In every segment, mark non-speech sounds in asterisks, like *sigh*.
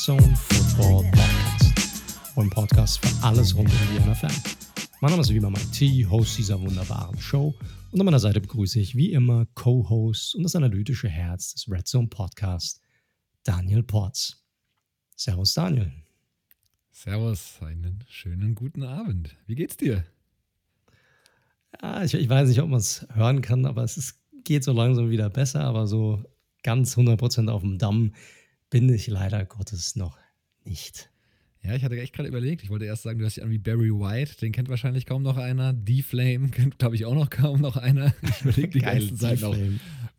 Zone Football Podcast. Ein Podcast für alles rund um die NFL. Mein Name ist wie immer Mike T, Host dieser wunderbaren Show. Und an meiner Seite begrüße ich wie immer Co-Host und das analytische Herz des Red Zone Podcast, Daniel Porz. Servus, Daniel. Servus, einen schönen guten Abend. Wie geht's dir? Ja, ich, ich weiß nicht, ob man es hören kann, aber es ist, geht so langsam wieder besser, aber so ganz 100% auf dem Damm bin ich leider Gottes noch nicht. Ja, ich hatte echt gerade überlegt. Ich wollte erst sagen, du hast dich an wie Barry White. Den kennt wahrscheinlich kaum noch einer. D-Flame kennt, glaube ich, auch noch kaum noch einer. *laughs* Ich überlege die ganze Zeit noch,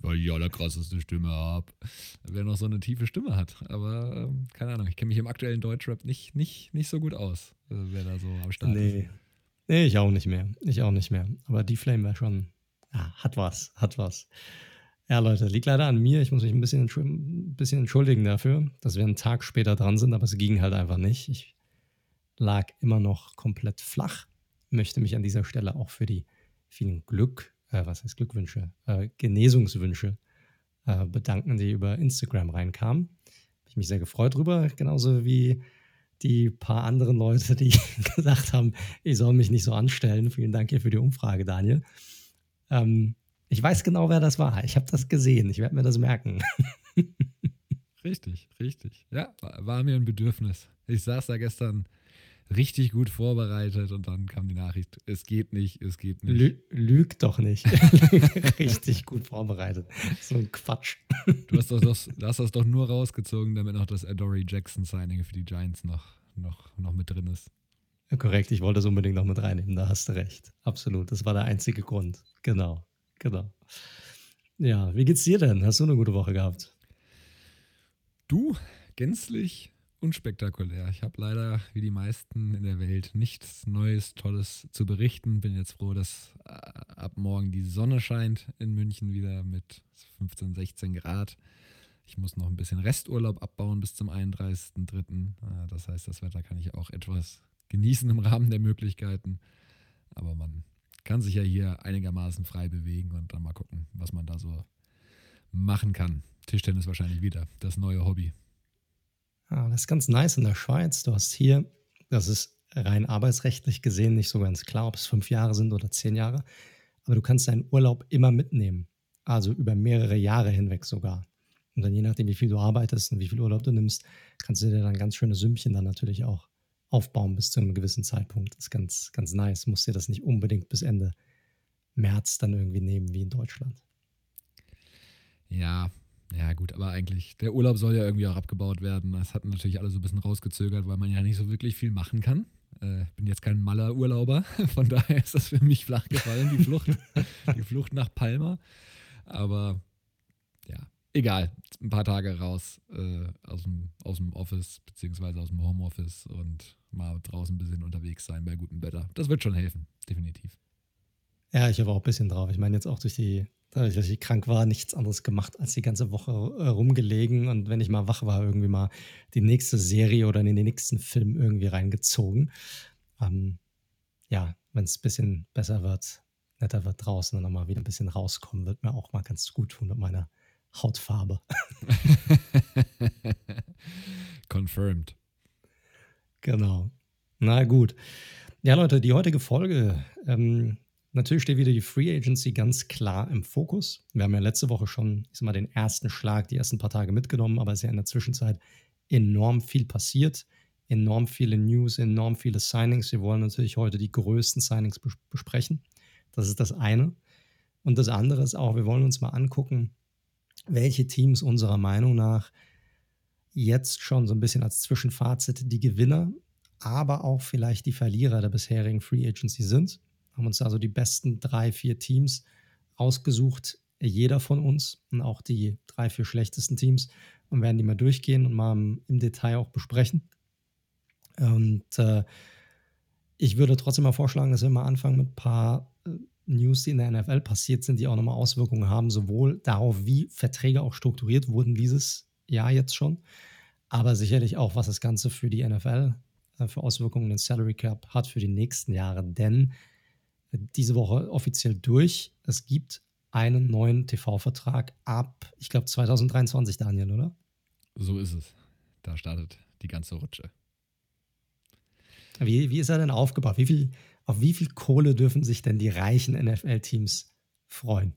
weil ich ja der krasseste Stimme habe. Wer noch so eine tiefe Stimme hat. Aber ähm, keine Ahnung, ich kenne mich im aktuellen Deutschrap nicht, nicht, nicht so gut aus, äh, wer da so am Start nee. ist. Nee, ich auch nicht mehr. Ich auch nicht mehr. Aber D-Flame war schon, ja, hat was, hat was. Ja, Leute, liegt leider an mir. Ich muss mich ein bisschen, ein bisschen entschuldigen dafür, dass wir einen Tag später dran sind, aber es ging halt einfach nicht. Ich lag immer noch komplett flach. Möchte mich an dieser Stelle auch für die vielen Glück, äh, was heißt Glückwünsche, äh, Genesungswünsche äh, bedanken, die über Instagram reinkamen. Habe ich mich sehr gefreut drüber, genauso wie die paar anderen Leute, die *laughs* gesagt haben, ich soll mich nicht so anstellen. Vielen Dank hier für die Umfrage, Daniel. Ähm, ich weiß genau, wer das war. Ich habe das gesehen. Ich werde mir das merken. *laughs* richtig, richtig. Ja, war, war, mir ein Bedürfnis. Ich saß da gestern richtig gut vorbereitet und dann kam die Nachricht, es geht nicht, es geht nicht. Lü lüg doch nicht. *laughs* richtig gut vorbereitet. So ein Quatsch. Du hast, doch, das, hast das doch nur rausgezogen, damit noch das Adoree Jackson Signing für die Giants noch, noch, noch mit drin ist. korrekt, ich wollte es unbedingt noch mit reinnehmen, da hast du recht. Absolut, das war der einzige Grund. Genau. Genau. Ja, wie geht's dir denn? Hast du eine gute Woche gehabt? Du, gänzlich unspektakulär. Ich habe leider, wie die meisten in der Welt, nichts Neues, Tolles zu berichten. Bin jetzt froh, dass äh, ab morgen die Sonne scheint in München wieder mit 15, 16 Grad. Ich muss noch ein bisschen Resturlaub abbauen bis zum 31.03. Äh, das heißt, das Wetter kann ich auch etwas genießen im Rahmen der Möglichkeiten. Aber man kann sich ja hier einigermaßen frei bewegen und dann mal gucken, was man da so machen kann. Tischtennis wahrscheinlich wieder, das neue Hobby. Ah, das ist ganz nice in der Schweiz. Du hast hier, das ist rein arbeitsrechtlich gesehen nicht so ganz klar, ob es fünf Jahre sind oder zehn Jahre, aber du kannst deinen Urlaub immer mitnehmen. Also über mehrere Jahre hinweg sogar. Und dann je nachdem, wie viel du arbeitest und wie viel Urlaub du nimmst, kannst du dir dann ganz schöne Sümmchen dann natürlich auch aufbauen bis zu einem gewissen Zeitpunkt. Das ist ganz, ganz nice. Musst dir das nicht unbedingt bis Ende März dann irgendwie nehmen wie in Deutschland. Ja, ja, gut, aber eigentlich, der Urlaub soll ja irgendwie auch abgebaut werden. Das hat natürlich alle so ein bisschen rausgezögert, weil man ja nicht so wirklich viel machen kann. Äh, bin jetzt kein Maler-Urlauber, *laughs* von daher ist das für mich flach gefallen, die Flucht, *laughs* die Flucht nach Palma. Aber ja, egal, ein paar Tage raus äh, aus, dem, aus dem Office, beziehungsweise aus dem Homeoffice und mal draußen ein bisschen unterwegs sein bei gutem Wetter. Das wird schon helfen, definitiv. Ja, ich habe auch ein bisschen drauf. Ich meine, jetzt auch durch die, dadurch, dass ich krank war, nichts anderes gemacht, als die ganze Woche äh, rumgelegen und wenn ich mal wach war, irgendwie mal die nächste Serie oder in den nächsten Film irgendwie reingezogen. Ähm, ja, wenn es ein bisschen besser wird, netter wird draußen und dann mal wieder ein bisschen rauskommen, wird mir auch mal ganz gut tun mit meiner Hautfarbe. *laughs* Confirmed. Genau. Na gut. Ja, Leute, die heutige Folge. Ähm, natürlich steht wieder die Free Agency ganz klar im Fokus. Wir haben ja letzte Woche schon, ich sag mal, den ersten Schlag, die ersten paar Tage mitgenommen, aber es ist ja in der Zwischenzeit enorm viel passiert. Enorm viele News, enorm viele Signings. Wir wollen natürlich heute die größten Signings besprechen. Das ist das eine. Und das andere ist auch, wir wollen uns mal angucken, welche Teams unserer Meinung nach jetzt schon so ein bisschen als Zwischenfazit die Gewinner, aber auch vielleicht die Verlierer der bisherigen Free Agency sind. Haben uns also die besten drei, vier Teams ausgesucht, jeder von uns und auch die drei, vier schlechtesten Teams und werden die mal durchgehen und mal im Detail auch besprechen. Und äh, ich würde trotzdem mal vorschlagen, dass wir mal anfangen mit ein paar äh, News, die in der NFL passiert sind, die auch nochmal Auswirkungen haben, sowohl darauf, wie Verträge auch strukturiert wurden dieses Jahr jetzt schon, aber sicherlich auch, was das Ganze für die NFL äh, für Auswirkungen in den Salary Cap hat für die nächsten Jahre. Denn äh, diese Woche offiziell durch, es gibt einen neuen TV-Vertrag ab, ich glaube, 2023, Daniel, oder? So ist es. Da startet die ganze Rutsche. Wie, wie ist er denn aufgebaut? Wie viel, auf wie viel Kohle dürfen sich denn die reichen NFL-Teams freuen?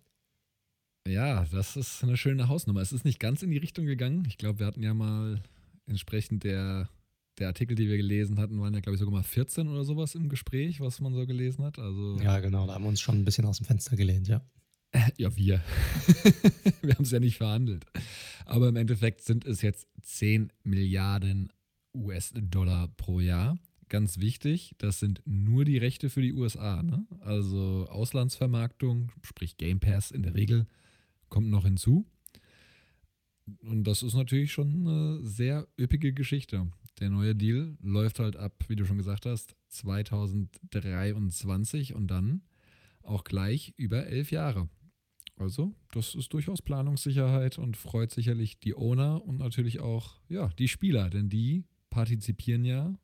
Ja, das ist eine schöne Hausnummer. Es ist nicht ganz in die Richtung gegangen. Ich glaube, wir hatten ja mal entsprechend der, der Artikel, die wir gelesen hatten, waren ja, glaube ich, sogar mal 14 oder sowas im Gespräch, was man so gelesen hat. Also, ja, genau, da haben wir uns schon ein bisschen aus dem Fenster gelehnt, ja. *laughs* Ja, wir. *laughs* wir haben es ja nicht verhandelt. Aber im Endeffekt sind es jetzt 10 Milliarden US-Dollar pro Jahr. Ganz wichtig, das sind nur die Rechte für die USA. Ne? Also Auslandsvermarktung, sprich Game Pass in der Regel, kommt noch hinzu. Und das ist natürlich schon eine sehr üppige Geschichte. Der neue Deal läuft halt ab, wie du schon gesagt hast, 2023 und dann auch gleich über elf Jahre. Also, das ist durchaus Planungssicherheit und freut sicherlich die Owner und natürlich auch ja, die Spieler, denn die partizipieren ja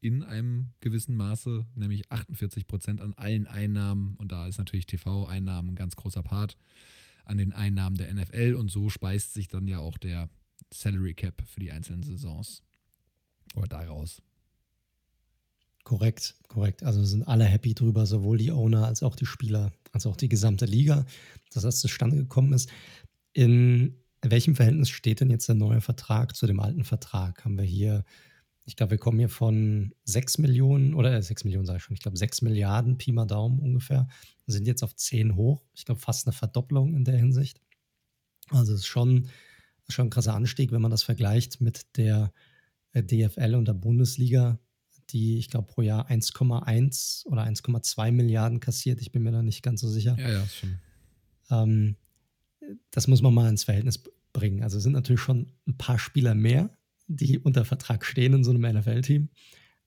in einem gewissen Maße, nämlich 48 Prozent an allen Einnahmen. Und da ist natürlich TV-Einnahmen ein ganz großer Part an den Einnahmen der NFL. Und so speist sich dann ja auch der Salary Cap für die einzelnen Saisons. Oder daraus. Korrekt, korrekt. Also sind alle happy drüber, sowohl die Owner als auch die Spieler, als auch die gesamte Liga, dass das zustande gekommen ist. In welchem Verhältnis steht denn jetzt der neue Vertrag zu dem alten Vertrag? Haben wir hier, ich glaube, wir kommen hier von 6 Millionen oder 6 äh, Millionen sage ich schon, ich glaube 6 Milliarden Pi mal Daumen ungefähr, sind jetzt auf 10 hoch. Ich glaube fast eine Verdopplung in der Hinsicht. Also es ist schon, schon ein krasser Anstieg, wenn man das vergleicht mit der äh, DFL und der Bundesliga, die, ich glaube, pro Jahr 1,1 oder 1,2 Milliarden kassiert. Ich bin mir da nicht ganz so sicher. Ja, ja, schon. Ähm, das muss man mal ins Verhältnis bringen. Also es sind natürlich schon ein paar Spieler mehr, die unter Vertrag stehen in so einem NFL-Team.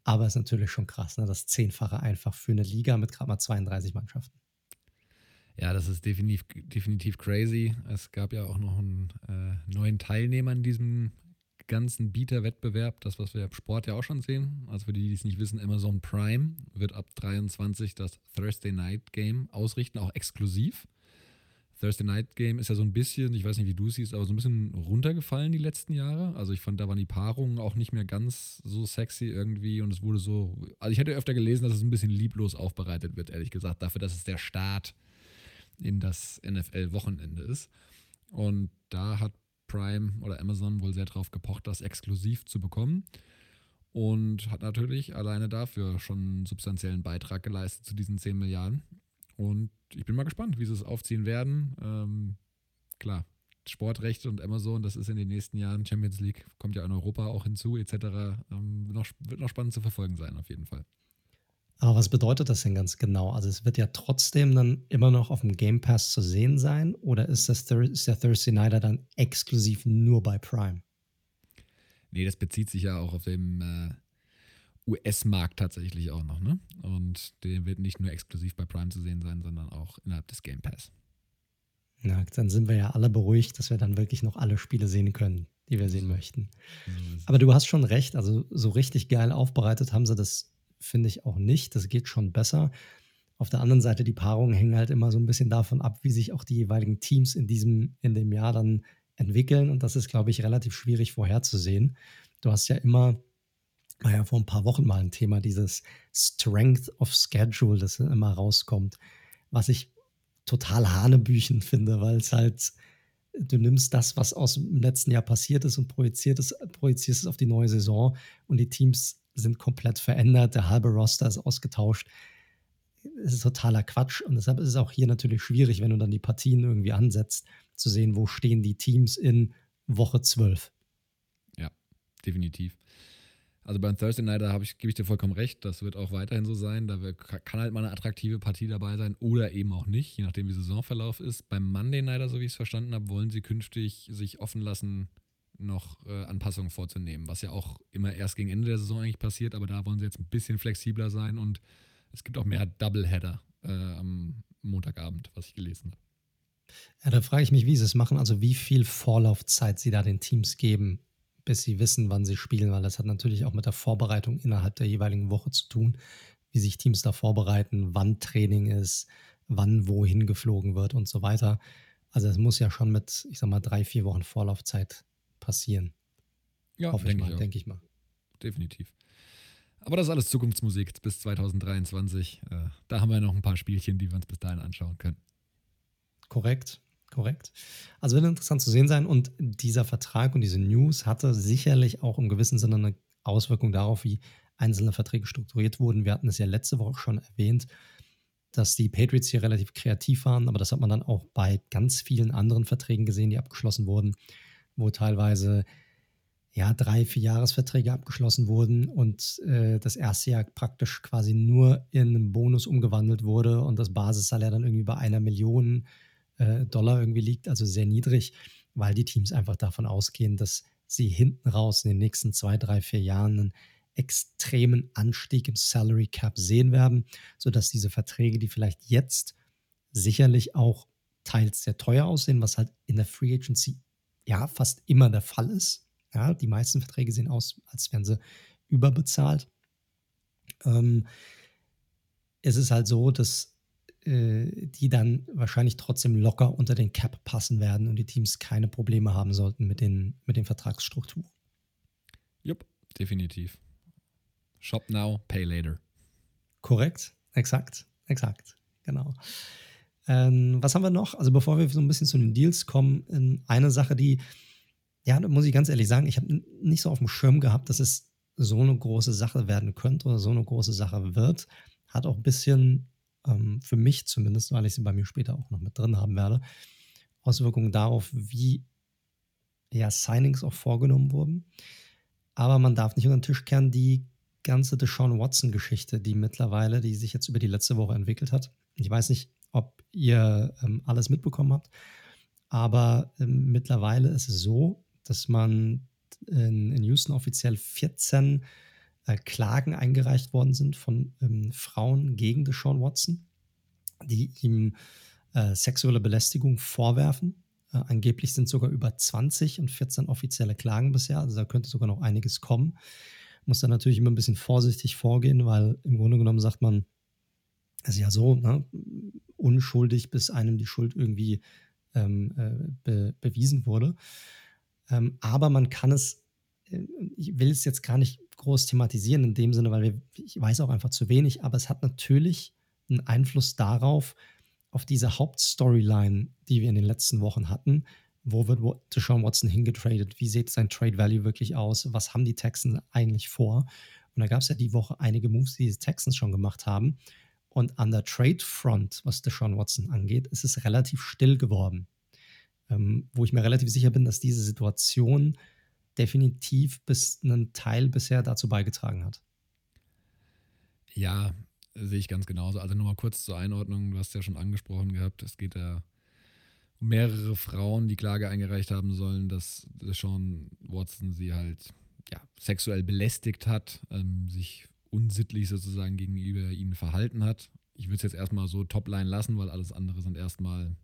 Aber es ist natürlich schon krass, ne? das Zehnfache einfach für eine Liga mit gerade mal 32 Mannschaften. Ja, das ist definitiv, definitiv crazy. Es gab ja auch noch einen äh, neuen Teilnehmer in diesem ganzen Bieterwettbewerb, das, was wir im Sport ja auch schon sehen. Also für die, die es nicht wissen, Amazon Prime wird ab 23 das Thursday Night Game ausrichten, auch exklusiv. Thursday Night Game ist ja so ein bisschen, ich weiß nicht, wie du siehst, aber so ein bisschen runtergefallen die letzten Jahre. Also ich fand, da waren die Paarungen auch nicht mehr ganz so sexy irgendwie und es wurde so, also ich hätte öfter gelesen, dass es ein bisschen lieblos aufbereitet wird, ehrlich gesagt, dafür, dass es der Start in das NFL-Wochenende ist. Und da hat Prime oder Amazon wohl sehr darauf gepocht, das exklusiv zu bekommen. Und hat natürlich alleine dafür schon einen substanziellen Beitrag geleistet zu diesen 10 Milliarden. Und ich bin mal gespannt, wie sie es aufziehen werden. Ähm, klar, Sportrechte und Amazon, das ist in den nächsten Jahren, Champions League kommt ja in Europa auch hinzu, etc. Ähm, noch, wird noch spannend zu verfolgen sein, auf jeden Fall. Aber was bedeutet das denn ganz genau? Also es wird ja trotzdem dann immer noch auf dem Game Pass zu sehen sein oder ist, das, ist der Thursday Nighter dann exklusiv nur bei Prime? Nee, das bezieht sich ja auch auf den äh, US-Markt tatsächlich auch noch, ne? Und der wird nicht nur exklusiv bei Prime zu sehen sein, sondern auch innerhalb des Game Pass. Na, dann sind wir ja alle beruhigt, dass wir dann wirklich noch alle Spiele sehen können, die wir sehen möchten. Aber du hast schon recht, also so richtig geil aufbereitet haben sie das finde ich auch nicht. Das geht schon besser. Auf der anderen Seite, die Paarungen hängen halt immer so ein bisschen davon ab, wie sich auch die jeweiligen Teams in diesem, in dem Jahr dann entwickeln. Und das ist, glaube ich, relativ schwierig vorherzusehen. Du hast ja immer, war ja vor ein paar Wochen mal ein Thema, dieses Strength of Schedule, das immer rauskommt, was ich total hanebüchen finde, weil es halt, du nimmst das, was aus dem letzten Jahr passiert ist und projizierst es, projizierst es auf die neue Saison und die Teams sind komplett verändert, der halbe Roster ist ausgetauscht. Es ist totaler Quatsch und deshalb ist es auch hier natürlich schwierig, wenn du dann die Partien irgendwie ansetzt, zu sehen, wo stehen die Teams in Woche 12. Ja, definitiv. Also beim Thursday Night, da ich, gebe ich dir vollkommen recht, das wird auch weiterhin so sein. Da kann halt mal eine attraktive Partie dabei sein oder eben auch nicht, je nachdem wie Saisonverlauf ist. Beim Monday Nighter, so wie ich es verstanden habe, wollen sie künftig sich offen lassen, noch äh, Anpassungen vorzunehmen, was ja auch immer erst gegen Ende der Saison eigentlich passiert, aber da wollen sie jetzt ein bisschen flexibler sein und es gibt auch mehr Doubleheader äh, am Montagabend, was ich gelesen habe. Ja, da frage ich mich, wie sie es machen, also wie viel Vorlaufzeit sie da den Teams geben, bis sie wissen, wann sie spielen, weil das hat natürlich auch mit der Vorbereitung innerhalb der jeweiligen Woche zu tun, wie sich Teams da vorbereiten, wann Training ist, wann wohin geflogen wird und so weiter. Also es muss ja schon mit, ich sag mal, drei, vier Wochen Vorlaufzeit passieren. Ja, Hoffe ich denke mal, ich auch. denke ich mal. Definitiv. Aber das ist alles Zukunftsmusik bis 2023. Äh, da haben wir noch ein paar Spielchen, die wir uns bis dahin anschauen können. Korrekt, korrekt. Also wird interessant zu sehen sein. Und dieser Vertrag und diese News hatte sicherlich auch im gewissen Sinne eine Auswirkung darauf, wie einzelne Verträge strukturiert wurden. Wir hatten es ja letzte Woche schon erwähnt, dass die Patriots hier relativ kreativ waren, aber das hat man dann auch bei ganz vielen anderen Verträgen gesehen, die abgeschlossen wurden, wo teilweise ja drei, vier Jahresverträge abgeschlossen wurden und äh, das erste Jahr praktisch quasi nur in einen Bonus umgewandelt wurde und das Basissalär dann irgendwie bei einer Million äh, Dollar irgendwie liegt, also sehr niedrig, weil die Teams einfach davon ausgehen, dass sie hinten raus in den nächsten zwei, drei, vier Jahren einen extremen Anstieg im Salary Cap sehen werden, sodass diese Verträge, die vielleicht jetzt sicherlich auch teils sehr teuer aussehen, was halt in der Free Agency ja fast immer der Fall ist. Ja, die meisten Verträge sehen aus, als wären sie überbezahlt. Ähm, es ist halt so, dass die dann wahrscheinlich trotzdem locker unter den Cap passen werden und die Teams keine Probleme haben sollten mit den, mit den Vertragsstrukturen. Jupp, definitiv. Shop now, pay later. Korrekt, exakt, exakt, genau. Ähm, was haben wir noch? Also bevor wir so ein bisschen zu den Deals kommen, ähm, eine Sache, die, ja, da muss ich ganz ehrlich sagen, ich habe nicht so auf dem Schirm gehabt, dass es so eine große Sache werden könnte oder so eine große Sache wird. Hat auch ein bisschen, ähm, für mich zumindest, weil ich sie bei mir später auch noch mit drin haben werde, Auswirkungen darauf, wie ja, Signings auch vorgenommen wurden. Aber man darf nicht unter den Tisch kehren, die ganze Deshaun Watson-Geschichte, die mittlerweile, die sich jetzt über die letzte Woche entwickelt hat. Ich weiß nicht, ob ihr ähm, alles mitbekommen habt, aber ähm, mittlerweile ist es so, dass man in, in Houston offiziell 14 äh, Klagen eingereicht worden sind von ähm, Frauen gegen Deshaun Watson, die ihm äh, sexuelle Belästigung vorwerfen. Äh, angeblich sind sogar über 20 und 14 offizielle Klagen bisher, also da könnte sogar noch einiges kommen muss dann natürlich immer ein bisschen vorsichtig vorgehen, weil im Grunde genommen sagt man, es ist ja so, ne, unschuldig, bis einem die Schuld irgendwie ähm, äh, be bewiesen wurde. Ähm, aber man kann es, ich will es jetzt gar nicht groß thematisieren in dem Sinne, weil wir, ich weiß auch einfach zu wenig, aber es hat natürlich einen Einfluss darauf, auf diese Hauptstoryline, die wir in den letzten Wochen hatten, wo wird Deshaun Watson hingetradet? Wie sieht sein Trade Value wirklich aus? Was haben die Texans eigentlich vor? Und da gab es ja die Woche einige Moves, die die Texans schon gemacht haben. Und an der Trade Front, was Deshaun Watson angeht, ist es relativ still geworden. Ähm, wo ich mir relativ sicher bin, dass diese Situation definitiv bis einen Teil bisher dazu beigetragen hat. Ja, sehe ich ganz genauso. Also nur mal kurz zur Einordnung, du hast ja schon angesprochen gehabt, es geht ja mehrere Frauen die Klage eingereicht haben sollen, dass Sean Watson sie halt ja, sexuell belästigt hat, ähm, sich unsittlich sozusagen gegenüber ihnen verhalten hat. Ich würde es jetzt erstmal so topline lassen, weil alles andere sind erstmal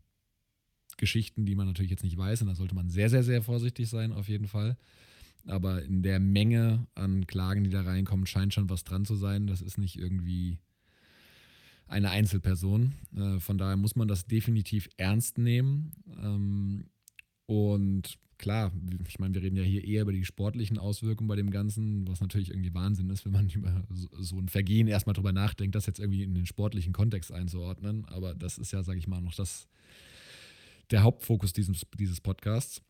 Geschichten, die man natürlich jetzt nicht weiß. Und da sollte man sehr, sehr, sehr vorsichtig sein, auf jeden Fall. Aber in der Menge an Klagen, die da reinkommen, scheint schon was dran zu sein. Das ist nicht irgendwie eine Einzelperson. Äh, von daher muss man das definitiv ernst nehmen. Ähm, und klar, ich meine, wir reden ja hier eher über die sportlichen Auswirkungen bei dem Ganzen, was natürlich irgendwie Wahnsinn ist, wenn man *laughs* über so ein Vergehen erstmal drüber nachdenkt, das jetzt irgendwie in den sportlichen Kontext einzuordnen. Aber das ist ja, sage ich mal, noch das, der Hauptfokus dieses, dieses Podcasts.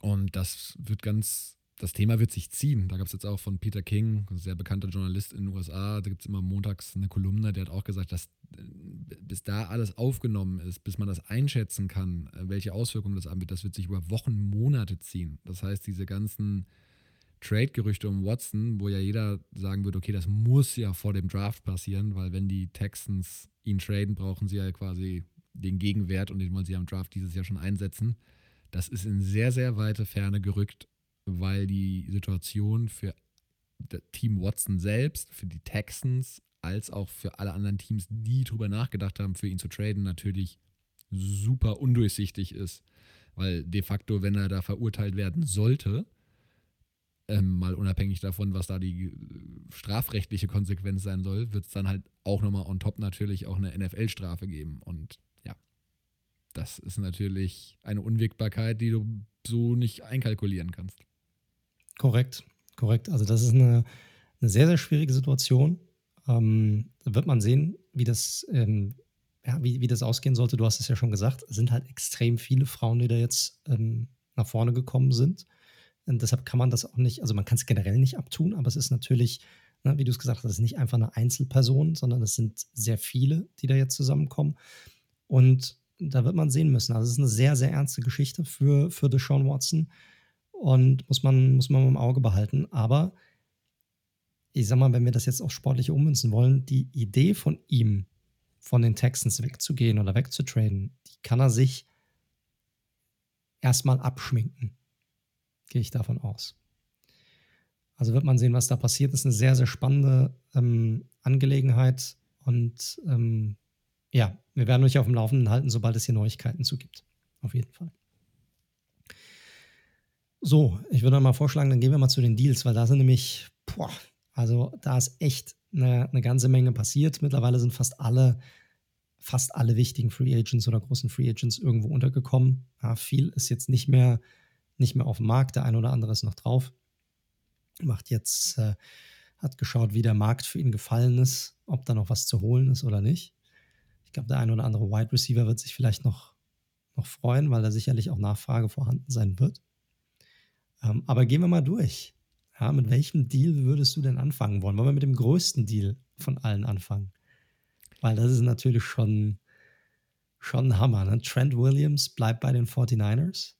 Und das wird ganz das Thema wird sich ziehen. Da gab es jetzt auch von Peter King, ein sehr bekannter Journalist in den USA, da gibt es immer montags eine Kolumne, der hat auch gesagt, dass äh, bis da alles aufgenommen ist, bis man das einschätzen kann, äh, welche Auswirkungen das anbietet, das wird sich über Wochen, Monate ziehen. Das heißt, diese ganzen Trade-Gerüchte um Watson, wo ja jeder sagen würde, okay, das muss ja vor dem Draft passieren, weil wenn die Texans ihn traden, brauchen sie ja quasi den Gegenwert und den wollen sie am Draft dieses Jahr schon einsetzen. Das ist in sehr, sehr weite Ferne gerückt weil die Situation für Team Watson selbst, für die Texans, als auch für alle anderen Teams, die darüber nachgedacht haben, für ihn zu traden, natürlich super undurchsichtig ist. Weil de facto, wenn er da verurteilt werden sollte, ähm, mal unabhängig davon, was da die äh, strafrechtliche Konsequenz sein soll, wird es dann halt auch nochmal on top natürlich auch eine NFL-Strafe geben. Und das ist natürlich eine Unwägbarkeit, die du so nicht einkalkulieren kannst. Korrekt, korrekt. Also das ist eine, eine sehr, sehr schwierige Situation. Ähm, da wird man sehen, wie das, ähm, ja, wie, wie das ausgehen sollte. Du hast es ja schon gesagt, es sind halt extrem viele Frauen, die da jetzt ähm, nach vorne gekommen sind. Und deshalb kann man das auch nicht, also man kann es generell nicht abtun, aber es ist natürlich, ne, wie du es gesagt hast, es ist nicht einfach eine Einzelperson, sondern es sind sehr viele, die da jetzt zusammenkommen. Und da wird man sehen müssen. Also es ist eine sehr, sehr ernste Geschichte für, für Deshaun Watson und muss man, muss man im Auge behalten. Aber ich sag mal, wenn wir das jetzt auf sportliche ummünzen wollen, die Idee von ihm, von den Texans wegzugehen oder wegzutraden, die kann er sich erstmal abschminken. Gehe ich davon aus. Also wird man sehen, was da passiert. Das ist eine sehr, sehr spannende ähm, Angelegenheit. Und ähm, ja, wir werden euch auf dem Laufenden halten, sobald es hier Neuigkeiten zu gibt. Auf jeden Fall. So, ich würde mal vorschlagen, dann gehen wir mal zu den Deals, weil da sind nämlich, boah, also da ist echt eine, eine ganze Menge passiert. Mittlerweile sind fast alle, fast alle wichtigen Free Agents oder großen Free Agents irgendwo untergekommen. Ja, viel ist jetzt nicht mehr, nicht mehr auf dem Markt. Der ein oder andere ist noch drauf. Macht jetzt, äh, hat geschaut, wie der Markt für ihn gefallen ist, ob da noch was zu holen ist oder nicht. Ich glaube, der ein oder andere Wide Receiver wird sich vielleicht noch, noch freuen, weil da sicherlich auch Nachfrage vorhanden sein wird. Ähm, aber gehen wir mal durch. Ja, mit welchem Deal würdest du denn anfangen wollen? Wollen wir mit dem größten Deal von allen anfangen? Weil das ist natürlich schon, schon ein Hammer. Ne? Trent Williams bleibt bei den 49ers.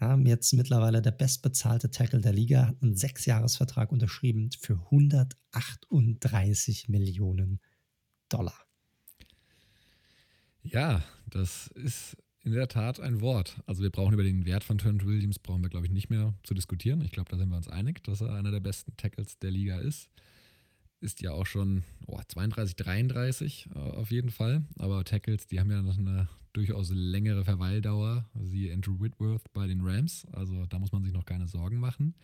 Ja, jetzt mittlerweile der bestbezahlte Tackle der Liga, hat einen Sechsjahresvertrag unterschrieben für 138 Millionen Dollar. Ja, das ist in der Tat ein Wort. Also wir brauchen über den Wert von Trent Williams, brauchen wir, glaube ich, nicht mehr zu diskutieren. Ich glaube, da sind wir uns einig, dass er einer der besten Tackles der Liga ist. Ist ja auch schon oh, 32, 33 äh, auf jeden Fall. Aber Tackles, die haben ja noch eine durchaus längere Verweildauer. Sie Andrew Whitworth bei den Rams. Also da muss man sich noch keine Sorgen machen.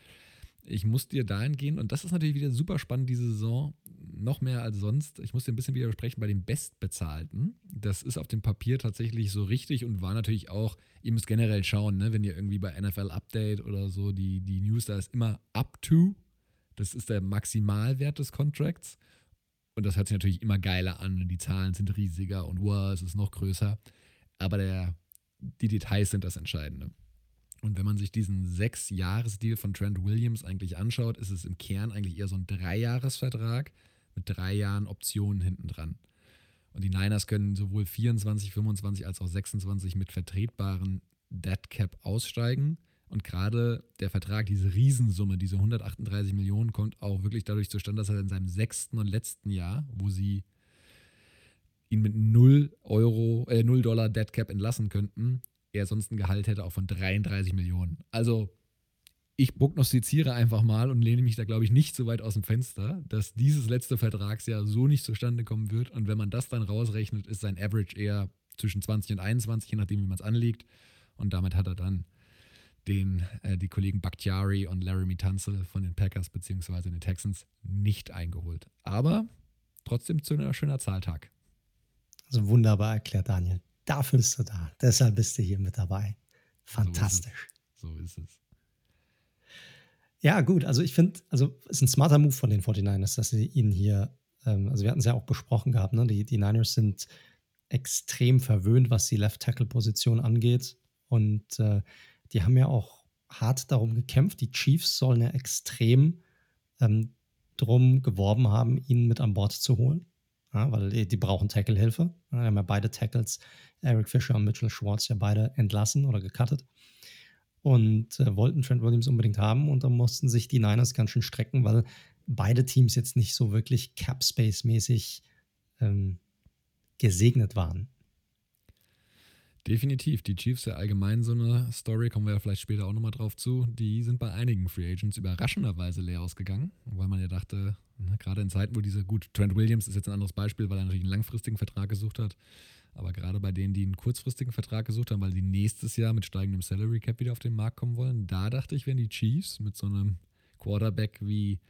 Ich muss dir dahingehend, und das ist natürlich wieder super spannend diese Saison, noch mehr als sonst. Ich muss dir ein bisschen widersprechen bei den Bestbezahlten. Das ist auf dem Papier tatsächlich so richtig und war natürlich auch, ihr müsst generell schauen, ne, wenn ihr irgendwie bei NFL Update oder so die, die News da ist immer up to. Das ist der Maximalwert des Contracts. Und das hört sich natürlich immer geiler an. Die Zahlen sind riesiger und wow, es ist noch größer. Aber der, die Details sind das Entscheidende. Und wenn man sich diesen Sechs-Jahres-Deal von Trent Williams eigentlich anschaut, ist es im Kern eigentlich eher so ein Dreijahresvertrag mit drei Jahren Optionen hinten dran. Und die Niners können sowohl 24, 25 als auch 26 mit vertretbaren Dead Cap aussteigen. Und gerade der Vertrag, diese Riesensumme, diese 138 Millionen, kommt auch wirklich dadurch zustande, dass er in seinem sechsten und letzten Jahr, wo sie ihn mit 0 Euro, äh, 0 Dollar Dead Cap entlassen könnten, er sonst ein Gehalt hätte auch von 33 Millionen. Also ich prognostiziere einfach mal und lehne mich da, glaube ich, nicht so weit aus dem Fenster, dass dieses letzte Vertragsjahr so nicht zustande kommen wird. Und wenn man das dann rausrechnet, ist sein Average eher zwischen 20 und 21, je nachdem, wie man es anlegt. Und damit hat er dann den, äh, die Kollegen Bakhtiari und Laramie Tunzel von den Packers bzw. den Texans nicht eingeholt. Aber trotzdem zu einer schöner Zahltag. Also wunderbar erklärt, Daniel. Dafür bist du da. Deshalb bist du hier mit dabei. Fantastisch. So ist es. So ist es. Ja, gut. Also ich finde, also es ist ein smarter Move von den 49ers, dass sie ihn hier, ähm, also wir hatten es ja auch besprochen gehabt, ne? die, die Niners sind extrem verwöhnt, was die Left-Tackle-Position angeht. Und äh, die haben ja auch hart darum gekämpft. Die Chiefs sollen ja extrem ähm, drum geworben haben, ihn mit an Bord zu holen. Ja, weil die, die brauchen Tackle-Hilfe. Wir haben ja beide Tackles, Eric Fischer und Mitchell Schwartz, ja beide entlassen oder gecuttet. Und äh, wollten Trent Williams unbedingt haben und dann mussten sich die Niners ganz schön strecken, weil beide Teams jetzt nicht so wirklich Cap-Space-mäßig ähm, gesegnet waren. Definitiv. Die Chiefs ja allgemein so eine Story, kommen wir ja vielleicht später auch nochmal drauf zu. Die sind bei einigen Free Agents überraschenderweise leer ausgegangen, weil man ja dachte, na, gerade in Zeiten, wo diese, gut, Trent Williams ist jetzt ein anderes Beispiel, weil er natürlich einen langfristigen Vertrag gesucht hat. Aber gerade bei denen, die einen kurzfristigen Vertrag gesucht haben, weil die nächstes Jahr mit steigendem Salary Cap wieder auf den Markt kommen wollen, da dachte ich, wären die Chiefs mit so einem Quarterback wie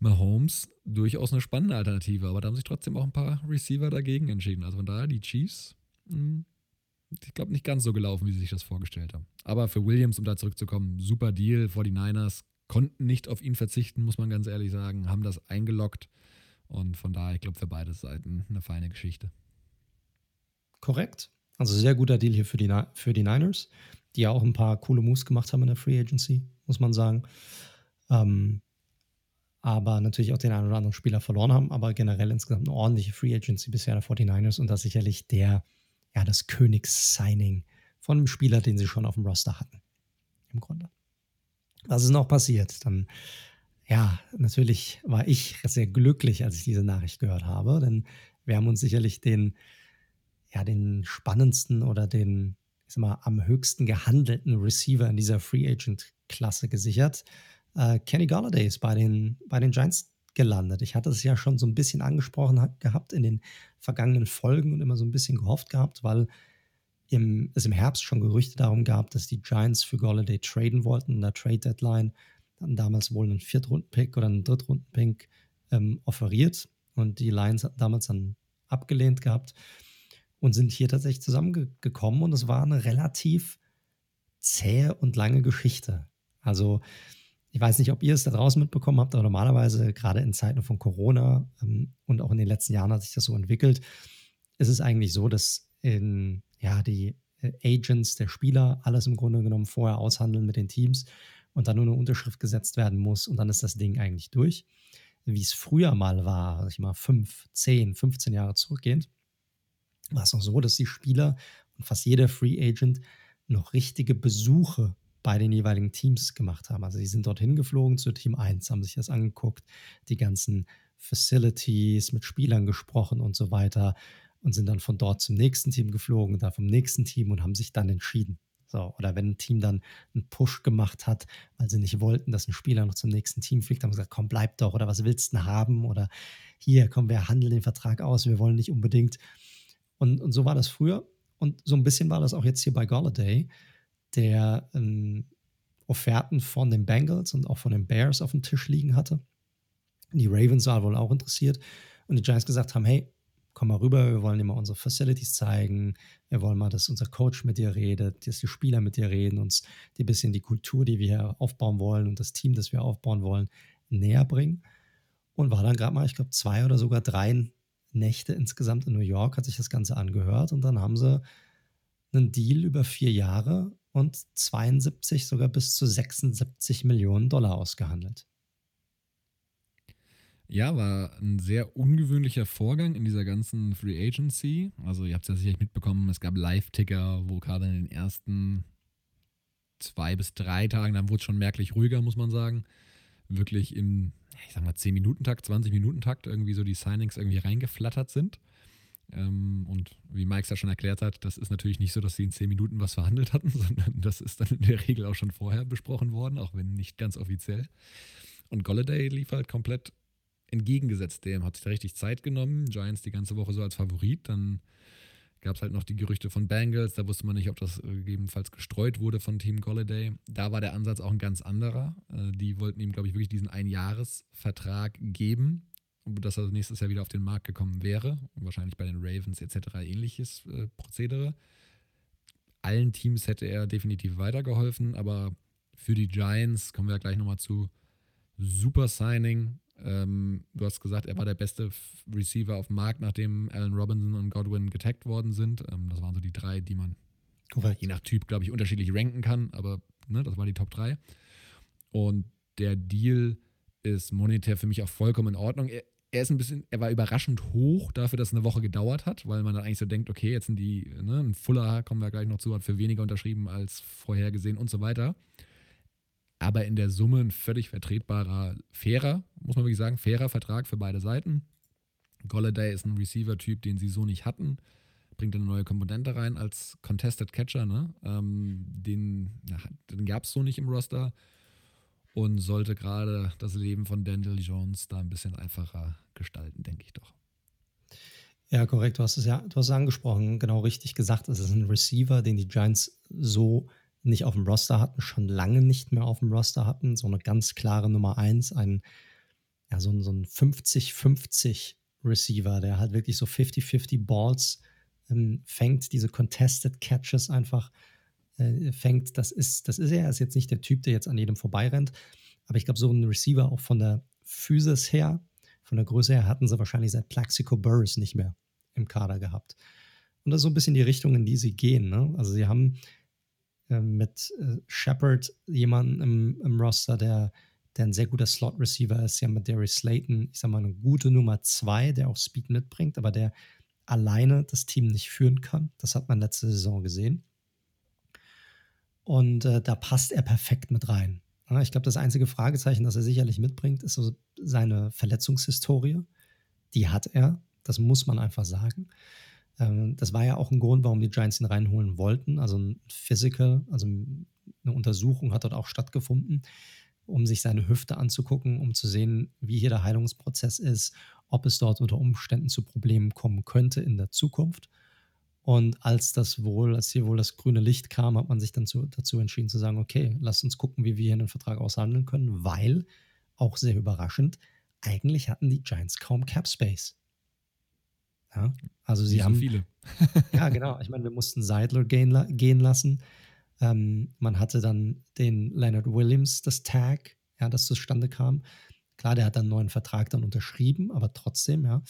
Mahomes durchaus eine spannende Alternative. Aber da haben sich trotzdem auch ein paar Receiver dagegen entschieden. Also von daher, die Chiefs mh, hm, ich glaube, nicht ganz so gelaufen, wie sie sich das vorgestellt haben. Aber für Williams, um da zurückzukommen, super Deal. 49ers konnten nicht auf ihn verzichten, muss man ganz ehrlich sagen, haben das eingeloggt. Und von daher, ich glaube, für beide Seiten eine feine Geschichte. Korrekt. Also sehr guter Deal hier für die, für die Niners, die ja auch ein paar coole Moves gemacht haben in der Free Agency, muss man sagen. Ähm, aber natürlich auch den einen oder anderen Spieler verloren haben, aber generell insgesamt eine ordentliche Free Agency bisher der 49ers und das sicherlich der, ja, das Königs-Signing von einem Spieler, den sie schon auf dem Roster hatten. Im Grunde. Was ist noch passiert? Dann, ja, natürlich war ich sehr glücklich, als ich diese Nachricht gehört habe, denn wir haben uns sicherlich den, ja, den spannendsten oder den, ich sag mal, am höchsten gehandelten Receiver in dieser Free Agent-Klasse gesichert. Äh, Kenny Galladay ist bei den, bei den Giants gelandet. Ich hatte es ja schon so ein bisschen angesprochen gehabt in den vergangenen Folgen und immer so ein bisschen gehofft gehabt, weil im, es im Herbst schon Gerüchte darum gab, dass die Giants für Galladay traden wollten in der Trade Deadline. Hatten damals wohl einen Viertrunden-Pick oder einen Drittrunden-Pick ähm, offeriert und die Lions hatten damals dann abgelehnt gehabt und sind hier tatsächlich zusammengekommen und es war eine relativ zähe und lange Geschichte. Also ich weiß nicht, ob ihr es da draußen mitbekommen habt, aber normalerweise, gerade in Zeiten von Corona ähm, und auch in den letzten Jahren hat sich das so entwickelt, ist es eigentlich so, dass in, ja, die äh, Agents der Spieler alles im Grunde genommen vorher aushandeln mit den Teams und dann nur eine Unterschrift gesetzt werden muss und dann ist das Ding eigentlich durch. Wie es früher mal war, ich mal fünf, zehn, 15 Jahre zurückgehend, war es noch so, dass die Spieler und fast jeder Free Agent noch richtige Besuche bei den jeweiligen Teams gemacht haben. Also sie sind dorthin geflogen zu Team 1, haben sich das angeguckt, die ganzen Facilities mit Spielern gesprochen und so weiter und sind dann von dort zum nächsten Team geflogen, da vom nächsten Team und haben sich dann entschieden. So, oder wenn ein Team dann einen Push gemacht hat, weil sie nicht wollten, dass ein Spieler noch zum nächsten Team fliegt, haben sie gesagt, komm, bleib doch, oder was willst du denn haben? Oder hier, komm, wir handeln den Vertrag aus, wir wollen nicht unbedingt. Und, und so war das früher. Und so ein bisschen war das auch jetzt hier bei Galladay der ähm, Offerten von den Bengals und auch von den Bears auf dem Tisch liegen hatte. Die Ravens waren wohl auch interessiert und die Giants gesagt haben, hey, komm mal rüber, wir wollen dir mal unsere Facilities zeigen, wir wollen mal, dass unser Coach mit dir redet, dass die Spieler mit dir reden, uns ein bisschen die Kultur, die wir hier aufbauen wollen und das Team, das wir aufbauen wollen, näher bringen. Und war dann gerade mal, ich glaube, zwei oder sogar drei Nächte insgesamt in New York, hat sich das Ganze angehört und dann haben sie einen Deal über vier Jahre und 72, sogar bis zu 76 Millionen Dollar ausgehandelt. Ja, war ein sehr ungewöhnlicher Vorgang in dieser ganzen Free Agency. Also ihr habt es ja sicherlich mitbekommen, es gab Live-Ticker, wo gerade in den ersten zwei bis drei Tagen, dann wurde es schon merklich ruhiger, muss man sagen, wirklich im, ich sag mal, 10-Minuten-Takt, 20-Minuten-Takt irgendwie so die Signings irgendwie reingeflattert sind. Ähm, und wie Mike es ja schon erklärt hat, das ist natürlich nicht so, dass sie in zehn Minuten was verhandelt hatten, *laughs* sondern das ist dann in der Regel auch schon vorher besprochen worden, auch wenn nicht ganz offiziell. Und Golladay lief halt komplett entgegengesetzt dem, hat sich da richtig Zeit genommen. Giants die ganze Woche so als Favorit. Dann gab es halt noch die Gerüchte von Bengals, da wusste man nicht, ob das gegebenenfalls gestreut wurde von Team Golladay. Da war der Ansatz auch ein ganz anderer. Äh, die wollten ihm, glaube ich, wirklich diesen Einjahresvertrag geben dass er nächstes Jahr wieder auf den Markt gekommen wäre. Wahrscheinlich bei den Ravens etc. ähnliches äh, Prozedere. Allen Teams hätte er definitiv weitergeholfen, aber für die Giants kommen wir ja gleich nochmal zu. Super Signing. Ähm, du hast gesagt, er war der beste Receiver auf dem Markt, nachdem Allen Robinson und Godwin getaggt worden sind. Ähm, das waren so die drei, die man Korrekt. je nach Typ, glaube ich, unterschiedlich ranken kann, aber ne, das war die Top 3. Und der Deal ist monetär für mich auch vollkommen in Ordnung. Er, er ist ein bisschen, er war überraschend hoch dafür, dass es eine Woche gedauert hat, weil man dann eigentlich so denkt, okay, jetzt sind die, ne, ein Fuller, kommen wir gleich noch zu, hat für weniger unterschrieben als vorhergesehen und so weiter. Aber in der Summe ein völlig vertretbarer, fairer, muss man wirklich sagen, fairer Vertrag für beide Seiten. Golladay ist ein Receiver-Typ, den sie so nicht hatten. Bringt eine neue Komponente rein als Contested Catcher, ne? Ähm, den den gab es so nicht im Roster und sollte gerade das Leben von Daniel Jones da ein bisschen einfacher gestalten, denke ich doch. Ja, korrekt. Du hast es ja, du hast es angesprochen, genau richtig gesagt. Es ist ein Receiver, den die Giants so nicht auf dem Roster hatten, schon lange nicht mehr auf dem Roster hatten. So eine ganz klare Nummer eins, ein, ja, so so ein 50-50 Receiver, der halt wirklich so 50-50 Balls ähm, fängt, diese Contested Catches einfach äh, fängt. Das ist, das ist er. Er ist jetzt nicht der Typ, der jetzt an jedem vorbeirennt. Aber ich glaube, so ein Receiver auch von der Physis her, von der Größe her, hatten sie wahrscheinlich seit Plaxico Burris nicht mehr im Kader gehabt. Und das ist so ein bisschen die Richtung, in die sie gehen. Ne? Also sie haben äh, mit äh, Shepard jemanden im, im Roster, der, der ein sehr guter Slot-Receiver ist. Sie haben mit Darius Slayton, ich sag mal, eine gute Nummer zwei, der auch Speed mitbringt, aber der alleine das Team nicht führen kann. Das hat man letzte Saison gesehen. Und äh, da passt er perfekt mit rein. Ja, ich glaube, das einzige Fragezeichen, das er sicherlich mitbringt, ist so seine Verletzungshistorie. Die hat er. Das muss man einfach sagen. Ähm, das war ja auch ein Grund, warum die Giants ihn reinholen wollten. Also ein Physical, also eine Untersuchung hat dort auch stattgefunden, um sich seine Hüfte anzugucken, um zu sehen, wie hier der Heilungsprozess ist, ob es dort unter Umständen zu Problemen kommen könnte in der Zukunft. Und als das wohl, als hier wohl das grüne Licht kam, hat man sich dann zu, dazu entschieden zu sagen, okay, lasst uns gucken, wie wir hier einen Vertrag aushandeln können, weil, auch sehr überraschend, eigentlich hatten die Giants kaum Cap Space. Ja, also sie haben. Viele. *laughs* ja, genau. Ich meine, wir mussten Seidler gehen, gehen lassen. Ähm, man hatte dann den Leonard Williams, das Tag, ja, das zustande kam. Klar, der hat dann einen neuen Vertrag dann unterschrieben, aber trotzdem, ja.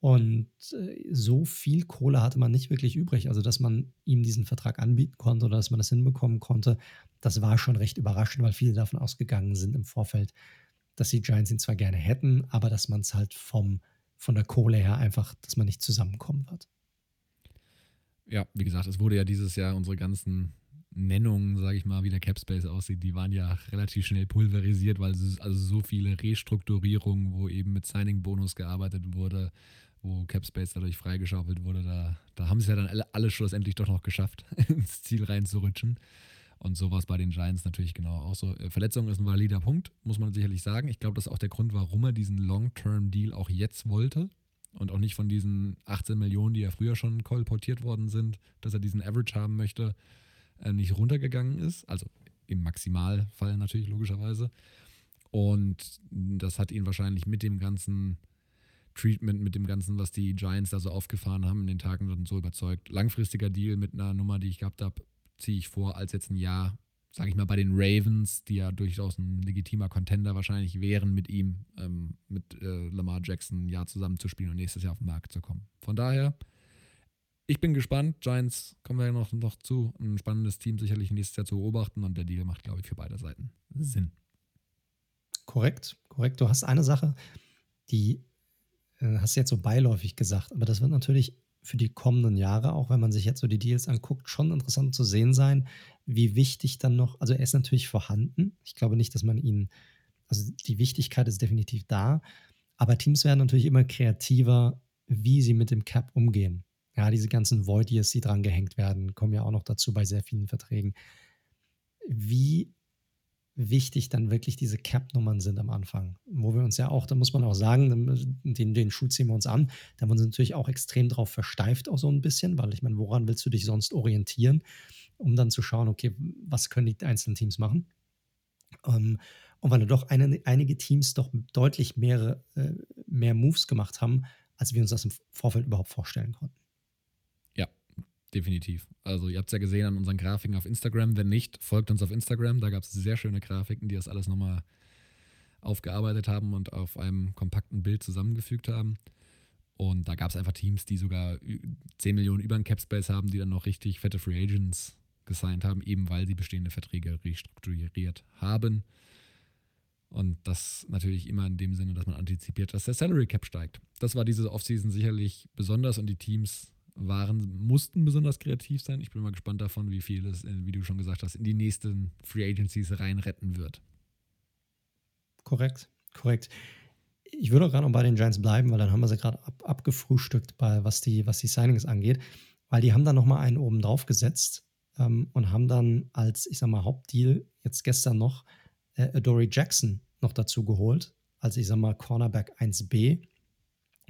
Und äh, so viel Kohle hatte man nicht wirklich übrig. Also, dass man ihm diesen Vertrag anbieten konnte oder dass man das hinbekommen konnte, das war schon recht überraschend, weil viele davon ausgegangen sind im Vorfeld, dass die Giants ihn zwar gerne hätten, aber dass man es halt vom von der Kohle her einfach, dass man nicht zusammenkommen wird. Ja, wie gesagt, es wurde ja dieses Jahr unsere ganzen Nennungen, sage ich mal, wie der Capspace aussieht, die waren ja relativ schnell pulverisiert, weil es also so viele Restrukturierungen, wo eben mit Signing-Bonus gearbeitet wurde, wo Capspace dadurch freigeschaufelt wurde, da, da haben sie ja dann alle, alle schlussendlich doch noch geschafft, *laughs* ins Ziel reinzurutschen. Und sowas bei den Giants natürlich genau auch so. Äh, Verletzung ist ein valider Punkt, muss man sicherlich sagen. Ich glaube, das ist auch der Grund, warum er diesen Long-Term-Deal auch jetzt wollte und auch nicht von diesen 18 Millionen, die ja früher schon kolportiert worden sind, dass er diesen Average haben möchte, äh, nicht runtergegangen ist. Also im Maximalfall natürlich, logischerweise. Und das hat ihn wahrscheinlich mit dem ganzen Treatment, mit dem ganzen, was die Giants da so aufgefahren haben in den Tagen, dann so überzeugt. Langfristiger Deal mit einer Nummer, die ich gehabt habe, ziehe ich vor, als jetzt ein Jahr, sage ich mal, bei den Ravens, die ja durchaus ein legitimer Contender wahrscheinlich wären, mit ihm, ähm, mit äh, Lamar Jackson ein Jahr zusammenzuspielen und nächstes Jahr auf den Markt zu kommen. Von daher, ich bin gespannt. Giants kommen wir noch, noch zu. Ein spannendes Team sicherlich nächstes Jahr zu beobachten und der Deal macht, glaube ich, für beide Seiten Sinn. Korrekt, korrekt. Du hast eine Sache, die hast du jetzt so beiläufig gesagt, aber das wird natürlich für die kommenden Jahre, auch wenn man sich jetzt so die Deals anguckt, schon interessant zu sehen sein, wie wichtig dann noch, also er ist natürlich vorhanden. Ich glaube nicht, dass man ihn, also die Wichtigkeit ist definitiv da, aber Teams werden natürlich immer kreativer, wie sie mit dem Cap umgehen. Ja, diese ganzen Void Years, die dran gehängt werden, kommen ja auch noch dazu bei sehr vielen Verträgen. Wie wichtig dann wirklich diese Cap-Nummern sind am Anfang. Wo wir uns ja auch, da muss man auch sagen, den, den Schuh ziehen wir uns an, da haben wir uns natürlich auch extrem drauf versteift, auch so ein bisschen, weil ich meine, woran willst du dich sonst orientieren, um dann zu schauen, okay, was können die einzelnen Teams machen? Ähm, und weil doch eine, einige Teams doch deutlich mehrere, äh, mehr Moves gemacht haben, als wir uns das im Vorfeld überhaupt vorstellen konnten. Definitiv. Also ihr habt es ja gesehen an unseren Grafiken auf Instagram. Wenn nicht, folgt uns auf Instagram. Da gab es sehr schöne Grafiken, die das alles nochmal aufgearbeitet haben und auf einem kompakten Bild zusammengefügt haben. Und da gab es einfach Teams, die sogar 10 Millionen über den Capspace haben, die dann noch richtig fette Free Agents gesigned haben, eben weil sie bestehende Verträge restrukturiert haben. Und das natürlich immer in dem Sinne, dass man antizipiert, dass der Salary Cap steigt. Das war diese Offseason sicherlich besonders und die Teams waren, mussten besonders kreativ sein. Ich bin mal gespannt davon, wie viel es, wie du schon gesagt hast, in die nächsten Free Agencies reinretten wird. Korrekt, korrekt. Ich würde auch gerade noch bei den Giants bleiben, weil dann haben wir sie gerade ab, abgefrühstückt, bei, was, die, was die Signings angeht, weil die haben dann nochmal einen oben drauf gesetzt ähm, und haben dann als, ich sag mal, Hauptdeal jetzt gestern noch äh, Adoree Jackson noch dazu geholt, als, ich sag mal, Cornerback 1b,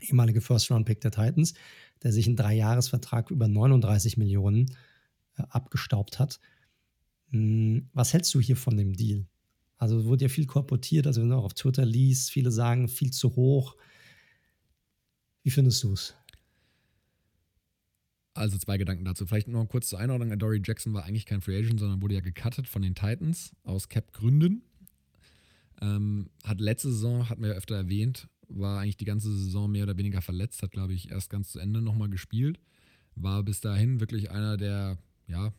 ehemalige First-Round-Pick der Titans der sich einen Dreijahresvertrag über 39 Millionen äh, abgestaubt hat. Hm, was hältst du hier von dem Deal? Also wurde ja viel korportiert, also wenn du auch auf Twitter liest, viele sagen viel zu hoch. Wie findest du es? Also zwei Gedanken dazu. Vielleicht noch kurz zur Einordnung. Dory Jackson war eigentlich kein Free Agent, sondern wurde ja gecuttet von den Titans aus Cap-Gründen. Ähm, hat letzte Saison, hatten wir ja öfter erwähnt, war eigentlich die ganze Saison mehr oder weniger verletzt, hat, glaube ich, erst ganz zu Ende nochmal gespielt. War bis dahin wirklich einer der, ja,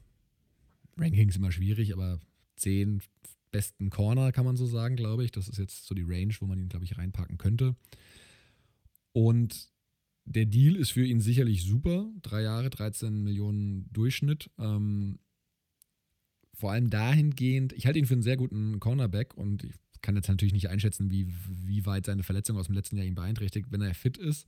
Rankings immer schwierig, aber zehn besten Corner, kann man so sagen, glaube ich. Das ist jetzt so die Range, wo man ihn, glaube ich, reinpacken könnte. Und der Deal ist für ihn sicherlich super. Drei Jahre, 13 Millionen Durchschnitt. Ähm, vor allem dahingehend, ich halte ihn für einen sehr guten Cornerback und ich kann jetzt natürlich nicht einschätzen, wie, wie weit seine Verletzung aus dem letzten Jahr ihn beeinträchtigt. Wenn er fit ist,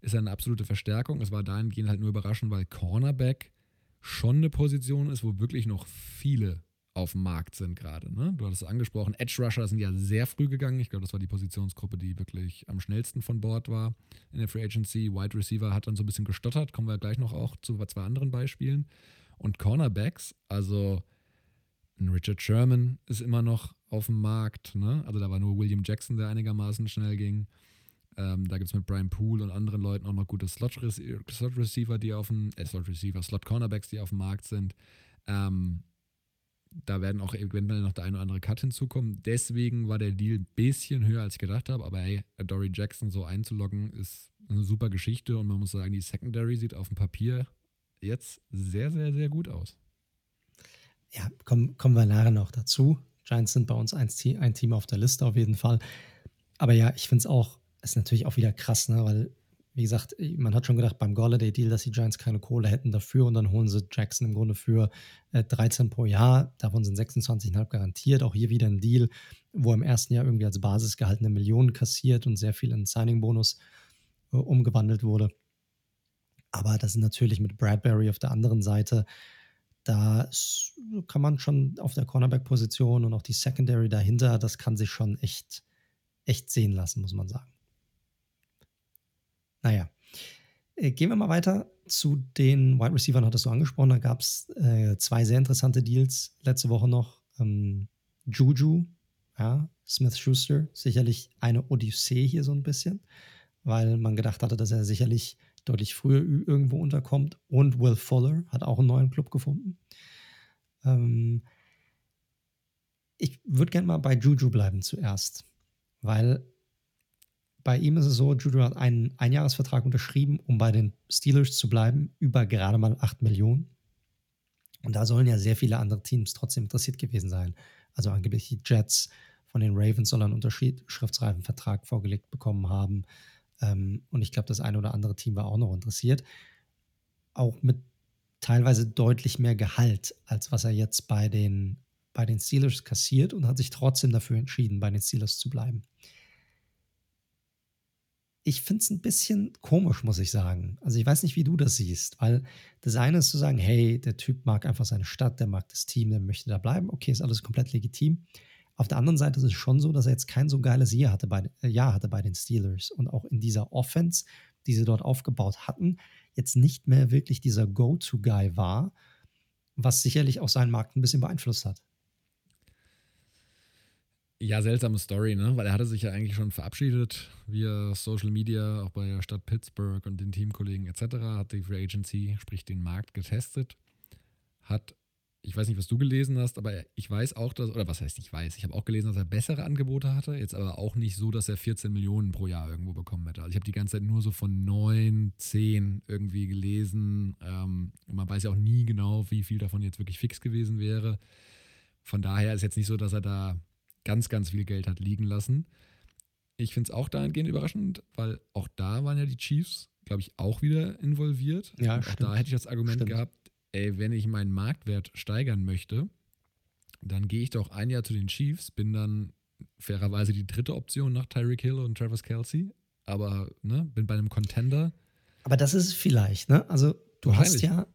ist er eine absolute Verstärkung. Es war dahingehend halt nur überraschend, weil Cornerback schon eine Position ist, wo wirklich noch viele auf dem Markt sind gerade. Ne? Du hattest es angesprochen, Edge Rusher sind ja sehr früh gegangen. Ich glaube, das war die Positionsgruppe, die wirklich am schnellsten von Bord war in der Free Agency. Wide Receiver hat dann so ein bisschen gestottert, kommen wir gleich noch auch zu zwei anderen Beispielen. Und Cornerbacks, also ein Richard Sherman ist immer noch auf dem Markt. Ne? Also da war nur William Jackson, der einigermaßen schnell ging. Ähm, da gibt es mit Brian Poole und anderen Leuten auch noch gute Slot-Receiver, die auf dem, äh, Slot-Receiver, Slot-Cornerbacks, die auf dem Markt sind. Ähm, da werden auch eventuell noch der eine oder andere Cut hinzukommen. Deswegen war der Deal ein bisschen höher, als ich gedacht habe. Aber hey, Dory Jackson so einzuloggen, ist eine super Geschichte. Und man muss sagen, die Secondary sieht auf dem Papier jetzt sehr, sehr, sehr gut aus. Ja, kommen, kommen wir nachher noch dazu. Giants sind bei uns ein, ein Team auf der Liste auf jeden Fall. Aber ja, ich finde es auch, ist natürlich auch wieder krass, ne? weil wie gesagt, man hat schon gedacht beim Golladay-Deal, dass die Giants keine Kohle hätten dafür und dann holen sie Jackson im Grunde für äh, 13 pro Jahr. Davon sind 26,5 garantiert. Auch hier wieder ein Deal, wo im ersten Jahr irgendwie als Basisgehalt eine Million kassiert und sehr viel in Signing-Bonus äh, umgewandelt wurde. Aber das ist natürlich mit Bradbury auf der anderen Seite. Da kann man schon auf der Cornerback-Position und auch die Secondary dahinter, das kann sich schon echt, echt sehen lassen, muss man sagen. Naja, äh, gehen wir mal weiter zu den Wide Receivers, hattest du angesprochen. Da gab es äh, zwei sehr interessante Deals letzte Woche noch. Ähm, Juju, ja, Smith Schuster, sicherlich eine Odyssee hier so ein bisschen, weil man gedacht hatte, dass er sicherlich deutlich früher irgendwo unterkommt. Und Will Fuller hat auch einen neuen Club gefunden. Ähm, ich würde gerne mal bei Juju bleiben zuerst, weil bei ihm ist es so, Juju hat einen Einjahresvertrag unterschrieben, um bei den Steelers zu bleiben, über gerade mal 8 Millionen. Und da sollen ja sehr viele andere Teams trotzdem interessiert gewesen sein. Also angeblich die Jets von den Ravens sollen einen unterschriftsreifen Vertrag vorgelegt bekommen haben. Ähm, und ich glaube, das eine oder andere Team war auch noch interessiert. Auch mit teilweise deutlich mehr Gehalt, als was er jetzt bei den, bei den Steelers kassiert und hat sich trotzdem dafür entschieden, bei den Steelers zu bleiben ich finde es ein bisschen komisch, muss ich sagen. Also ich weiß nicht, wie du das siehst, weil das eine ist zu sagen, hey, der Typ mag einfach seine Stadt, der mag das Team, der möchte da bleiben. Okay, ist alles komplett legitim. Auf der anderen Seite ist es schon so, dass er jetzt kein so geiles Jahr hatte bei, äh, Jahr hatte bei den Steelers und auch in dieser Offense, die sie dort aufgebaut hatten, jetzt nicht mehr wirklich dieser Go-To-Guy war, was sicherlich auch seinen Markt ein bisschen beeinflusst hat. Ja, seltsame Story, ne? Weil er hatte sich ja eigentlich schon verabschiedet via Social Media, auch bei der Stadt Pittsburgh und den Teamkollegen etc. Hat die Free Agency, sprich den Markt getestet. Hat, ich weiß nicht, was du gelesen hast, aber ich weiß auch, dass, oder was heißt ich weiß, ich habe auch gelesen, dass er bessere Angebote hatte, jetzt aber auch nicht so, dass er 14 Millionen pro Jahr irgendwo bekommen hätte. Also ich habe die ganze Zeit nur so von 9, 10 irgendwie gelesen. Ähm, man weiß ja auch nie genau, wie viel davon jetzt wirklich fix gewesen wäre. Von daher ist jetzt nicht so, dass er da ganz, ganz viel Geld hat liegen lassen. Ich finde es auch dahingehend überraschend, weil auch da waren ja die Chiefs, glaube ich, auch wieder involviert. Ja, auch stimmt. da hätte ich das Argument stimmt. gehabt, ey, wenn ich meinen Marktwert steigern möchte, dann gehe ich doch ein Jahr zu den Chiefs, bin dann fairerweise die dritte Option nach Tyreek Hill und Travis Kelsey, aber ne, bin bei einem Contender. Aber das ist es vielleicht, ne? Also du hast ja,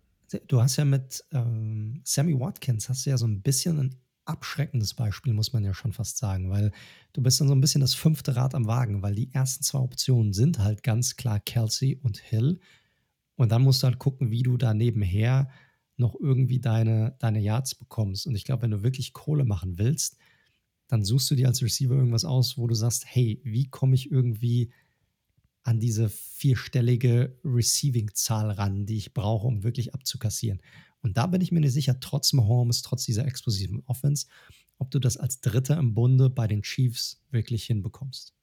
du hast ja mit ähm, Sammy Watkins hast du ja so ein bisschen ein abschreckendes Beispiel, muss man ja schon fast sagen, weil du bist dann so ein bisschen das fünfte Rad am Wagen, weil die ersten zwei Optionen sind halt ganz klar Kelsey und Hill. Und dann musst du halt gucken, wie du da nebenher noch irgendwie deine, deine Yards bekommst. Und ich glaube, wenn du wirklich Kohle machen willst, dann suchst du dir als Receiver irgendwas aus, wo du sagst, hey, wie komme ich irgendwie an diese vierstellige Receiving-Zahl ran, die ich brauche, um wirklich abzukassieren. Und da bin ich mir nicht sicher, trotz Mahomes, trotz dieser explosiven Offense, ob du das als Dritter im Bunde bei den Chiefs wirklich hinbekommst.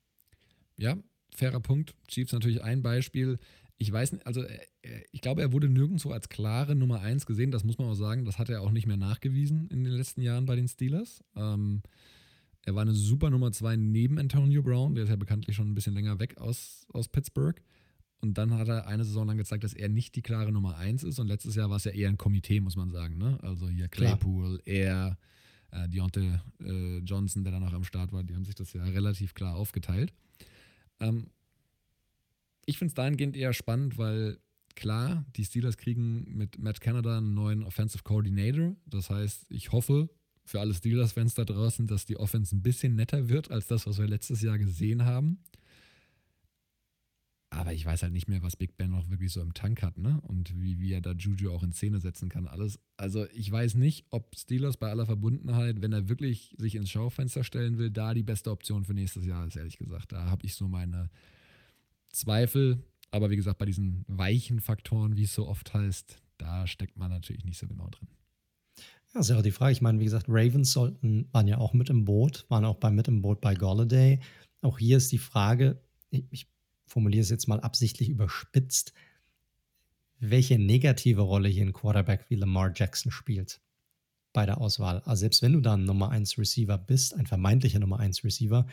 Ja, fairer Punkt. Chiefs natürlich ein Beispiel. Ich weiß nicht, also äh, ich glaube, er wurde nirgendwo als klare Nummer 1 gesehen. Das muss man auch sagen. Das hat er auch nicht mehr nachgewiesen in den letzten Jahren bei den Steelers. Ähm, er war eine super Nummer 2 neben Antonio Brown. Der ist ja bekanntlich schon ein bisschen länger weg aus, aus Pittsburgh. Und dann hat er eine Saison lang gezeigt, dass er nicht die klare Nummer 1 ist. Und letztes Jahr war es ja eher ein Komitee, muss man sagen. Ne? Also hier Claypool, er, äh, Deontay äh, Johnson, der danach am Start war, die haben sich das ja relativ klar aufgeteilt. Ähm, ich finde es dahingehend eher spannend, weil klar, die Steelers kriegen mit Matt Canada einen neuen Offensive Coordinator. Das heißt, ich hoffe für alle Steelers-Fans da draußen, dass die Offense ein bisschen netter wird als das, was wir letztes Jahr gesehen haben. Aber ich weiß halt nicht mehr, was Big Ben noch wirklich so im Tank hat, ne? Und wie, wie er da Juju auch in Szene setzen kann. Alles. Also ich weiß nicht, ob Steelers bei aller Verbundenheit, wenn er wirklich sich ins Schaufenster stellen will, da die beste Option für nächstes Jahr ist, ehrlich gesagt. Da habe ich so meine Zweifel. Aber wie gesagt, bei diesen weichen Faktoren, wie es so oft heißt, da steckt man natürlich nicht so genau drin. Ja, ist ja auch die Frage. Ich meine, wie gesagt, Ravens sollten, waren ja auch mit im Boot, waren auch bei mit im Boot bei Golladay. Auch hier ist die Frage, ich, formuliere es jetzt mal absichtlich überspitzt, welche negative Rolle hier ein Quarterback wie Lamar Jackson spielt bei der Auswahl. Also selbst wenn du dann Nummer 1 Receiver bist, ein vermeintlicher Nummer 1 Receiver,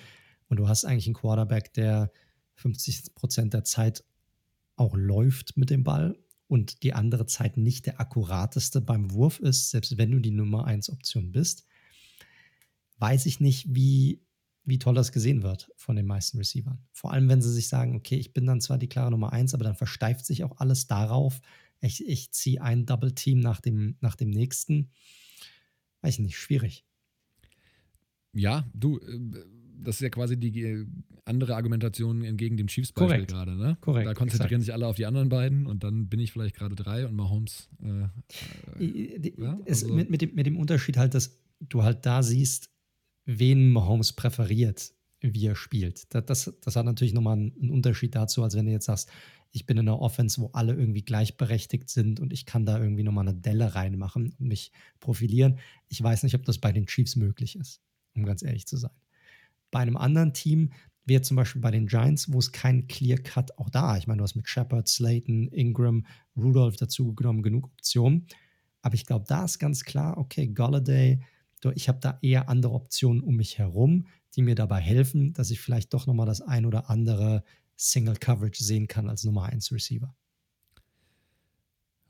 und du hast eigentlich einen Quarterback, der 50 Prozent der Zeit auch läuft mit dem Ball und die andere Zeit nicht der akkurateste beim Wurf ist, selbst wenn du die Nummer 1 Option bist, weiß ich nicht, wie wie toll das gesehen wird von den meisten Receivern. Vor allem, wenn sie sich sagen, okay, ich bin dann zwar die klare Nummer eins, aber dann versteift sich auch alles darauf. Ich, ich ziehe ein Double Team nach dem, nach dem nächsten. Weiß ich nicht, schwierig. Ja, du, äh, das ist ja quasi die äh, andere Argumentation entgegen dem Chiefs-Beispiel gerade, ne? Korrekt. Da konzentrieren exakt. sich alle auf die anderen beiden und dann bin ich vielleicht gerade drei und Mahomes. Äh, äh, ja, also. mit, mit, dem, mit dem Unterschied halt, dass du halt da siehst, wen Mahomes präferiert, wie er spielt. Das, das, das hat natürlich nochmal einen Unterschied dazu, als wenn du jetzt sagst, ich bin in einer Offense, wo alle irgendwie gleichberechtigt sind und ich kann da irgendwie nochmal eine Delle reinmachen und mich profilieren. Ich weiß nicht, ob das bei den Chiefs möglich ist, um ganz ehrlich zu sein. Bei einem anderen Team, wie zum Beispiel bei den Giants, wo es keinen Clear Cut auch da. Ich meine, du hast mit Shepard, Slayton, Ingram, Rudolph dazu genommen, genug Optionen. Aber ich glaube, da ist ganz klar, okay, Golladay, ich habe da eher andere Optionen um mich herum, die mir dabei helfen, dass ich vielleicht doch nochmal das ein oder andere Single Coverage sehen kann als Nummer 1 Receiver.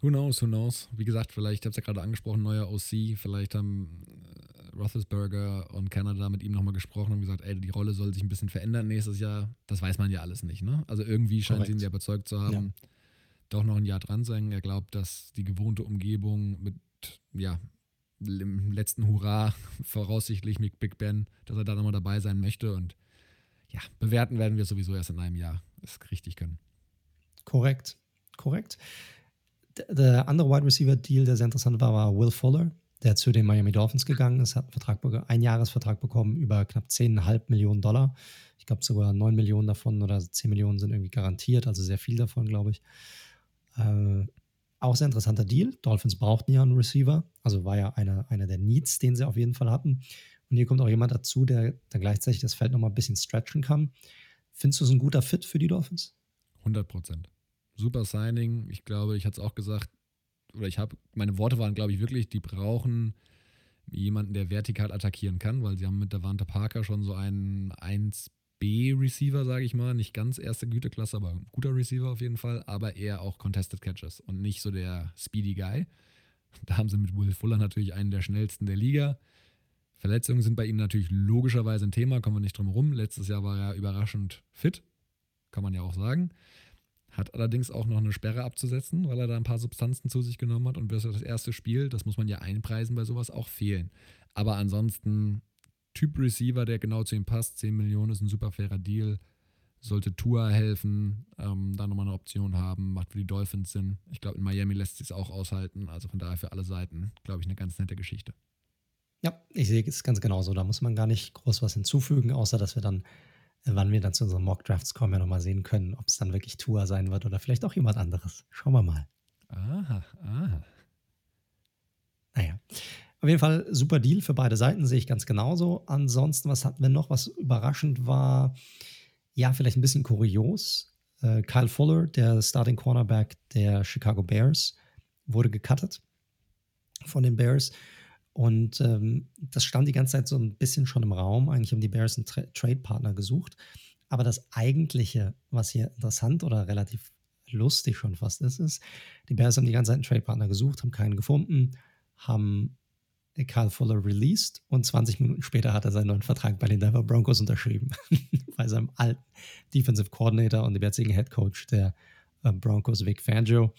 Who knows, who knows? Wie gesagt, vielleicht, ich habe es ja gerade angesprochen, neuer OC, vielleicht haben äh, Roethlisberger und Canada mit ihm nochmal gesprochen und gesagt, ey, die Rolle soll sich ein bisschen verändern nächstes Jahr. Das weiß man ja alles nicht, ne? Also irgendwie scheint sie ihn ja überzeugt zu haben, ja. doch noch ein Jahr dran sein. Er glaubt, dass die gewohnte Umgebung mit, ja, im letzten Hurra *laughs* voraussichtlich mit Big Ben, dass er da nochmal dabei sein möchte. Und ja, bewerten werden wir sowieso erst in einem Jahr. Das richtig können. Korrekt, korrekt. Der andere Wide Receiver Deal, der sehr interessant war, war Will Fuller, der zu den Miami Dolphins gegangen ist, hat einen, Vertrag, einen Jahresvertrag bekommen über knapp 10,5 Millionen Dollar. Ich glaube sogar 9 Millionen davon oder 10 Millionen sind irgendwie garantiert, also sehr viel davon, glaube ich. Äh, auch sehr interessanter Deal. Dolphins brauchten ja einen Receiver, also war ja einer eine der Needs, den sie auf jeden Fall hatten. Und hier kommt auch jemand dazu, der dann gleichzeitig das Feld nochmal ein bisschen stretchen kann. Findest du es ein guter Fit für die Dolphins? 100 Prozent. Super Signing. Ich glaube, ich hatte es auch gesagt, oder ich habe, meine Worte waren, glaube ich, wirklich, die brauchen jemanden, der vertikal attackieren kann, weil sie haben mit Davante Parker schon so einen 1 B-Receiver, sage ich mal. Nicht ganz erste Güteklasse, aber guter Receiver auf jeden Fall. Aber eher auch Contested Catches und nicht so der Speedy Guy. Da haben sie mit Will Fuller natürlich einen der schnellsten der Liga. Verletzungen sind bei ihm natürlich logischerweise ein Thema, kommen wir nicht drum herum. Letztes Jahr war er überraschend fit, kann man ja auch sagen. Hat allerdings auch noch eine Sperre abzusetzen, weil er da ein paar Substanzen zu sich genommen hat und wird das erste Spiel, das muss man ja einpreisen bei sowas, auch fehlen. Aber ansonsten Typ Receiver, der genau zu ihm passt. 10 Millionen ist ein super fairer Deal. Sollte Tour helfen, ähm, da nochmal eine Option haben, macht für die Dolphins Sinn. Ich glaube, in Miami lässt sich es auch aushalten. Also von daher für alle Seiten, glaube ich, eine ganz nette Geschichte. Ja, ich sehe es ganz genauso. Da muss man gar nicht groß was hinzufügen, außer dass wir dann wann wir dann zu unseren Mock Drafts kommen, ja nochmal sehen können, ob es dann wirklich Tour sein wird oder vielleicht auch jemand anderes. Schauen wir mal. Aha, aha. Naja. Auf jeden Fall super Deal für beide Seiten, sehe ich ganz genauso. Ansonsten, was hatten wir noch, was überraschend war? Ja, vielleicht ein bisschen kurios. Äh, Kyle Fuller, der Starting Cornerback der Chicago Bears, wurde gecuttet von den Bears. Und ähm, das stand die ganze Zeit so ein bisschen schon im Raum. Eigentlich haben die Bears einen Tra Trade-Partner gesucht. Aber das Eigentliche, was hier interessant oder relativ lustig schon fast ist, ist, die Bears haben die ganze Zeit einen Trade-Partner gesucht, haben keinen gefunden, haben Carl Fuller released und 20 Minuten später hat er seinen neuen Vertrag bei den Denver Broncos unterschrieben. *laughs* bei seinem alten Defensive Coordinator und dem jetzigen Head Coach der äh, Broncos, Vic Fangio.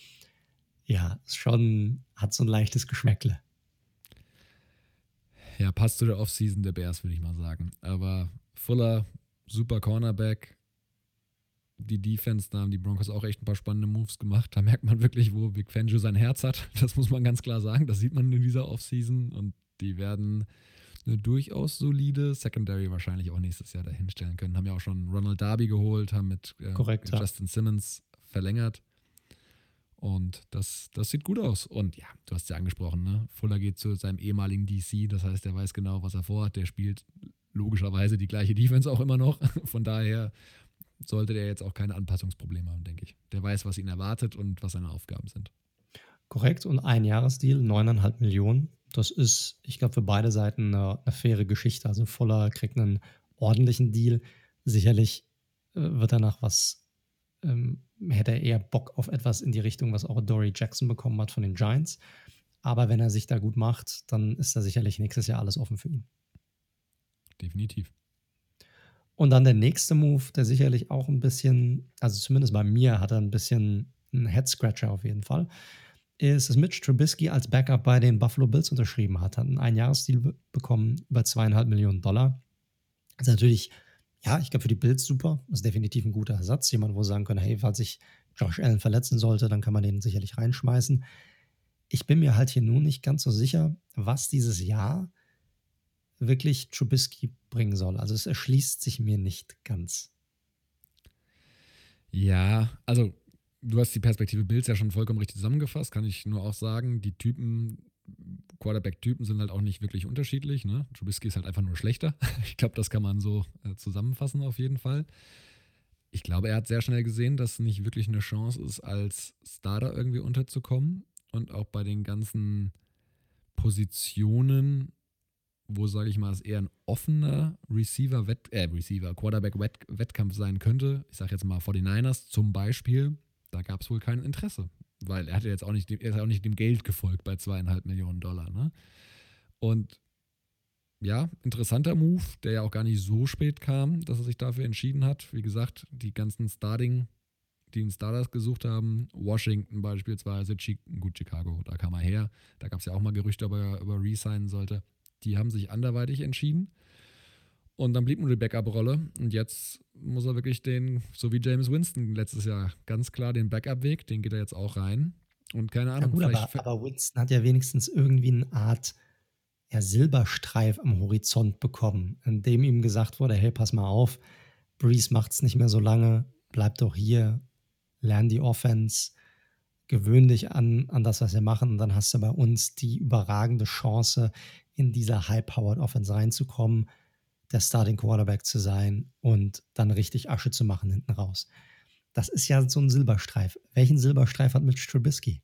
Ja, schon hat so ein leichtes Geschmäckle. Ja, passt zu der Offseason der Bears, würde ich mal sagen. Aber Fuller, super Cornerback. Die Defense, da haben die Broncos auch echt ein paar spannende Moves gemacht. Da merkt man wirklich, wo Big Fangio sein Herz hat. *laughs* Das muss man ganz klar sagen. Das sieht man in dieser Offseason. Und die werden eine durchaus solide Secondary wahrscheinlich auch nächstes Jahr dahinstellen können. Haben ja auch schon Ronald Darby geholt, haben mit äh, Korrekt, Justin ja. Simmons verlängert. Und das, das sieht gut aus. Und ja, du hast ja angesprochen, ne? Fuller geht zu seinem ehemaligen DC, das heißt, er weiß genau, was er vorhat. Der spielt logischerweise die gleiche Defense auch immer noch. *laughs* Von daher sollte der jetzt auch keine Anpassungsprobleme haben, denke ich. Der weiß, was ihn erwartet und was seine Aufgaben sind. Korrekt. Und ein Jahresdeal, neuneinhalb Millionen. Das ist, ich glaube, für beide Seiten eine, eine, faire Geschichte. Also Fuller kriegt einen ordentlichen Deal. Sicherlich äh, wird danach was ähm, hätte er eher Bock auf etwas in die Richtung, was auch Dory Jackson bekommen hat von den Giants. Aber wenn er sich da gut macht, dann ist da sicherlich nächstes Jahr alles offen für ihn. Definitiv. Und dann der nächste Move, der sicherlich auch ein bisschen, also zumindest bei mir hat er ein bisschen einen Head-Scratcher auf jeden Fall, ist, dass Mitch Trubisky als Backup bei den Buffalo Bills unterschrieben hat. Hat einen Einjahresdeal bekommen über zweieinhalb Millionen Dollar. Das ist natürlich ja, ich glaube für die Bills super. Das ist definitiv ein guter Ersatz. Jemand, wo sagen können, hey, falls sich Josh Allen verletzen sollte, dann kann man den sicherlich reinschmeißen. Ich bin mir halt hier nun nicht ganz so sicher, was dieses Jahr wirklich Trubisky bringen soll. Also es erschließt sich mir nicht ganz. Ja, also du hast die Perspektive Bills ja schon vollkommen richtig zusammengefasst, kann ich nur auch sagen. Die Typen, Quarterback-Typen sind halt auch nicht wirklich unterschiedlich. Ne? Trubisky ist halt einfach nur schlechter. *laughs* Ich glaube, das kann man so äh, zusammenfassen auf jeden Fall. Ich glaube, er hat sehr schnell gesehen, dass nicht wirklich eine Chance ist, als Starter irgendwie unterzukommen. Und auch bei den ganzen Positionen, wo, sage ich mal, es eher ein offener Receiver, -Wett äh, Receiver, Quarterback-Wettkampf sein könnte. Ich sage jetzt mal 49ers zum Beispiel. Da gab es wohl kein Interesse weil er hat ja jetzt auch nicht, er ist auch nicht dem Geld gefolgt bei zweieinhalb Millionen Dollar. Ne? Und ja, interessanter Move, der ja auch gar nicht so spät kam, dass er sich dafür entschieden hat. Wie gesagt, die ganzen Starting, die den Stardust gesucht haben, Washington beispielsweise, gut, Chicago, da kam er her. Da gab es ja auch mal Gerüchte, ob er über resignen sollte. Die haben sich anderweitig entschieden. Und dann blieb nur die Backup-Rolle. Und jetzt muss er wirklich den, so wie James Winston letztes Jahr, ganz klar den Backup-Weg, den geht er jetzt auch rein. Und keine Ahnung. Ja gut, aber, aber, Winston hat ja wenigstens irgendwie eine Art ja, Silberstreif am Horizont bekommen, in dem ihm gesagt wurde, hey, pass mal auf, Breeze macht es nicht mehr so lange, bleib doch hier, lern die Offense, gewöhn dich an, an das, was wir machen und dann hast du bei uns die überragende Chance, in dieser High-Powered Offense reinzukommen der Starting Quarterback zu sein und dann richtig Asche zu machen hinten raus. Das ist ja so ein Silberstreif. Welchen Silberstreif hat Mitch Trubisky?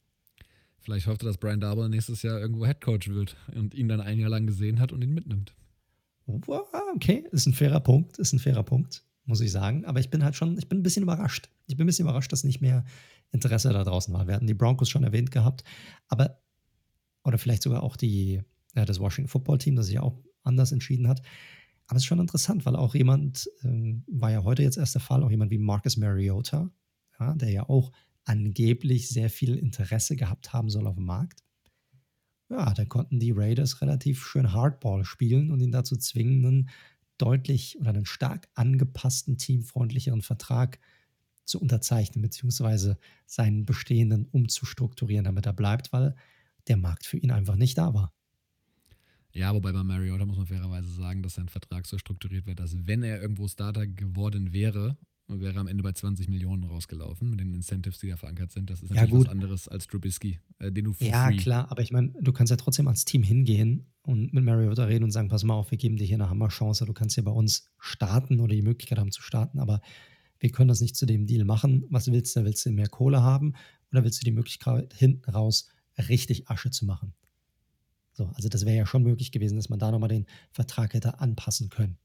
Vielleicht hofft er, dass Brian Darble nächstes Jahr irgendwo Headcoach wird und ihn dann ein Jahr lang gesehen hat und ihn mitnimmt. Okay, ist ein fairer Punkt, ist ein fairer Punkt, muss ich sagen. Aber ich bin halt schon, ich bin ein bisschen überrascht. Ich bin ein bisschen überrascht, dass nicht mehr Interesse da draußen war. Wir hatten die Broncos schon erwähnt gehabt, aber, oder vielleicht sogar auch die, ja, das Washington Football Team, das sich auch anders entschieden hat. Aber es ist schon interessant, weil auch jemand, ähm, war ja heute jetzt erst der Fall, auch jemand wie Marcus Mariota, ja, der ja auch angeblich sehr viel Interesse gehabt haben soll auf dem Markt. Ja, da konnten die Raiders relativ schön Hardball spielen und ihn dazu zwingen, einen deutlich oder einen stark angepassten, teamfreundlicheren Vertrag zu unterzeichnen, beziehungsweise seinen bestehenden umzustrukturieren, damit er bleibt, weil der Markt für ihn einfach nicht da war. Ja, wobei bei Mariota muss man fairerweise sagen, dass sein Vertrag so strukturiert wird, dass wenn er irgendwo Starter geworden wäre, wäre am Ende bei 20 Millionen rausgelaufen mit den Incentives, die da verankert sind. Das ist natürlich ja, was anderes als Trubisky, äh, den du Ja, free. klar, aber ich meine, du kannst ja trotzdem als Team hingehen und mit Mariota reden und sagen, pass mal auf, wir geben dir hier eine Hammerchance, du kannst ja bei uns starten oder die Möglichkeit haben zu starten, aber wir können das nicht zu dem Deal machen. Was willst du? Willst du mehr Kohle haben oder willst du die Möglichkeit hinten raus richtig Asche zu machen? So, also das wäre ja schon möglich gewesen, dass man da nochmal den Vertrag hätte anpassen können.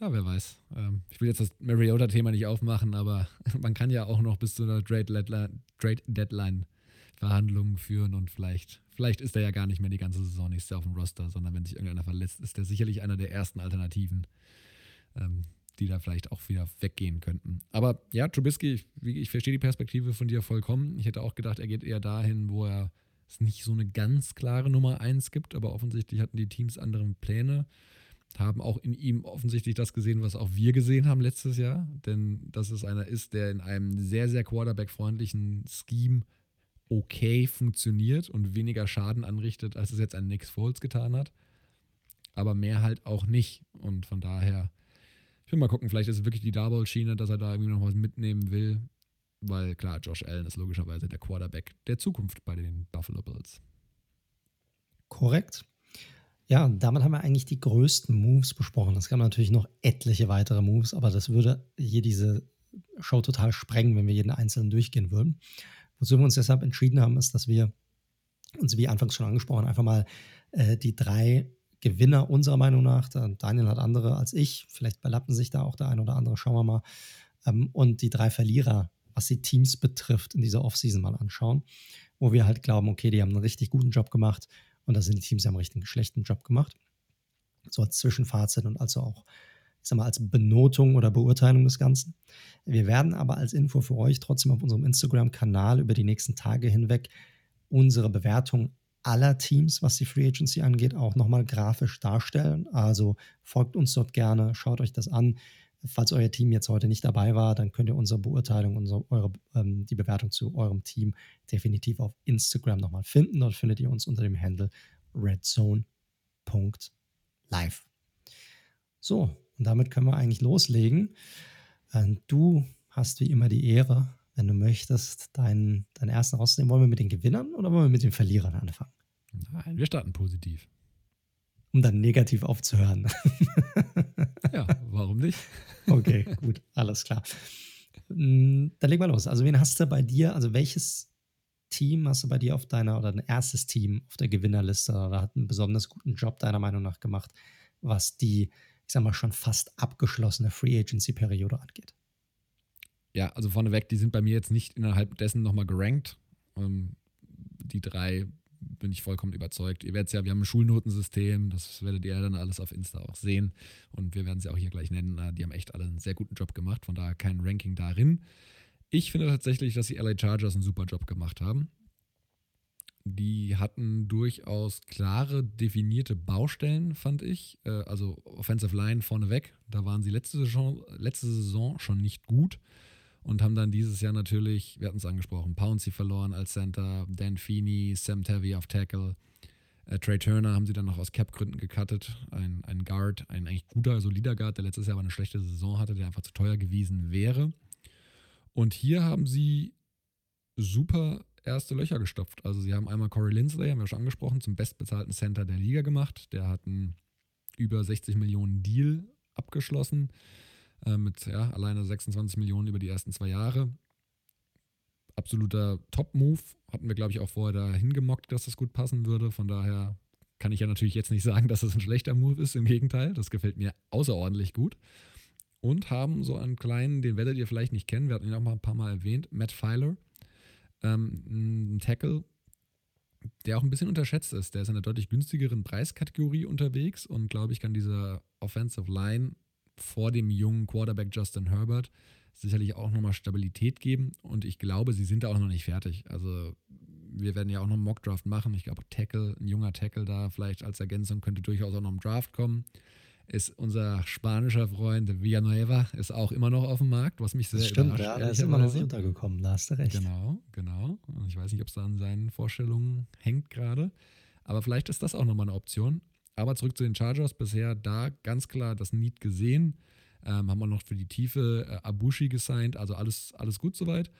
Ja, wer weiß. Ähm, ich will jetzt das Mariota-Thema nicht aufmachen, aber *laughs* man kann ja auch noch bis zu einer Trade-Deadline-Verhandlungen führen und vielleicht, vielleicht ist er ja gar nicht mehr die ganze Saison Jahr auf dem Roster, sondern wenn sich irgendeiner verletzt, ist er sicherlich einer der ersten Alternativen, ähm, die da vielleicht auch wieder weggehen könnten. Aber ja, Trubisky, ich, ich verstehe die Perspektive von dir vollkommen. Ich hätte auch gedacht, er geht eher dahin, wo er es nicht so eine ganz klare Nummer 1 gibt, aber offensichtlich hatten die Teams andere Pläne haben auch in ihm offensichtlich das gesehen, was auch wir gesehen haben letztes Jahr. Denn dass es einer ist, der in einem sehr, sehr Quarterback-freundlichen Scheme okay funktioniert und weniger Schaden anrichtet, als es jetzt ein Nick Foles getan hat. Aber mehr halt auch nicht. Und von daher, ich will mal gucken, vielleicht ist es wirklich die Double-Schiene, dass er da irgendwie noch was mitnehmen will. Weil klar, Josh Allen ist logischerweise der Quarterback der Zukunft bei den Buffalo Bills. Korrekt. Ja, und damit haben wir eigentlich die größten Moves besprochen. Es gab natürlich noch etliche weitere Moves, aber das würde hier diese Show total sprengen, wenn wir jeden einzelnen durchgehen würden. Wozu wir uns deshalb entschieden haben, ist, dass wir uns, wie anfangs schon angesprochen, einfach mal äh, die drei Gewinner unserer Meinung nach, Daniel hat andere als ich, vielleicht belappen sich da auch der ein oder andere, schauen wir mal, ähm, und die drei Verlierer, was die Teams betrifft, in dieser Offseason mal anschauen, wo wir halt glauben, okay, die haben einen richtig guten Job gemacht und da sind die Teams ja einen richtig schlechten Job gemacht. So als Zwischenfazit und also auch, ich sag mal, als Benotung oder Beurteilung des Ganzen. Wir werden aber als Info für euch trotzdem auf unserem Instagram-Kanal über die nächsten Tage hinweg unsere Bewertung aller Teams, was die Free Agency angeht, auch nochmal grafisch darstellen. Also folgt uns dort gerne, schaut euch das an. Falls euer Team jetzt heute nicht dabei war, dann könnt ihr unsere Beurteilung, unsere, eure, ähm, die Bewertung zu eurem Team definitiv auf Instagram nochmal finden. Dort findet ihr uns unter dem Handle redzone.live. So, und damit können wir eigentlich loslegen. Ähm, du hast wie immer die Ehre, wenn du möchtest, deinen, deinen ersten rausnehmen. Wollen wir mit den Gewinnern oder wollen wir mit den Verlierern anfangen? Nein, wir starten positiv. Um dann negativ aufzuhören. ja, warum nicht? *laughs* Okay, gut, alles klar. Hm, dann leg mal los. Also, wen hast du bei dir, also welches Team hast du bei dir auf deiner oder dein erstes Team auf der Gewinnerliste oder hat einen besonders guten Job deiner Meinung nach gemacht, was die, ich sag mal, schon fast abgeschlossene Free Agency-Periode angeht? Ja, also vorneweg, die sind bei mir jetzt nicht innerhalb dessen nochmal gerankt. Ähm, die drei bin ich vollkommen überzeugt. Ihr werdet ja, wir haben ein Schulnotensystem, das werdet ihr dann alles auf Insta auch sehen. Und wir werden sie auch hier gleich nennen. Die haben echt alle einen sehr guten Job gemacht, von daher kein Ranking darin. Ich finde tatsächlich, dass die LA Chargers einen super Job gemacht haben. Die hatten durchaus klare, definierte Baustellen, fand ich. Äh, also Offensive Line vorneweg. Da waren sie letzte Saison, letzte Saison schon nicht gut und haben dann dieses Jahr natürlich, wir hatten es angesprochen, Pouncy verloren als Center, Dan Feeney, Sam Tevy auf Tackle. Äh, Trey Turner haben sie dann noch aus Cap-Gründen gecuttet. Ein, ein Guard, ein eigentlich guter, solider Guard, der letztes Jahr aber eine schlechte Saison hatte, der einfach zu teuer gewesen wäre. Und hier haben sie super erste Löcher gestopft. Also sie haben einmal Corey Lindsley, haben wir schon angesprochen, zum bestbezahlten Center der Liga gemacht. Der hat einen über 60 Millionen Deal abgeschlossen äh, mit ja, alleine 26 Millionen über die ersten zwei Jahre. Absoluter Top-Move. Hatten wir, glaube ich, auch vorher da hingemockt, dass das gut passen würde. Von daher kann ich ja natürlich jetzt nicht *laughs* sagen, dass es das ein schlechter Move ist. Im Gegenteil, das gefällt mir außerordentlich gut. Und haben so einen kleinen, den werdet ihr vielleicht nicht kennen, wir hatten ihn auch mal ein paar Mal erwähnt, Matt Filer. Ähm, ein Tackle, der auch ein bisschen unterschätzt ist. Der ist in einer deutlich günstigeren Preiskategorie unterwegs und glaube ich, kann dieser Offensive Line vor dem jungen Quarterback Justin Herbert sicherlich auch nochmal Stabilität geben. Und ich glaube, sie sind da auch noch nicht fertig. Also wir werden ja auch noch einen Mockdraft machen. Ich glaube, Tackle, ein junger Tackle da vielleicht als Ergänzung könnte durchaus auch noch im Draft kommen. Ist unser spanischer Freund Villanueva, ist auch immer noch auf dem Markt, was mich sehr das stimmt, ja, der ist immer noch runtergekommen, da hast du recht. Genau, genau. Und ich weiß nicht, ob es da an seinen Vorstellungen hängt gerade. Aber vielleicht ist das auch nochmal eine Option. Aber zurück zu den Chargers. Bisher da ganz klar das Need gesehen. Ähm, haben wir noch für die Tiefe äh, Abushi gesigned. Also alles, alles gut soweit.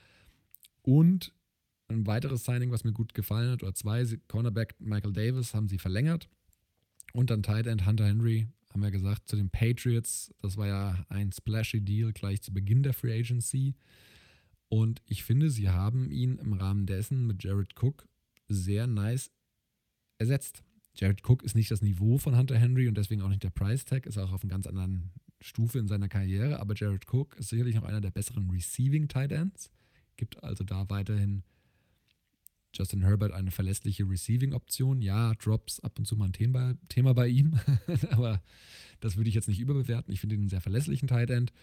Und ein weiteres Signing, was mir gut gefallen hat, oder zwei, Cornerback Michael Davis haben sie verlängert. Und dann Tight End Hunter Henry, haben wir gesagt, zu den Patriots. Das war ja ein splashy Deal gleich zu Beginn der Free Agency. Und ich finde, sie haben ihn im Rahmen dessen mit Jared Cook sehr nice ersetzt. Jared Cook ist nicht das Niveau von Hunter Henry und deswegen auch nicht der Price Tag, ist auch auf einer ganz anderen Stufe in seiner Karriere. Aber Jared Cook ist sicherlich noch einer der besseren Receiving Tight Ends. Gibt also da weiterhin Justin Herbert eine verlässliche Receiving-Option. Ja, Drops ab und zu mal ein Thema, Thema bei ihm, *laughs* aber das würde ich jetzt nicht überbewerten. Ich finde ihn einen sehr verlässlichen Tight End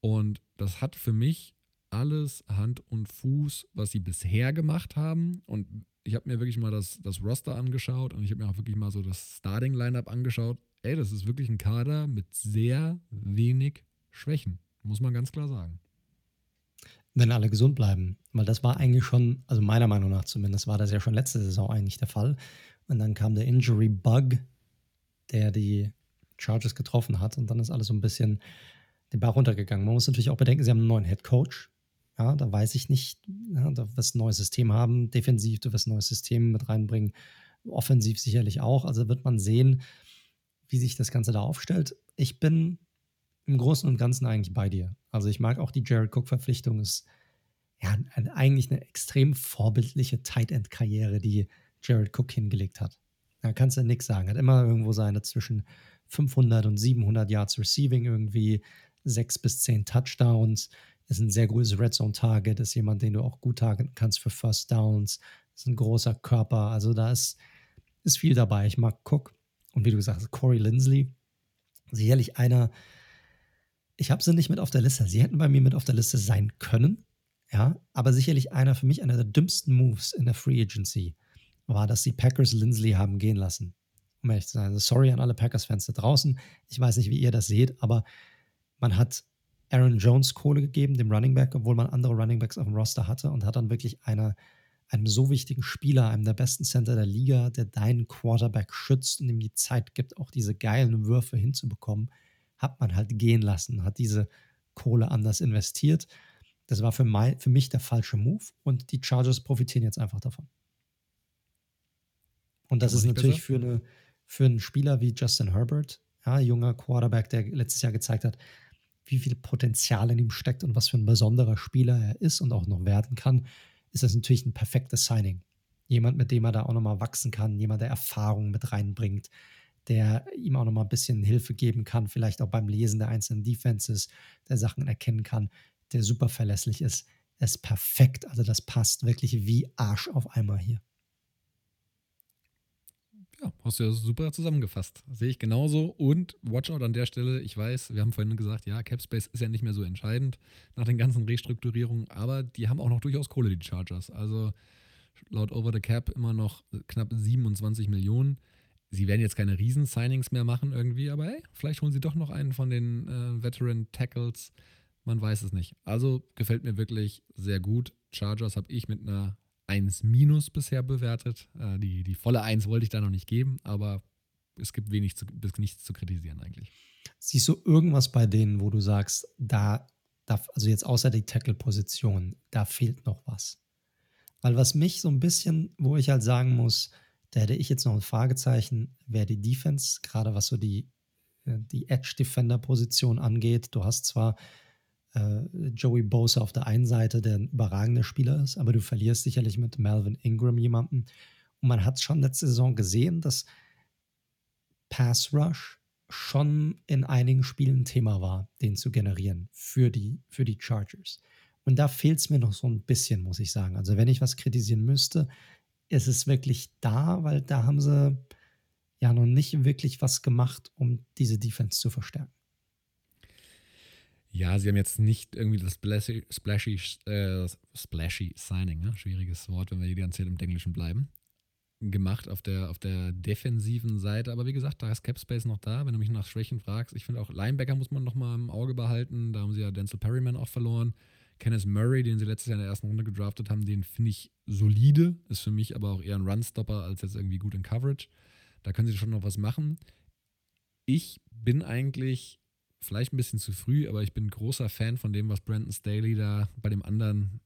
und das hat für mich alles Hand und Fuß, was sie bisher gemacht haben. Und ich habe mir wirklich mal das, das Roster angeschaut und ich habe mir auch wirklich mal so das Starting-Lineup angeschaut. Ey, das ist wirklich ein Kader mit sehr wenig Schwächen, muss man ganz klar sagen wenn alle gesund bleiben. Weil das war eigentlich schon, also meiner Meinung nach zumindest, war das ja schon letzte Saison eigentlich der Fall. Und dann kam der Injury Bug, der die Chargers getroffen hat. Und dann ist alles so ein bisschen den Bach runtergegangen. Man muss natürlich auch bedenken, sie haben einen neuen Head Coach. Ja, da weiß ich nicht, ja, da wirst ein neues System haben. Defensiv, du wirst ein neues System mit reinbringen. Offensiv sicherlich auch. Also wird man sehen, wie sich das Ganze da aufstellt. Ich bin im Großen und Ganzen eigentlich bei dir. Also ich mag auch die Jared Cook-Verpflichtung. Ist ja eigentlich eine extrem vorbildliche Tight End-Karriere, die Jared Cook hingelegt hat. Da kannst du nichts sagen. Hat immer irgendwo seine zwischen 500 und 700 Yards Receiving irgendwie, sechs bis zehn Touchdowns. Ist ein sehr gutes Red Zone Target. Ist jemand, den du auch gut targeten kannst für First Downs. Ist ein großer Körper. Also da ist, ist viel dabei. Ich mag Cook. Und wie du gesagt hast, Corey Lindsley. Sicherlich einer, ich habe sie nicht mit auf der Liste. Sie hätten bei mir mit auf der Liste sein können. Ja, aber sicherlich einer für mich einer der dümmsten Moves in der Free Agency war, dass die Packers Lindsley haben gehen lassen. Um ehrlich zu sein. Also sorry an alle Packers-Fans da draußen. Ich weiß nicht, wie ihr das seht, aber man hat Aaron Jones Kohle gegeben, dem Running Back, obwohl man andere Running Backs auf dem Roster hatte und hat dann wirklich einer, einem so wichtigen Spieler, einem der besten Center der Liga, der deinen Quarterback schützt und ihm die Zeit gibt, auch diese geilen Würfe hinzubekommen, hat man halt gehen lassen, hat diese Kohle anders investiert. Das war für, mein, für mich der falsche Move und die Chargers profitieren jetzt einfach davon. Und das ist natürlich für, eine, für einen Spieler wie Justin Herbert, ja, junger Quarterback, der letztes Jahr gezeigt hat, wie viel Potenzial in ihm steckt und was für ein besonderer Spieler er ist und auch noch werden kann, ist das natürlich ein perfektes Signing. Jemand, mit dem er da auch nochmal wachsen kann, jemand, der Erfahrung mit reinbringt, der ihm auch nochmal ein bisschen Hilfe geben kann, vielleicht auch beim Lesen der einzelnen Defenses, der Sachen erkennen kann, der super verlässlich ist. Er ist perfekt, also das passt wirklich wie Arsch auf einmal hier. Ja, hast du ja super zusammengefasst. Sehe ich genauso. Und Watchout an der Stelle, ich weiß, wir haben vorhin gesagt, ja, Capspace ist ja nicht mehr so entscheidend nach den ganzen Restrukturierungen, aber die haben auch noch durchaus Kohle, die Chargers. Also laut Over the Cap immer noch knapp 27 Millionen sie werden jetzt keine Riesen-Signings mehr machen irgendwie, aber hey, vielleicht holen sie doch noch einen von den äh, Veteran-Tackles. Man weiß es nicht. Also gefällt mir wirklich sehr gut. Chargers habe ich mit einer 1 minus bisher bewertet. Äh, die, die volle 1 wollte ich da noch nicht geben, aber es gibt wenig zu, nichts zu kritisieren eigentlich. Siehst du irgendwas bei denen, wo du sagst, da, da also jetzt außer die Tackle-Position, da fehlt noch was? Weil was mich so ein bisschen, wo ich halt sagen muss, da hätte ich jetzt noch ein Fragezeichen, wer die Defense, gerade was so die, äh, die Edge-Defender-Position angeht. Du hast zwar Joey Bosa auf der einen Seite, der ein überragender Spieler ist, aber du verlierst sicherlich mit Melvin Ingram jemanden. Und man hat schon letzte Saison gesehen, dass Pass Rush schon in einigen Spielen Thema war, den zu generieren für die, für die Chargers. Und da fehlt es mir noch so ein bisschen, muss ich sagen. Also, wenn ich was kritisieren müsste, ist es wirklich da, weil da haben sie ja noch nicht wirklich was gemacht, um diese Defense zu verstärken. Ja, sie haben jetzt nicht irgendwie das splashy, splashy, äh, splashy Signing, ne? schwieriges Wort, wenn wir die ganze Zeit im Englischen bleiben, gemacht auf der, auf der defensiven Seite. Aber wie gesagt, da ist Cap Space noch da, wenn du mich nach Schwächen fragst. Ich finde auch Linebacker muss man noch mal im Auge behalten. Da haben sie ja Denzel Perryman auch verloren. Kenneth Murray, den sie letztes Jahr in der ersten Runde gedraftet haben, den finde ich solide, ist für mich aber auch eher ein Runstopper als jetzt irgendwie gut in Coverage. Da können sie schon noch was machen. Ich bin eigentlich vielleicht ein bisschen zu früh, aber ich bin großer Fan von dem, was Brandon Staley da bei dem anderen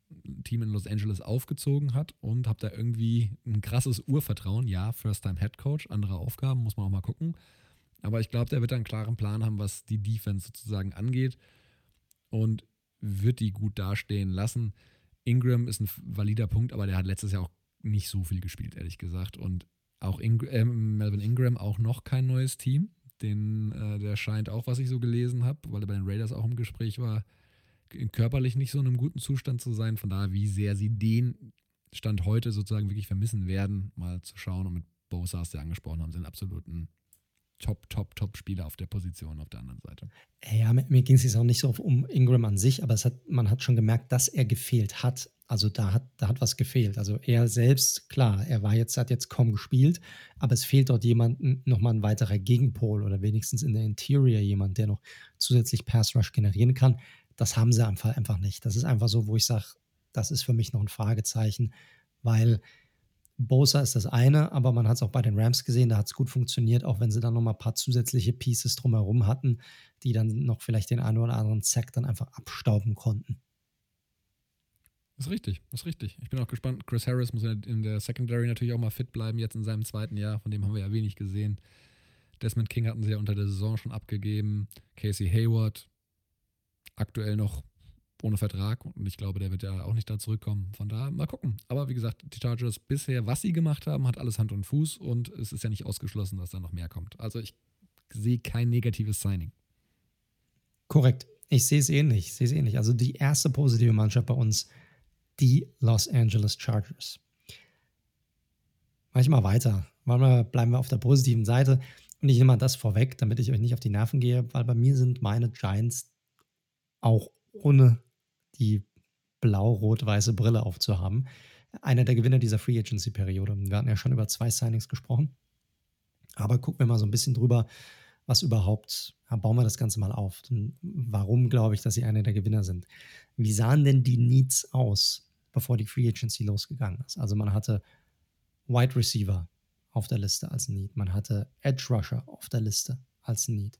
Team in Los Angeles aufgezogen hat und habe da irgendwie ein krasses Urvertrauen. Ja, First-Time Head Coach, andere Aufgaben, muss man auch mal gucken. Aber ich glaube, der wird einen klaren Plan haben, was die Defense sozusagen angeht und wird die gut dastehen lassen. Ingram ist ein valider Punkt, aber der hat letztes Jahr auch nicht so viel gespielt, ehrlich gesagt. Und auch Ing äh, Melvin Ingram auch noch kein neues Team. Den, äh, der scheint auch, was ich so gelesen habe, weil er bei den Raiders auch im Gespräch war, körperlich nicht so in einem guten Zustand zu sein. Von daher, wie sehr sie den Stand heute sozusagen wirklich vermissen werden, mal zu schauen. Und mit Bosa, sie angesprochen haben, sind absoluten Top, Top, Top-Spieler auf der Position auf der anderen Seite. Ja, mir, mir ging es jetzt auch nicht so um Ingram an sich, aber hat, man hat schon gemerkt, dass er gefehlt hat. Also da hat, da hat was gefehlt. Also er selbst, klar, er war jetzt, hat jetzt kaum gespielt, aber es fehlt dort jemand, nochmal ein weiterer Gegenpol oder wenigstens in der Interior jemand, der noch zusätzlich Pass Rush generieren kann. Das haben sie einfach, einfach nicht. Das ist einfach so, wo ich sage, das ist für mich noch ein Fragezeichen, weil Bosa ist das eine, aber man hat es auch bei den Rams gesehen, da hat es gut funktioniert, auch wenn sie dann noch mal ein paar zusätzliche Pieces drumherum hatten, die dann noch vielleicht den einen oder anderen Zack dann einfach abstauben konnten. Das ist richtig, das ist richtig. Ich bin auch gespannt. Chris Harris muss in der Secondary natürlich auch mal fit bleiben, jetzt in seinem zweiten Jahr, von dem haben wir ja wenig gesehen. Desmond King hatten sie ja unter der Saison schon abgegeben. Casey Hayward, aktuell noch ohne Vertrag und ich glaube, der wird ja auch nicht da zurückkommen. Von daher mal gucken. Aber wie gesagt, die Chargers bisher, was sie gemacht haben, hat alles Hand und Fuß und es ist ja nicht ausgeschlossen, dass da noch mehr kommt. Also ich sehe kein negatives Signing. Korrekt. Ich sehe es ähnlich. Ich sehe es ähnlich. Also die erste positive Mannschaft bei uns, die Los Angeles Chargers. Mach ich mal weiter. Mal bleiben wir auf der positiven Seite. Und ich nehme mal das vorweg, damit ich euch nicht auf die Nerven gehe, weil bei mir sind meine Giants auch ohne die blau-rot-weiße Brille aufzuhaben. Einer der Gewinner dieser Free Agency-Periode. Wir hatten ja schon über zwei Signings gesprochen. Aber gucken wir mal so ein bisschen drüber, was überhaupt, ja, bauen wir das Ganze mal auf. Warum glaube ich, dass sie einer der Gewinner sind? Wie sahen denn die Needs aus, bevor die Free Agency losgegangen ist? Also man hatte Wide Receiver auf der Liste als Need, man hatte Edge Rusher auf der Liste als Need,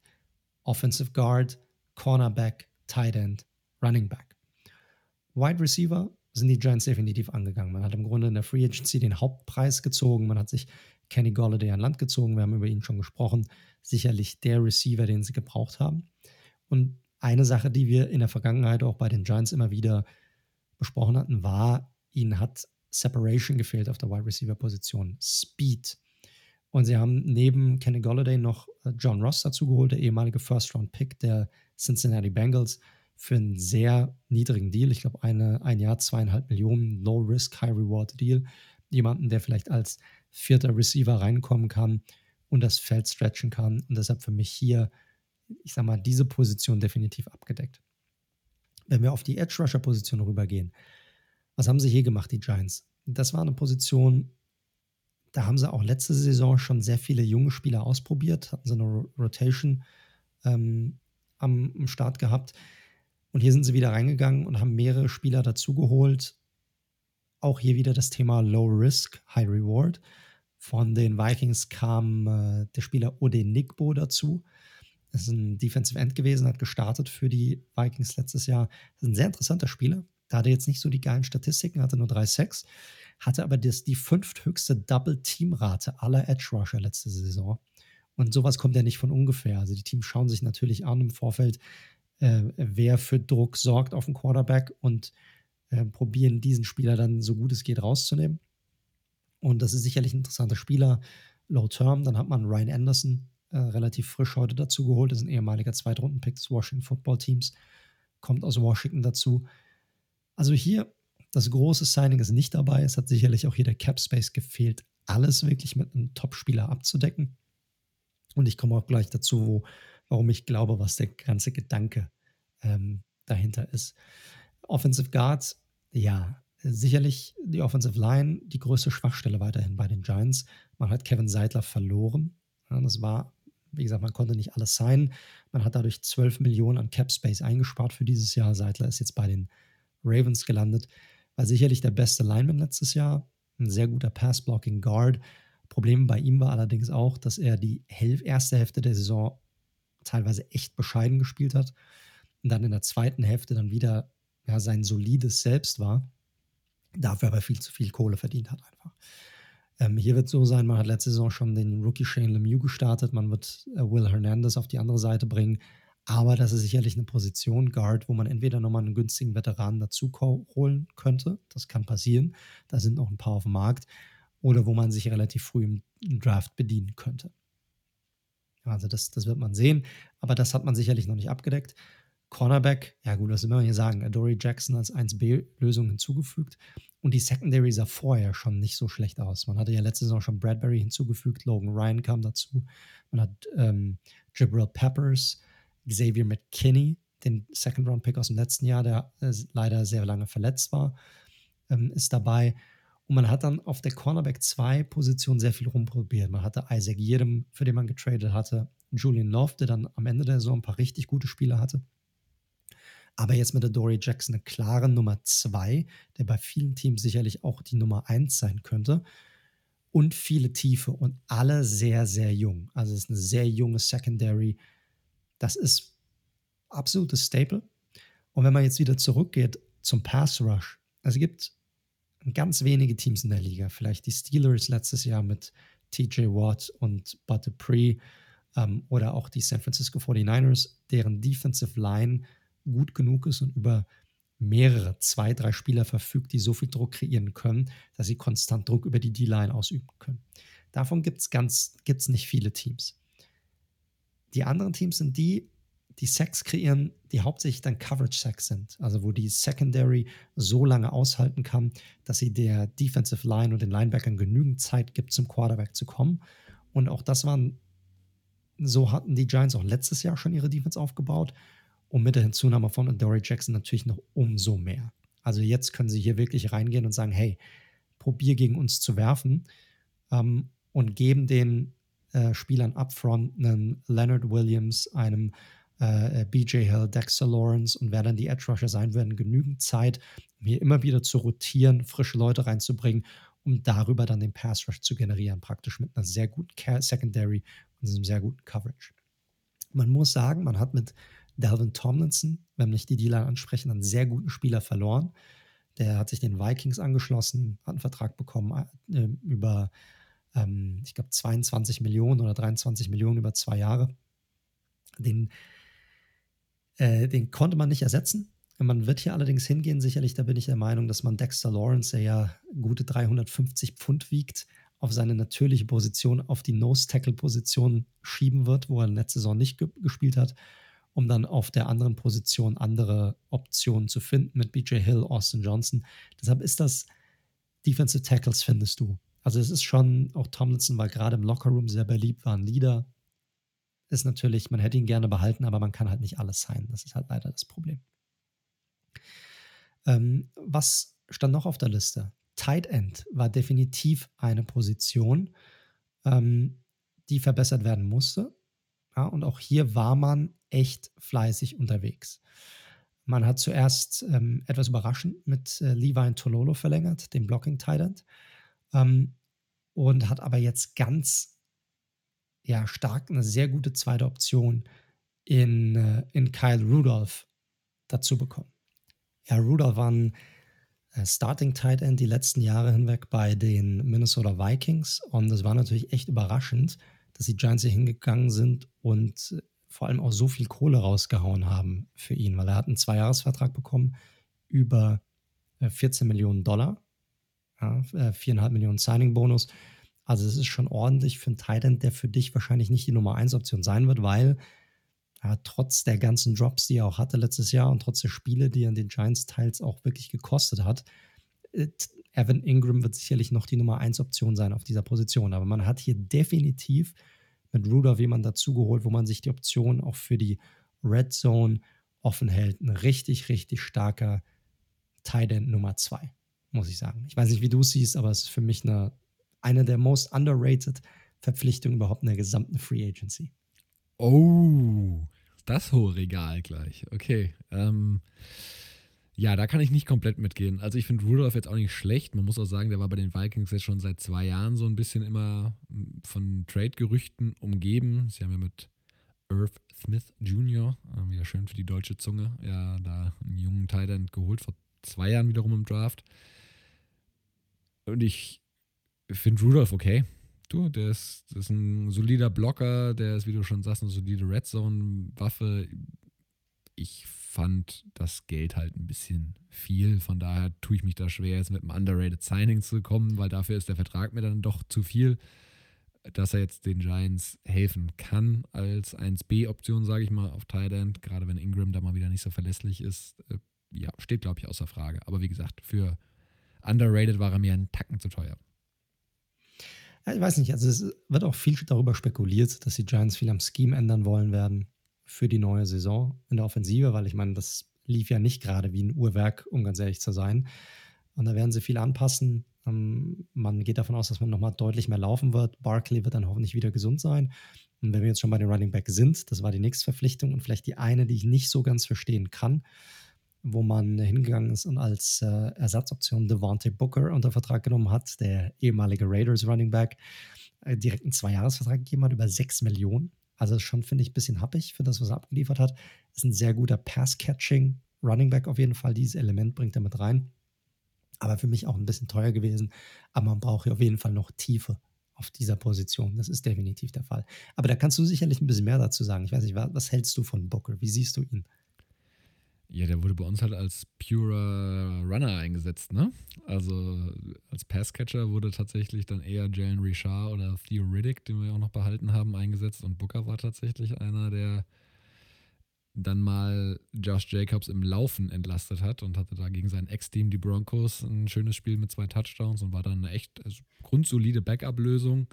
Offensive Guard, Cornerback, Tight End, Running Back. Wide Receiver sind die Giants definitiv angegangen. Man hat im Grunde in der Free Agency den Hauptpreis gezogen. Man hat sich Kenny Golladay an Land gezogen. Wir haben über ihn schon gesprochen. Sicherlich der Receiver, den sie gebraucht haben. Und eine Sache, die wir in der Vergangenheit auch bei den Giants immer wieder besprochen hatten, war, ihnen hat Separation gefehlt auf der Wide Receiver Position. Speed. Und sie haben neben Kenny Golladay noch äh, John Ross dazu geholt, der ehemalige First Round Pick der Cincinnati Bengals für einen sehr niedrigen Deal. Ich glaube, ein Jahr zweieinhalb Millionen, Low Risk, High Reward Deal. Jemanden, der vielleicht als vierter Receiver reinkommen kann und das Feld stretchen kann. Und deshalb für mich hier, ich sage mal, diese Position definitiv abgedeckt. Wenn wir auf die Edge Rusher Position rübergehen, was haben sie hier gemacht, die Giants? Das war eine Position, da haben sie auch letzte Saison schon sehr viele junge Spieler ausprobiert, hatten sie eine Rotation ähm, am Start gehabt. Und hier sind sie wieder reingegangen und haben mehrere Spieler dazugeholt. Auch hier wieder das Thema Low Risk, High Reward. Von den Vikings kam äh, der Spieler Ode Nickbo dazu. Das ist ein Defensive End gewesen, hat gestartet für die Vikings letztes Jahr. Das ist ein sehr interessanter Spieler. Da hatte jetzt nicht so die geilen Statistiken, hatte nur drei Sacks, hatte aber das, die fünfthöchste Double-Team-Rate aller Edge Rusher letzte Saison. Und sowas kommt ja nicht von ungefähr. Also die Teams schauen sich natürlich an im Vorfeld, äh, wer für Druck sorgt auf den Quarterback und äh, probieren diesen Spieler dann so gut es geht rauszunehmen. Und das ist sicherlich ein interessanter Spieler, Low Term. Dann hat man Ryan Anderson äh, relativ frisch heute dazu geholt. Das ist ein ehemaliger Zweitrunden-Pick des Washington Football Teams. Kommt aus Washington dazu. Also hier, das große Signing ist nicht dabei. Es hat sicherlich auch hier der Cap Space gefehlt, alles wirklich mit einem Top-Spieler abzudecken. Und ich komme auch gleich dazu, wo warum ich glaube, was der ganze Gedanke ähm, dahinter ist. Offensive Guards, ja, sicherlich die Offensive Line die größte Schwachstelle weiterhin bei den Giants. Man hat Kevin Seidler verloren. Ja, das war, wie gesagt, man konnte nicht alles sein. Man hat dadurch 12 Millionen an Cap Space eingespart für dieses Jahr. Seidler ist jetzt bei den Ravens gelandet. War sicherlich der beste Lineman letztes Jahr. Ein sehr guter Pass-Blocking-Guard. Problem bei ihm war allerdings auch, dass er die erste Hälfte der Saison teilweise echt bescheiden gespielt hat und dann in der zweiten Hälfte dann wieder ja, sein solides Selbst war, dafür aber viel zu viel Kohle verdient hat einfach. Ähm, hier wird so sein, man hat letzte Saison schon den Rookie Shane Lemieux gestartet, man wird äh, Will Hernandez auf die andere Seite bringen, aber das ist sicherlich eine Position, Guard, wo man entweder nochmal einen günstigen Veteranen dazu holen könnte, das kann passieren, da sind noch ein paar auf dem Markt, oder wo man sich relativ früh im Draft bedienen könnte. Also das, das wird man sehen, aber das hat man sicherlich noch nicht abgedeckt. Cornerback, ja gut, was will man hier sagen? Dory Jackson als 1B-Lösung hinzugefügt. Und die Secondary sah vorher schon nicht so schlecht aus. Man hatte ja letzte Saison schon Bradbury hinzugefügt, Logan Ryan kam dazu. Man hat ähm, Jabril Peppers, Xavier McKinney, den Second-Round-Pick aus dem letzten Jahr, der äh, leider sehr lange verletzt war, ähm, ist dabei. Und man hat dann auf der Cornerback 2 Position sehr viel rumprobiert. Man hatte Isaac Jedem, für den man getradet hatte, Julian Love, der dann am Ende der Saison ein paar richtig gute Spiele hatte. Aber jetzt mit der Dory Jackson eine klare Nummer 2, der bei vielen Teams sicherlich auch die Nummer 1 sein könnte. Und viele Tiefe und alle sehr, sehr jung. Also es ist eine sehr junge Secondary. Das ist absolutes Staple. Und wenn man jetzt wieder zurückgeht zum Pass Rush, es gibt ganz wenige Teams in der Liga, vielleicht die Steelers letztes Jahr mit TJ Watt und Bud Dupree ähm, oder auch die San Francisco 49ers, deren Defensive Line gut genug ist und über mehrere, zwei, drei Spieler verfügt, die so viel Druck kreieren können, dass sie konstant Druck über die D-Line ausüben können. Davon gibt es ganz, gibt's nicht viele Teams. Die anderen Teams sind die, die Sacks kreieren, die hauptsächlich dann Coverage-Sacks sind. Also wo die Secondary so lange aushalten kann, dass sie der Defensive Line und den Linebackern genügend Zeit gibt, zum Quarterback zu kommen. Und auch das waren, so hatten die Giants auch letztes Jahr schon ihre Defense aufgebaut. Und mit der Hinzunahme von Adoree Jackson natürlich noch umso mehr. Also jetzt können sie hier wirklich reingehen und sagen, hey, probier gegen uns zu werfen ähm, und geben den äh, Spielern upfront einen Leonard Williams, einem äh, äh BJ Hill, Dexter Lawrence und wer dann die Edge Rusher sein werden, genügend Zeit, um hier immer wieder zu rotieren, frische Leute reinzubringen, um darüber dann den Pass Rush zu generieren, praktisch mit einer sehr guten Secondary und einem sehr guten Coverage. Man muss sagen, man hat mit Dalvin Tomlinson, wenn nicht die Dealer ansprechen, einen sehr guten Spieler verloren. Der hat sich den Vikings angeschlossen, hat einen Vertrag bekommen äh, über, ähm, ich glaube, 22 Millionen oder 23 Millionen über zwei Jahre. Den, äh, den konnte man nicht ersetzen. Man wird hier allerdings hingehen, sicherlich, da bin ich der Meinung, dass man Dexter Lawrence, der ja gute 350 Pfund wiegt, auf seine natürliche Position, auf die Nose-Tackle-Position schieben wird, wo er letzte Saison nicht ge gespielt hat um dann auf der anderen Position andere Optionen zu finden mit BJ Hill, Austin Johnson. Deshalb ist das Defensive Tackles, findest du. Also es ist schon, auch Tomlinson war gerade im Lockerroom sehr beliebt, war ein Leader. Ist natürlich, man hätte ihn gerne behalten, aber man kann halt nicht alles sein. Das ist halt leider das Problem. Ähm, was stand noch auf der Liste? Tight End war definitiv eine Position, ähm, die verbessert werden musste. Ja, und auch hier war man echt fleißig unterwegs. Man hat zuerst ähm, etwas überraschend mit äh, Levi Tololo verlängert, dem Blocking Tight ähm, und hat aber jetzt ganz ja, stark eine sehr gute zweite Option in, äh, in Kyle Rudolph dazu bekommen. Ja, Rudolph war ein äh, Starting Tight End die letzten Jahre hinweg bei den Minnesota Vikings und es war natürlich echt überraschend, dass die Giants hier hingegangen sind und vor allem auch so viel Kohle rausgehauen haben für ihn, weil er hat einen Zweijahresvertrag bekommen über 14 äh, Millionen Dollar, ja, 4,5 äh, Millionen Signing-Bonus. Also es ist schon ordentlich für einen Titan, der für dich wahrscheinlich nicht die Nummer 1 Option sein wird, weil ja, trotz der ganzen Drops, die er auch hatte letztes Jahr und trotz der Spiele, die er in den Giants teils auch wirklich gekostet hat, äh, Evan Ingram wird sicherlich noch die Nummer 1 Option sein auf dieser Position. Aber man hat hier definitiv mit Rudolph jemanden dazugeholt, wo man sich die Option auch für die Red Zone offen hält. Ein richtig, richtig starker Tight End Nummer 2, muss ich sagen. Ich weiß nicht, wie du es siehst, aber es ist für mich eine, eine der most underrated Verpflichtungen überhaupt in der gesamten Free Agency. Oh, das hohe Regal gleich. Okay. Ähm, Ja, da kann ich nicht komplett mitgehen. Also ich finde Rudolph jetzt auch nicht schlecht. Man muss auch sagen, der war bei den Vikings jetzt schon seit zwei Jahren so ein bisschen immer von Trade-Gerüchten umgeben. Sie haben ja mit Irv Smith Jr., äh, wieder schön für die deutsche Zunge, ja, da einen jungen Titan geholt, vor zwei Jahren wiederum im Draft. Und ich finde Rudolph okay. Du, der ist, der ist ein solider Blocker, der ist, wie du schon sagst, eine solide Red Zone-Waffe. Ich fand das Geld halt ein bisschen viel. Von daher tue ich mich da schwer, jetzt mit einem underrated Signing zu kommen, weil dafür ist der Vertrag mir dann doch zu viel. Dass er jetzt den Giants helfen kann als 1B-Option, sage ich mal, auf Tight End, gerade wenn Ingram da mal wieder nicht so verlässlich ist, äh, ja, steht, glaube ich, außer Frage. Aber wie gesagt, für underrated war er mir einen Tacken zu teuer. Ich weiß nicht, also es wird auch viel darüber spekuliert, dass die Giants viel am Scheme ändern wollen werden für die neue Saison in der Offensive, weil ich meine, das lief ja nicht gerade wie ein Uhrwerk, um ganz ehrlich zu sein. Und da werden sie viel anpassen. Ähm, man geht davon aus, dass man nochmal deutlich mehr laufen wird. Barkley wird dann hoffentlich wieder gesund sein. Und wenn wir jetzt schon bei den Running Back sind, das war die nächste Verpflichtung und vielleicht die eine, die ich nicht so ganz verstehen kann, wo man hingegangen ist und als äh, Ersatzoption Devontae Booker unter Vertrag genommen hat, der ehemalige Raiders Running Back, äh, direkt einen Zweijahresvertrag gegeben hat über 6 Millionen. Also schon finde ich ein bisschen happig für das, was er abgeliefert hat. Ist ein sehr guter Pass-Catching Running Back auf jeden Fall. Dieses Element bringt er mit rein. Aber für mich auch ein bisschen teuer gewesen. Aber man braucht hier auf jeden Fall noch Tiefe auf dieser Position. Das ist definitiv der Fall. Aber da kannst du sicherlich ein bisschen mehr dazu sagen. Ich weiß nicht, was hältst du von Booker? Wie siehst du ihn? Ja, der wurde bei uns halt als purer Runner eingesetzt, ne? Also als Passcatcher wurde tatsächlich dann eher Jalen Richard oder Theo Riddick, den wir auch noch behalten haben, eingesetzt. Und Booker war tatsächlich einer, der dann mal Josh Jacobs im Laufen entlastet hat und hatte da gegen sein Ex-Team, die Broncos, ein schönes Spiel mit zwei Touchdowns und war dann eine echt also grundsolide Backup-Lösung.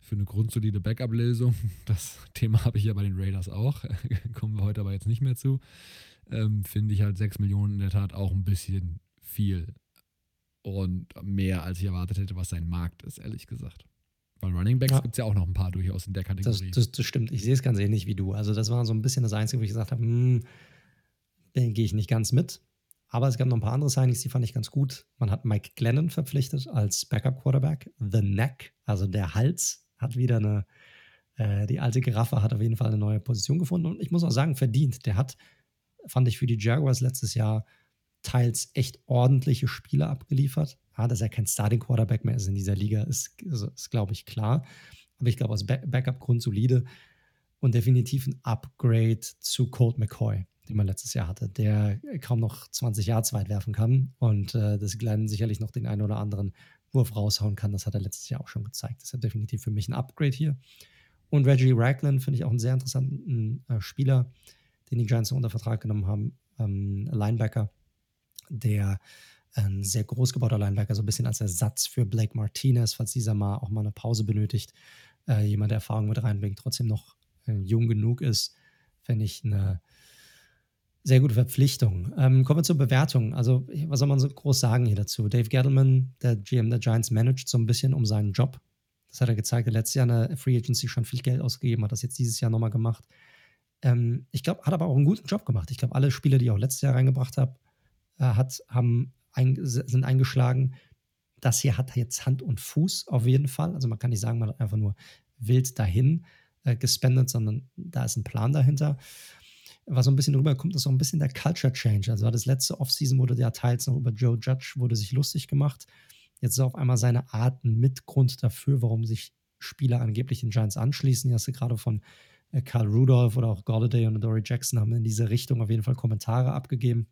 Für eine grundsolide Backup-Lösung. Das Thema *laughs* habe ich ja bei den Raiders auch. *laughs* Kommen wir heute aber jetzt nicht mehr zu ähm, finde ich halt 6 Millionen in der Tat auch ein bisschen viel. Und mehr, als ich erwartet hätte, was sein Markt ist, ehrlich gesagt. Weil Running Backs ja. gibt es ja auch noch ein paar durchaus in der Kategorie. Das, das, das, stimmt. Ich sehe es ganz ähnlich wie du. Also, das war so ein bisschen das Einzige, wo ich gesagt habe, hm, den gehe ich nicht ganz mit. Aber es gab noch ein paar andere Signings, die fand ich ganz gut. Man hat Mike Glennon verpflichtet als Backup-Quarterback. The Neck, also der Hals, hat wieder eine, äh, die alte Giraffe hat auf jeden Fall eine neue Position gefunden. Und ich muss auch sagen, verdient. Der hat fand ich für die Jaguars letztes Jahr teils echt ordentliche Spiele abgeliefert. Ja, dass er kein Starting Quarterback mehr ist in dieser Liga, ist, ist, ist glaube ich, klar. Aber ich glaube, aus Backup grundsolide und definitiv ein Upgrade zu Colt McCoy, den man letztes Jahr hatte, der kaum noch 20 Yards weit werfen kann und äh, das Glenn sicherlich noch den einen oder anderen Wurf raushauen kann. Das hat er letztes Jahr auch schon gezeigt. Das ist definitiv für mich ein Upgrade hier. Und Reggie Ragland finde ich auch einen sehr interessanten äh, Spieler den die Giants unter Vertrag genommen haben, ähm, Linebacker, der ein sehr groß gebauter Linebacker, so ein bisschen als Ersatz für Blake Martinez, falls dieser mal auch mal eine Pause benötigt, äh, jemand, der Erfahrung mit reinbringt, trotzdem noch äh, jung genug ist, fände ich eine sehr gute Verpflichtung. Ähm, kommen wir zur Bewertung. Also, was soll man so groß sagen hier dazu? Dave Gettleman, der GM der Giants, managt so ein bisschen um seinen Job. Das hat er gezeigt. Er letztes Jahr in der Free Agency schon viel Geld ausgegeben, hat das jetzt dieses Jahr nochmal gemacht. Ähm, ich glaube, hat aber auch einen guten Job gemacht. Ich glaube, alle Spieler, die ich auch letztes Jahr reingebracht habe, äh, hat, haben ein, sind eingeschlagen. Das hier hat jetzt Hand und Fuß auf jeden Fall. Also man kann nicht sagen, man hat einfach nur wild dahin äh, gespendet, sondern da ist ein Plan dahinter. Was so ein bisschen rüberkommt, ist so ein bisschen der Culture Change. Also das letzte Offseason wurde ja teils noch über Joe Judge wurde sich lustig gemacht. Jetzt ist auf einmal seine Art ein Mitgrund dafür, warum sich Spieler angeblich den Giants anschließen. Hier hast du gerade von Karl Rudolph oder auch Golladay und Dory Jackson haben in diese Richtung auf jeden Fall Kommentare abgegeben.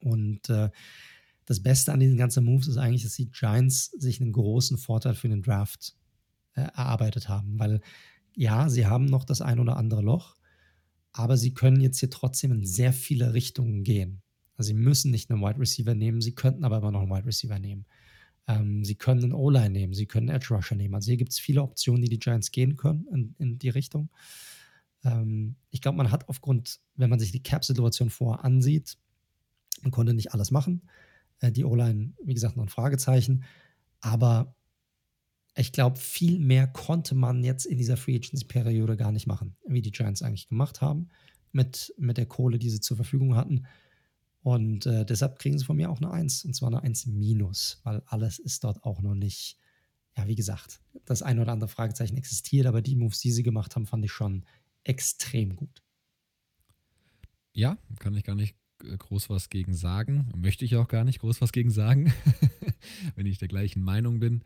Und äh, das Beste an diesen ganzen Moves ist eigentlich, dass die Giants sich einen großen Vorteil für den Draft äh, erarbeitet haben, weil ja, sie haben noch das ein oder andere Loch, aber sie können jetzt hier trotzdem in sehr viele Richtungen gehen. Also sie müssen nicht einen Wide Receiver nehmen, sie könnten aber immer noch einen Wide Receiver nehmen. Ähm, sie können einen O-Line nehmen, sie können einen Edge Rusher nehmen. Also hier gibt es viele Optionen, die die Giants gehen können in, in die Richtung. Ähm, ich glaube, man hat aufgrund, wenn man sich die Cap-Situation vorher ansieht, man konnte nicht alles machen. Äh, die O-Line, wie gesagt, noch ein Fragezeichen. Aber ich glaube, viel mehr konnte man jetzt in dieser Free Agency-Periode gar nicht machen, wie die Giants eigentlich gemacht haben, mit, mit der Kohle, die sie zur Verfügung hatten. Und äh, deshalb kriegen sie von mir auch eine 1, und zwar eine 1 minus, weil alles ist dort auch noch nicht, ja, wie gesagt, das ein oder andere Fragezeichen existiert, aber die Moves, die sie gemacht haben, fand ich schon extrem gut. Ja, kann ich gar nicht äh, groß was gegen sagen. Möchte ich auch gar nicht groß was gegen sagen, *laughs* wenn ich der gleichen Meinung bin.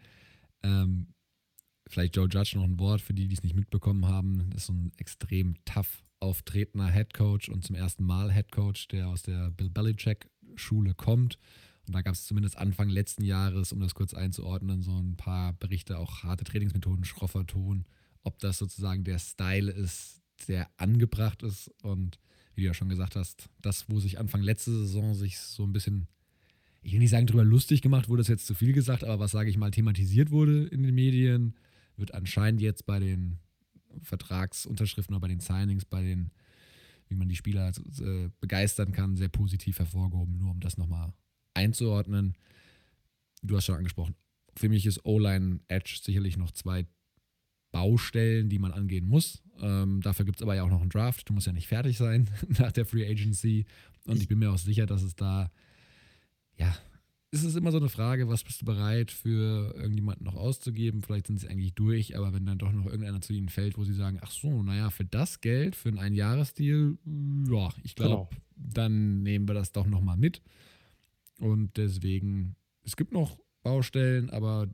Ähm, vielleicht Joe Judge noch ein Wort für die, die es nicht mitbekommen haben. Das ist so ein extrem tough auftretender Head Coach und zum ersten Mal Head Coach, der aus der Bill Belichick Schule kommt. Und da gab es zumindest Anfang letzten Jahres, um das kurz einzuordnen, so ein paar Berichte, auch harte Trainingsmethoden, schroffer Ton, ob das sozusagen der Style ist, der angebracht ist und wie du ja schon gesagt hast, das, wo sich Anfang letzte Saison sich so ein bisschen, ich will nicht sagen, drüber lustig gemacht wurde, ist jetzt zu viel gesagt, aber was, sage ich mal, thematisiert wurde in den Medien, wird anscheinend jetzt bei den Vertragsunterschriften oder bei den Signings, bei den, wie man die Spieler äh, begeistern kann, sehr positiv hervorgehoben, nur um das nochmal einzuordnen. Du hast schon angesprochen, für mich ist O-Line Edge sicherlich noch zwei Baustellen, die man angehen muss. Ähm, dafür gibt es aber ja auch noch einen Draft. Du musst ja nicht fertig sein *laughs* nach der Free Agency. Und ich bin mir auch sicher, dass es da, ja, ist es immer so eine Frage, was bist du bereit für irgendjemanden noch auszugeben? Vielleicht sind sie eigentlich durch, aber wenn dann doch noch irgendeiner zu ihnen fällt, wo sie sagen, ach so, naja, für das Geld, für einen Einjahresdeal, ja, ich glaube, genau. dann nehmen wir das doch nochmal mit. Und deswegen, es gibt noch Baustellen, aber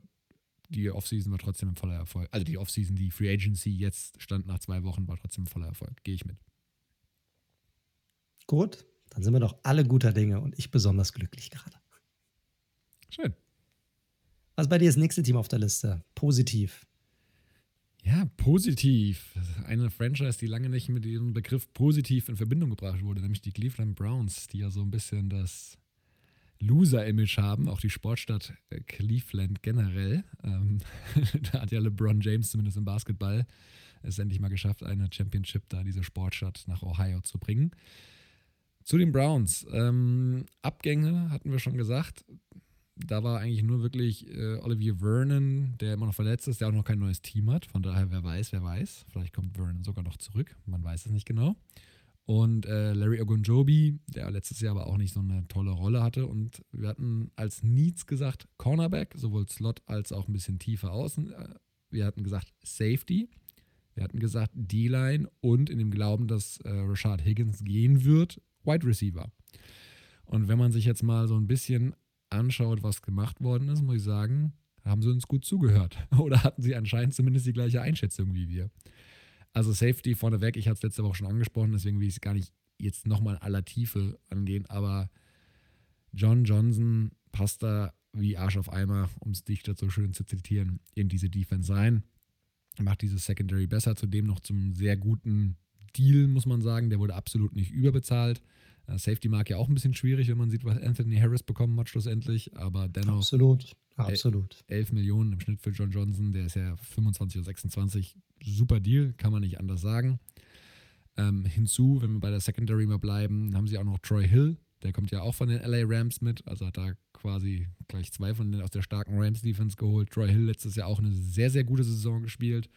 die Offseason war trotzdem ein voller Erfolg. Also die Offseason, die Free Agency jetzt stand nach zwei Wochen, war trotzdem ein voller Erfolg. Gehe ich mit. Gut, dann sind wir doch alle guter Dinge und ich besonders glücklich gerade. Schön. Was bei dir ist das nächste Team auf der Liste? Positiv. Ja, positiv. Eine Franchise, die lange nicht mit diesem Begriff positiv in Verbindung gebracht wurde, nämlich die Cleveland Browns, die ja so ein bisschen das Loser-Image haben, auch die Sportstadt äh, Cleveland generell. Ähm, *laughs* da hat ja LeBron James zumindest im Basketball es endlich mal geschafft, eine Championship da, diese Sportstadt nach Ohio zu bringen. Zu den Browns. Ähm, Abgänge hatten wir schon gesagt. Da war eigentlich nur wirklich äh, Olivier Vernon, der immer noch verletzt ist, der auch noch kein neues Team hat. Von daher, wer weiß, wer weiß. Vielleicht kommt Vernon sogar noch zurück. Man weiß es nicht genau. Und äh, Larry Ogunjobi, der letztes Jahr aber auch nicht so eine tolle Rolle hatte. Und wir hatten als Needs gesagt Cornerback, sowohl Slot als auch ein bisschen tiefer außen. Äh, wir hatten gesagt Safety. Wir hatten gesagt D-Line und in dem Glauben, dass äh, Rashad Higgins gehen wird, Wide Receiver. Und wenn man sich jetzt mal so ein bisschen anschaut, was gemacht worden ist, muss ich sagen, haben sie uns gut zugehört. *laughs* Oder hatten sie anscheinend zumindest die gleiche Einschätzung wie wir. Also Safety vorneweg, ich hatte es letzte Woche schon angesprochen, deswegen will ich es gar nicht jetzt nochmal in aller Tiefe angehen, aber John Johnson passt da wie Arsch auf Eimer, um es Dichter so schön zu zitieren, in diese Defense rein. Macht dieses Secondary besser, zudem noch zum sehr guten Deal, muss man sagen. Der wurde absolut nicht überbezahlt. Safety mag ja auch ein bisschen schwierig, wenn man sieht, was Anthony Harris bekommen hat schlussendlich, aber dennoch. Absolut, absolut. 11 Millionen im Schnitt für John Johnson, der ist ja 25 oder 26. Super Deal, kann man nicht anders sagen. Ähm, hinzu, wenn wir bei der Secondary mal bleiben, haben sie auch noch Troy Hill, der kommt ja auch von den LA Rams mit, also hat da quasi gleich zwei von denen aus der starken Rams-Defense geholt. Troy Hill letztes Jahr auch eine sehr, sehr gute Saison gespielt.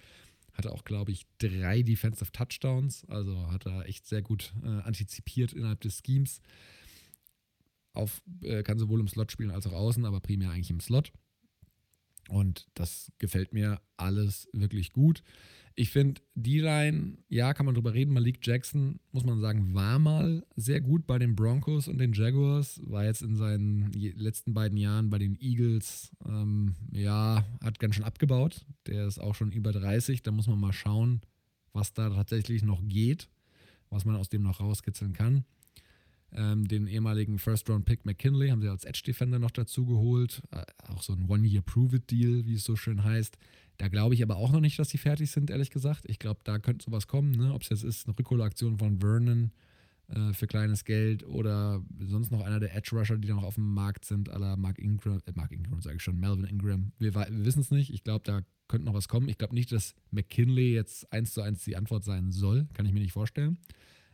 Hatte auch, glaube ich, drei Defensive Touchdowns. Also hat er echt sehr gut äh, antizipiert innerhalb des Schemes. Auf, äh, kann sowohl im Slot spielen als auch außen, aber primär eigentlich im Slot. Und das gefällt mir alles wirklich gut. Ich finde, die Line, ja, kann man drüber reden. Malik Jackson, muss man sagen, war mal sehr gut bei den Broncos und den Jaguars. War jetzt in seinen letzten beiden Jahren bei den Eagles, ähm, ja, hat ganz schön abgebaut. Der ist auch schon über 30. Da muss man mal schauen, was da tatsächlich noch geht, was man aus dem noch rauskitzeln kann. Ähm, den ehemaligen First-Round-Pick McKinley haben sie als Edge-Defender noch dazu geholt. Äh, auch so ein One-Year-Prove-It-Deal, wie es so schön heißt. Da glaube ich aber auch noch nicht, dass sie fertig sind, ehrlich gesagt. Ich glaube, da könnte sowas kommen. Ne? Ob es jetzt ist, eine Rückholaktion von Vernon äh, für kleines Geld oder sonst noch einer der Edge Rusher, die noch auf dem Markt sind, aller Mark Ingram, äh, Mark Ingram sage ich schon, Melvin Ingram. Wir, wir wissen es nicht. Ich glaube, da könnte noch was kommen. Ich glaube nicht, dass McKinley jetzt eins zu eins die Antwort sein soll. Kann ich mir nicht vorstellen.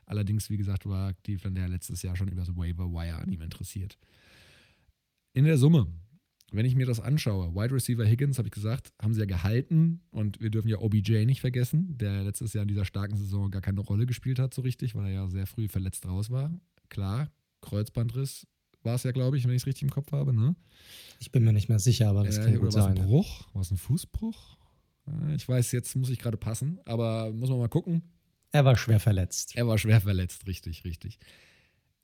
Allerdings, wie gesagt, war Cleveland ja letztes Jahr schon über so Waiver Wire an ihm interessiert. In der Summe wenn ich mir das anschaue, Wide Receiver Higgins, habe ich gesagt, haben sie ja gehalten und wir dürfen ja OBJ nicht vergessen, der letztes Jahr in dieser starken Saison gar keine Rolle gespielt hat so richtig, weil er ja sehr früh verletzt raus war. Klar, Kreuzbandriss war es ja, glaube ich, wenn ich es richtig im Kopf habe, ne? Ich bin mir nicht mehr sicher, aber das äh, kann gut sein. War ein Bruch? War es ein Fußbruch? Ich weiß, jetzt muss ich gerade passen, aber muss man mal gucken. Er war schwer verletzt. Er war schwer verletzt, richtig, richtig.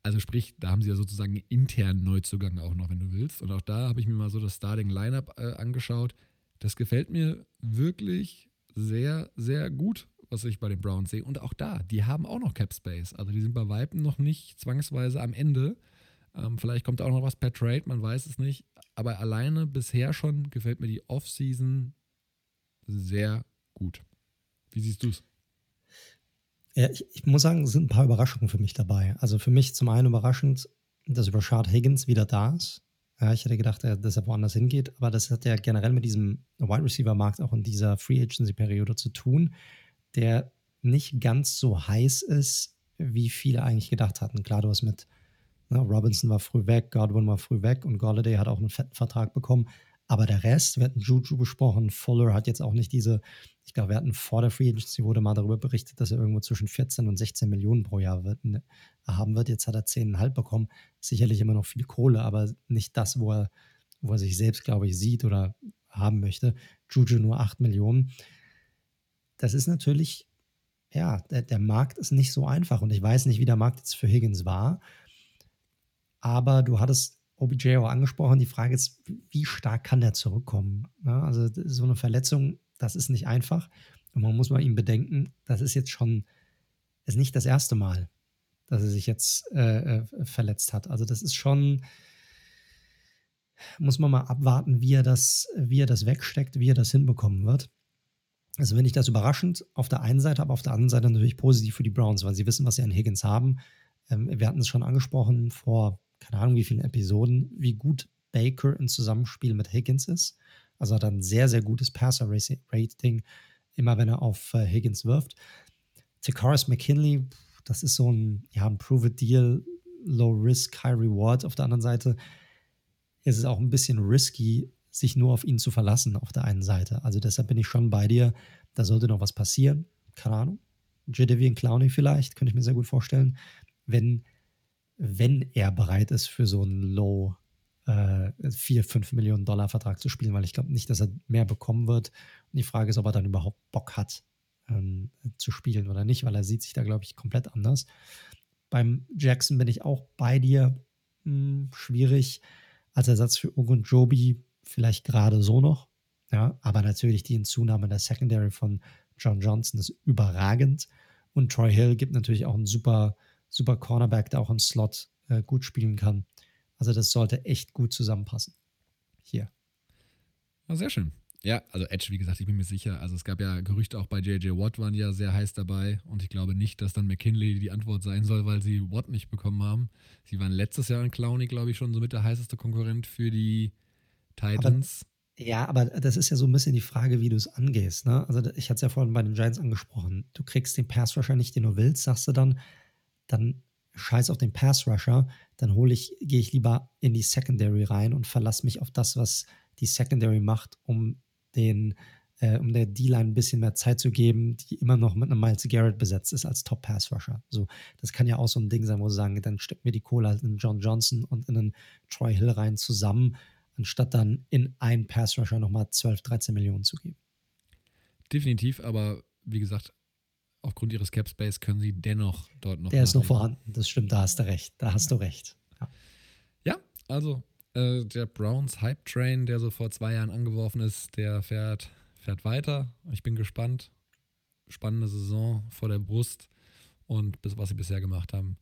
Also sprich, da haben sie ja sozusagen internen Neuzugang auch noch, wenn du willst. Und auch da habe ich mir mal so das Starting Lineup äh, angeschaut. Das gefällt mir wirklich sehr, sehr gut, was ich bei den Browns sehe. Und auch da, die haben auch noch Cap Space. Also die sind bei Weitem noch nicht zwangsweise am Ende. Ähm, vielleicht kommt auch noch was per Trade, man weiß es nicht. Aber alleine bisher schon gefällt mir die Offseason sehr gut. Wie siehst du es? Ja, ich, ich, muss sagen, es sind ein paar Überraschungen für mich dabei. Also für mich zum einen überraschend, dass Rashad Higgins wieder da ist. Ja, ich hätte gedacht, dass er woanders hingeht, aber das hat ja generell mit diesem Wide Receiver Markt auch in dieser Free Agency Periode zu tun, der nicht ganz so heiß ist, wie viele eigentlich gedacht hatten. Klar, du hast mit ne, Robinson war früh weg, Godwin war früh weg und Golladay hat auch einen fetten Vertrag bekommen. Aber der Rest, wir hatten Juju besprochen, Fuller hat jetzt auch nicht diese, ich glaube, wir hatten vor der Free Agency wurde mal darüber berichtet, dass er irgendwo zwischen 14 und 16 Millionen pro Jahr wird, ne, haben wird. Jetzt hat er 10,5 bekommen. Sicherlich immer noch viel Kohle, aber nicht das, wo er, wo er sich selbst, glaube ich, sieht oder haben möchte. Juju nur 8 Millionen. Das ist natürlich, ja, der, der Markt ist nicht so einfach und ich weiß nicht, wie der Markt jetzt für Higgins war. Aber du hattest OBJ auch angesprochen. Die Frage ist, wie stark kann der zurückkommen? Ja, also so eine Verletzung, das ist nicht einfach. Und man muss mal ihm bedenken, das ist jetzt schon, ist nicht das erste Mal, dass er sich jetzt äh, äh, verletzt hat. Also das ist schon, muss man mal abwarten, wie er das, wie er das wegsteckt, wie er das hinbekommen wird. Also finde ich das überraschend auf der einen Seite, aber auf der anderen Seite natürlich positiv für die Browns, weil sie wissen, was sie an Higgins haben. Ähm, wir hatten es schon angesprochen vor keine Ahnung wie vielen Episoden, wie gut Baker im Zusammenspiel mit Higgins ist. Also hat er ein sehr, sehr gutes Passer-Rating, immer wenn er auf äh, Higgins wirft. Takaris McKinley, das ist so ein, ja, ein Prove-It-Deal, Low-Risk, High-Reward. Auf der anderen Seite ist es auch ein bisschen risky, sich nur auf ihn zu verlassen auf der einen Seite. Also deshalb bin ich schon bei dir. Da sollte noch was passieren. Keine Ahnung. Jadavian Clowney vielleicht, könnte ich mir sehr gut vorstellen. Wenn wenn er bereit ist, für so einen Low äh, 4, 5 Millionen Dollar Vertrag zu spielen, weil ich glaube nicht, dass er mehr bekommen wird. Und die Frage ist, ob er dann überhaupt Bock hat, ähm, zu spielen oder nicht, weil er sieht sich da, glaube ich, komplett anders. Beim Jackson bin ich auch bei dir. Hm, schwierig. Als Ersatz für Ogunjobi vielleicht gerade so noch. Ja, aber natürlich die Hinzunahme der Secondary von John Johnson ist überragend. Und Troy Hill gibt natürlich auch einen super super Cornerback, der auch im Slot äh, gut spielen kann. Also das sollte echt gut zusammenpassen. Hier. Ah, sehr schön. Ja, also Edge, wie gesagt, ich bin mir sicher. Also es gab ja Gerüchte auch bei JJ Watt waren ja sehr heiß dabei und ich glaube nicht, dass dann McKinley die Antwort sein soll, weil sie Watt nicht bekommen haben. Sie waren letztes Jahr in Clowny, glaube ich, schon so mit der heißeste Konkurrent für die Titans. Aber, ja, aber das ist ja so ein bisschen die Frage, wie du es angehst. Ne? Also ich hatte es ja vorhin bei den Giants angesprochen. Du kriegst den Pass wahrscheinlich, den du willst, sagst du dann, dann scheiß auf den Pass Rusher, dann hole ich, gehe ich lieber in die Secondary rein und verlasse mich auf das, was die Secondary macht, um den, äh, um der D-Line ein bisschen mehr Zeit zu geben, die immer noch mit einem Miles Garrett besetzt ist als Top Pass Rusher. So, das kann ja auch so ein Ding sein, wo sie sagen, dann stecken wir die Kohle halt in John Johnson und in einen Troy Hill rein zusammen, anstatt dann in einen Pass Rusher nochmal 12, 13 Millionen zu geben. Definitiv, aber wie gesagt, aufgrund ihres Cap Space können sie dennoch dort noch. Der ist noch vorhanden, das stimmt, da hast du recht. Da hast du recht. Ja, ja also äh, der Browns Hype Train, der so vor zwei Jahren angeworfen ist, der fährt, fährt weiter. Ich bin gespannt. Spannende Saison vor der Brust. Und bis, was sie bisher gemacht haben,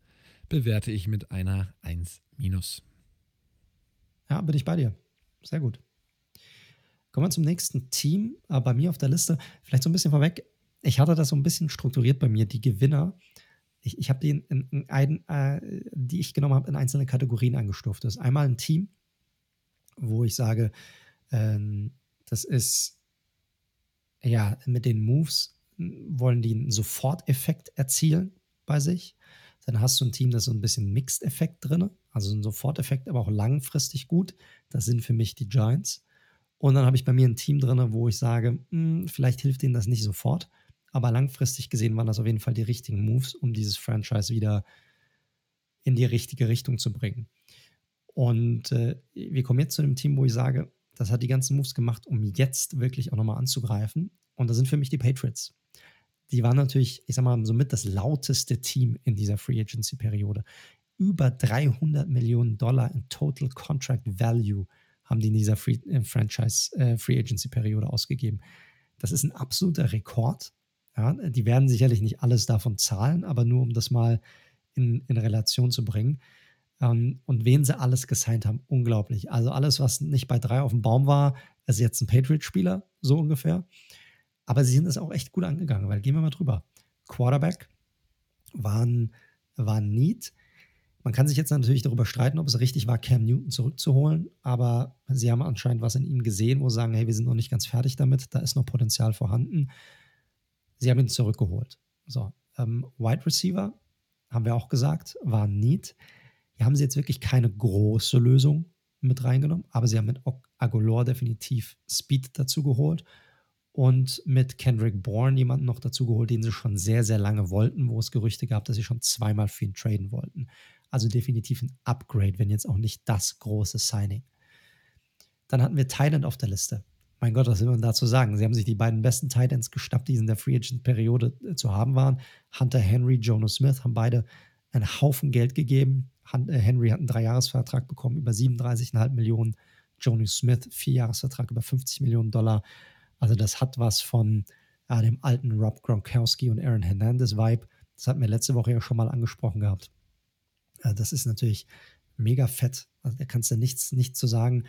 bewerte ich mit einer 1 Ja, bin ich bei dir. Sehr gut. Kommen wir zum nächsten Team. Aber bei mir auf der Liste, vielleicht so ein bisschen vorweg, ich hatte das so ein bisschen strukturiert bei mir, die Gewinner. Ich, ich habe die, in, in ein, äh, die ich genommen habe, in einzelne Kategorien eingestuft. Das ist einmal ein Team, wo ich sage, ähm, das ist ja mit den Moves wollen die einen Soforteffekt erzielen bei sich. Dann hast du ein Team, das so ein bisschen Mixed-Effekt drin, also ein Soforteffekt, aber auch langfristig gut. Das sind für mich die Giants. Und dann habe ich bei mir ein Team drin, wo ich sage, mh, hm, vielleicht hilft ihnen das nicht sofort, aber langfristig gesehen waren das auf jeden Fall die richtigen Moves, um dieses Franchise wieder in die richtige Richtung zu bringen. Und äh, wir kommen jetzt zu dem Team, wo ich sage, das hat die ganzen Moves gemacht, um jetzt wirklich auch nochmal anzugreifen. Und da sind für mich die Patriots. Die waren natürlich, ich sag mal, somit das lauteste Team in dieser Free Agency-Periode. Über 300 Millionen Dollar in Total Contract Value haben die in dieser Free, äh, Franchise äh, Free Agency-Periode ausgegeben. Das ist ein absoluter Rekord. Ja, die werden sicherlich nicht alles davon zahlen, aber nur um das mal in, in Relation zu bringen. Ähm, und wen sie alles gesigned haben, unglaublich. Also alles, was nicht bei drei auf dem Baum war, ist jetzt ein Patriot-Spieler, so ungefähr. Aber sie sind es auch echt gut angegangen, weil gehen wir mal drüber. Quarterback waren, waren Need. Man kann sich jetzt natürlich darüber streiten, ob es richtig war, Cam Newton zurückzuholen, aber sie haben anscheinend was in ihm gesehen, wo sie sagen, hey, wir sind noch nicht ganz fertig damit, da ist noch Potenzial vorhanden. Sie haben ihn zurückgeholt. So, ähm, Wide Receiver, haben wir auch gesagt, war Need. Hier haben sie jetzt wirklich keine große Lösung mit reingenommen, aber sie haben mit Agolor definitiv Speed dazu geholt und mit Kendrick Bourne jemanden noch dazu geholt, den sie schon sehr, sehr lange wollten, wo es Gerüchte gab, dass sie schon zweimal für ihn traden wollten. Also definitiv ein Upgrade, wenn jetzt auch nicht das große Signing. Dann hatten wir Thailand auf der Liste. Mein Gott, was will man dazu sagen? Sie haben sich die beiden besten Titans geschnappt, die in der Free Agent Periode äh, zu haben waren. Hunter Henry, Jonas Smith haben beide einen Haufen Geld gegeben. Äh, Henry hat einen Dreijahresvertrag bekommen über 37,5 Millionen. Jonas Smith, Vierjahresvertrag über 50 Millionen Dollar. Also das hat was von ja, dem alten Rob Gronkowski und Aaron Hernandez Vibe. Das hatten wir letzte Woche ja schon mal angesprochen gehabt. Also das ist natürlich mega fett. Also da kannst du nichts, nichts zu sagen.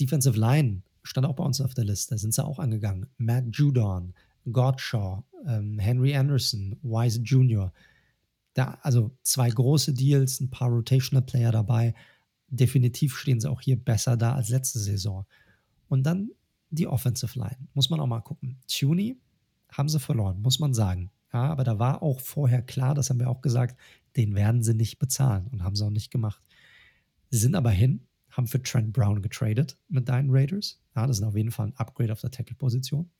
Defensive Line stand auch bei uns auf der Liste. Sind sie auch angegangen. Matt Judon, Godshaw, ähm, Henry Anderson, Wise Jr., da, also zwei große Deals, ein paar Rotational Player dabei. Definitiv stehen sie auch hier besser da als letzte Saison. Und dann die Offensive Line. Muss man auch mal gucken. Tuny haben sie verloren, muss man sagen. Ja, aber da war auch vorher klar, das haben wir auch gesagt, den werden sie nicht bezahlen und haben sie auch nicht gemacht. Sie sind aber hin, haben für Trent Brown getradet mit deinen Raiders. Ja, das ist auf jeden Fall ein Upgrade auf der Tackle-Position.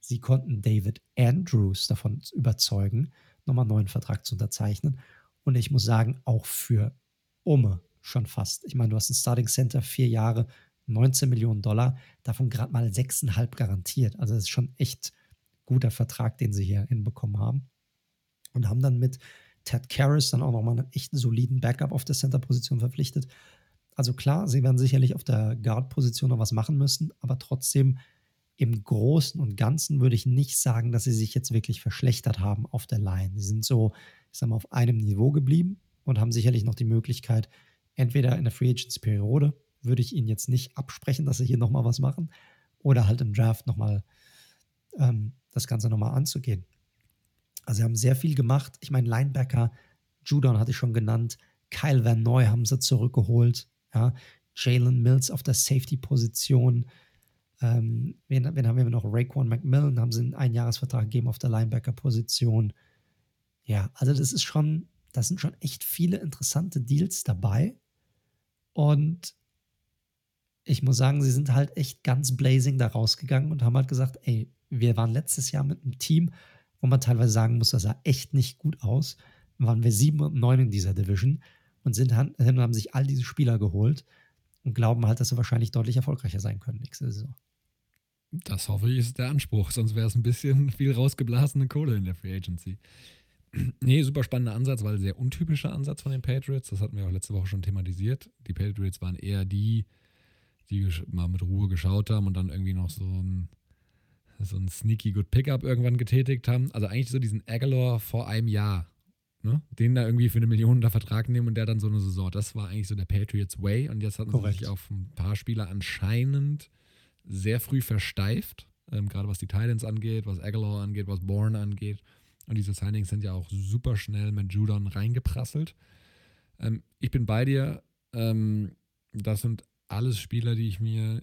Sie konnten David Andrews davon überzeugen, nochmal einen neuen Vertrag zu unterzeichnen. Und ich muss sagen, auch für Umme schon fast. Ich meine, du hast ein Starting Center, vier Jahre, 19 Millionen Dollar, davon gerade mal 6,5 garantiert. Also das ist schon echt guter Vertrag, den sie hier hinbekommen haben. Und haben dann mit Ted Karras dann auch nochmal einen echt soliden Backup auf der Center-Position verpflichtet. Also klar, sie werden sicherlich auf der Guard-Position noch was machen müssen, aber trotzdem im Großen und Ganzen würde ich nicht sagen, dass sie sich jetzt wirklich verschlechtert haben auf der Line. Sie sind so, ich sag mal, auf einem Niveau geblieben und haben sicherlich noch die Möglichkeit, entweder in der Free Agents Periode, würde ich ihnen jetzt nicht absprechen, dass sie hier nochmal was machen, oder halt im Draft nochmal ähm, das Ganze nochmal anzugehen. Also sie haben sehr viel gemacht. Ich meine, Linebacker, Judon hatte ich schon genannt, Kyle Van Noy haben sie zurückgeholt, ja, Jalen Mills auf der Safety-Position, ähm, wen, wen, haben wir noch? Raekwon McMillan haben sie einen Einjahresvertrag gegeben auf der Linebacker-Position. Ja, also das ist schon, das sind schon echt viele interessante Deals dabei. Und ich muss sagen, sie sind halt echt ganz blazing da rausgegangen und haben halt gesagt, ey, wir waren letztes Jahr mit einem Team, wo man teilweise sagen muss, das sah echt nicht gut aus. Waren wir sieben und neun in dieser Division und sind, haben sich all diese Spieler geholt und glauben halt, dass sie wahrscheinlich deutlich erfolgreicher sein können nächste Saison. Das hoffe ich, ist der Anspruch, sonst wäre es ein bisschen *laughs* viel rausgeblasene Kohle in der Free Agency. *clears throat* nee, super spannender Ansatz, weil sehr untypischer Ansatz von den Patriots. Das hatten wir auch letzte Woche schon thematisiert. Die Patriots waren eher die, die mal mit Ruhe geschaut haben und dann irgendwie noch so ein, so ein sneaky good Pickup irgendwann getätigt haben. Also eigentlich so diesen Aguilar vor einem Jahr. Ne? Den da irgendwie für eine Million unter Vertrag nehmen und der dann so eine Saison. Das war eigentlich so der Patriots Way. Und jetzt hatten Korrekt. sie sich auf ein paar Spieler anscheinend sehr früh versteift, ähm, gerade was die Titans angeht, was Aguilar angeht, was Bourne angeht. Und diese Signings sind ja auch super schnell mit Judon reingeprasselt. Ähm, ich bin bei dir. Ähm, das sind alles Spieler, die ich mir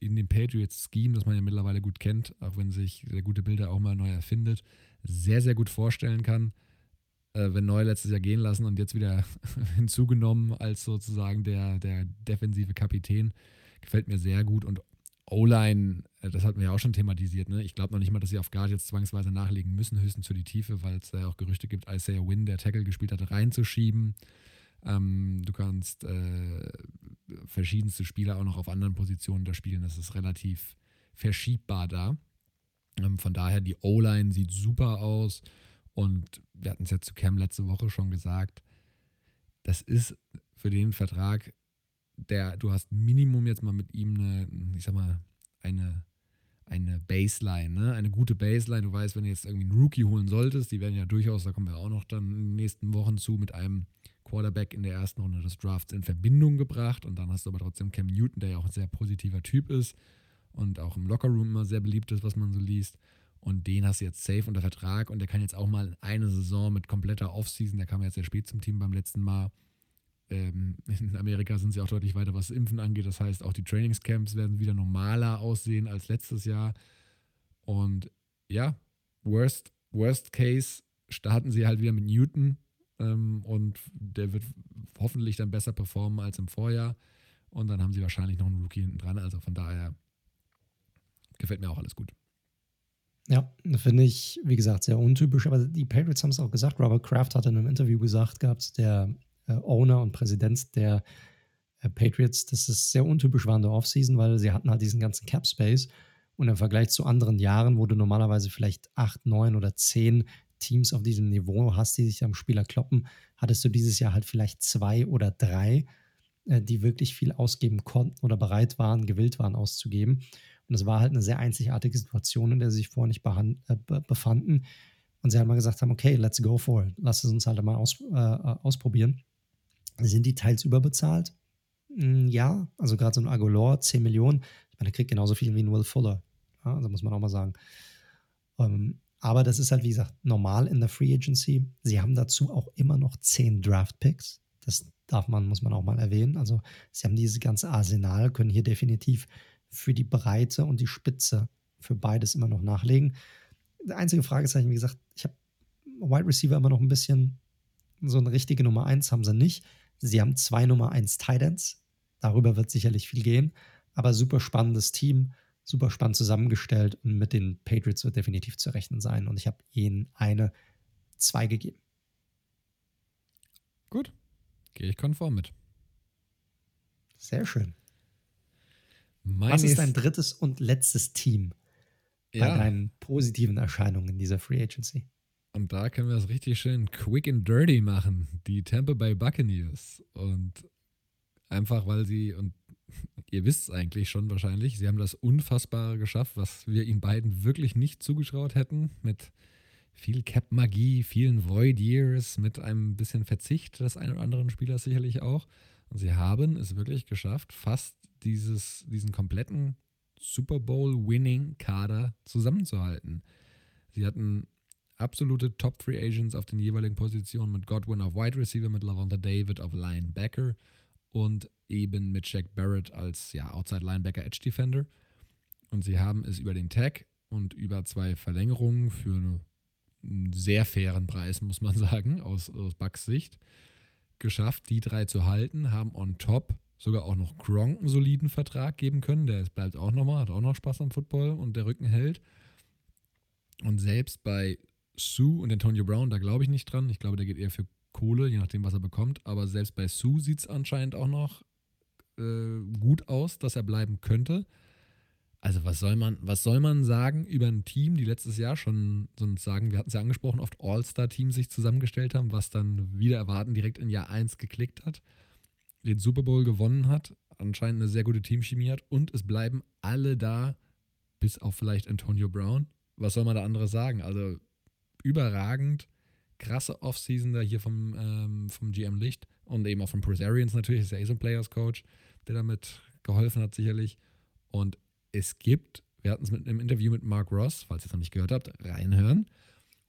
in dem Patriots-Scheme, das man ja mittlerweile gut kennt, auch wenn sich sehr gute Bilder auch mal neu erfindet, sehr, sehr gut vorstellen kann. Äh, wenn Neu letztes Jahr gehen lassen und jetzt wieder *laughs* hinzugenommen als sozusagen der, der defensive Kapitän, gefällt mir sehr gut. Und O-Line, äh, das hatten wir ja auch schon thematisiert. Ne? Ich glaube noch nicht mal, dass sie auf Guard jetzt zwangsweise nachlegen müssen, höchstens für die Tiefe, weil es da ja auch Gerüchte gibt, Isaiah Wynn, der Tackle gespielt hat, reinzuschieben. Ähm, du kannst äh, verschiedenste Spieler auch noch auf anderen Positionen da spielen. Das ist relativ verschiebbar da. Ähm, von daher, die O-Line sieht super aus. Und wir hatten es ja zu Cam letzte Woche schon gesagt, das ist für den Vertrag, der, du hast Minimum jetzt mal mit ihm eine, ich sag mal, eine, eine Baseline, ne? eine gute Baseline. Du weißt, wenn du jetzt irgendwie einen Rookie holen solltest, die werden ja durchaus, da kommen wir auch noch dann in den nächsten Wochen zu, mit einem Quarterback in der ersten Runde des Drafts in Verbindung gebracht. Und dann hast du aber trotzdem Cam Newton, der ja auch ein sehr positiver Typ ist und auch im Lockerroom immer sehr beliebt ist, was man so liest. Und den hast du jetzt safe unter Vertrag und der kann jetzt auch mal eine Saison mit kompletter Offseason, der kam jetzt sehr spät zum Team beim letzten Mal. Ähm, in Amerika sind sie auch deutlich weiter, was Impfen angeht. Das heißt, auch die Trainingscamps werden wieder normaler aussehen als letztes Jahr. Und ja, worst, worst case starten sie halt wieder mit Newton ähm, und der wird hoffentlich dann besser performen als im Vorjahr. Und dann haben sie wahrscheinlich noch einen Rookie hinten dran. Also von daher gefällt mir auch alles gut. Ja, finde ich, wie gesagt, sehr untypisch. Aber die Patriots haben es auch gesagt. Robert Kraft hat in einem Interview gesagt gehabt, der äh, Owner und Präsident der äh, Patriots, dass es sehr untypisch war in der Offseason, weil sie hatten halt diesen ganzen Cap Space. Und im Vergleich zu anderen Jahren, wo du normalerweise vielleicht acht, neun oder zehn Teams auf diesem Niveau hast, die sich am Spieler kloppen, hattest du dieses Jahr halt vielleicht zwei oder drei, äh, die wirklich viel ausgeben konnten oder bereit waren, gewillt waren auszugeben. Und es war halt eine sehr einzigartige Situation, in der sie sich vorher nicht äh, befanden. Und sie halt mal gesagt haben, okay, let's go for it. Lass es uns halt mal aus, äh, äh ausprobieren. Sind die teils überbezahlt? Hm, ja, also gerade so ein Agolor, 10 Millionen. Ich meine, der kriegt genauso viel wie ein Will Fuller. Ja, also muss man auch mal sagen. Ähm, aber das ist halt, wie gesagt, normal in der Free Agency. Sie haben dazu auch immer noch 10 Draft Picks. Das darf man, muss man auch mal erwähnen. Also sie haben dieses ganze Arsenal, können hier definitiv für die Breite und die Spitze für beides immer noch nachlegen. Die einzige Fragezeichen, wie gesagt, ich habe Wide Receiver immer noch ein bisschen so eine richtige Nummer 1 haben sie nicht. Sie haben zwei Nummer 1 Titans. Darüber wird sicherlich viel gehen. Aber super spannendes Team, super spannend zusammengestellt und mit den Patriots wird definitiv zu rechnen sein. Und ich habe ihnen eine 2 gegeben. Gut, gehe ich konform mit. Sehr schön. Was ist dein drittes und letztes Team ja. bei deinen positiven Erscheinungen in dieser Free Agency? Und da können wir es richtig schön quick and dirty machen. Die Tampa Bay Buccaneers. Und einfach, weil sie, und ihr wisst es eigentlich schon wahrscheinlich, sie haben das Unfassbare geschafft, was wir ihnen beiden wirklich nicht zugeschraut hätten. Mit viel Cap-Magie, vielen Void Years, mit einem bisschen Verzicht des einen oder anderen Spielers sicherlich auch. Und sie haben es wirklich geschafft, fast dieses, diesen kompletten Super Bowl-Winning-Kader zusammenzuhalten. Sie hatten absolute Top Free Agents auf den jeweiligen Positionen mit Godwin auf Wide Receiver, mit Lavonta David auf Linebacker und eben mit Shaq Barrett als ja, Outside Linebacker Edge Defender. Und sie haben es über den Tag und über zwei Verlängerungen für einen sehr fairen Preis, muss man *laughs* sagen, aus, aus Bucks Sicht, geschafft, die drei zu halten, haben on top sogar auch noch Gronk einen soliden Vertrag geben können. Der bleibt auch nochmal, hat auch noch Spaß am Football und der Rücken hält. Und selbst bei Sue und Antonio Brown, da glaube ich nicht dran. Ich glaube, der geht eher für Kohle, je nachdem, was er bekommt. Aber selbst bei Sue sieht es anscheinend auch noch äh, gut aus, dass er bleiben könnte. Also was soll man, was soll man sagen über ein Team, die letztes Jahr schon sagen, wir hatten es ja angesprochen, oft All-Star-Teams sich zusammengestellt haben, was dann wieder erwarten direkt in Jahr 1 geklickt hat den Super Bowl gewonnen hat, anscheinend eine sehr gute Teamchemie hat und es bleiben alle da, bis auf vielleicht Antonio Brown. Was soll man da anderes sagen? Also überragend, krasse Offseason da hier vom, ähm, vom GM Licht und eben auch von Bruce Arians natürlich, ist ja eh so ein Players Coach, der damit geholfen hat sicherlich. Und es gibt, wir hatten es mit einem Interview mit Mark Ross, falls ihr es noch nicht gehört habt, reinhören.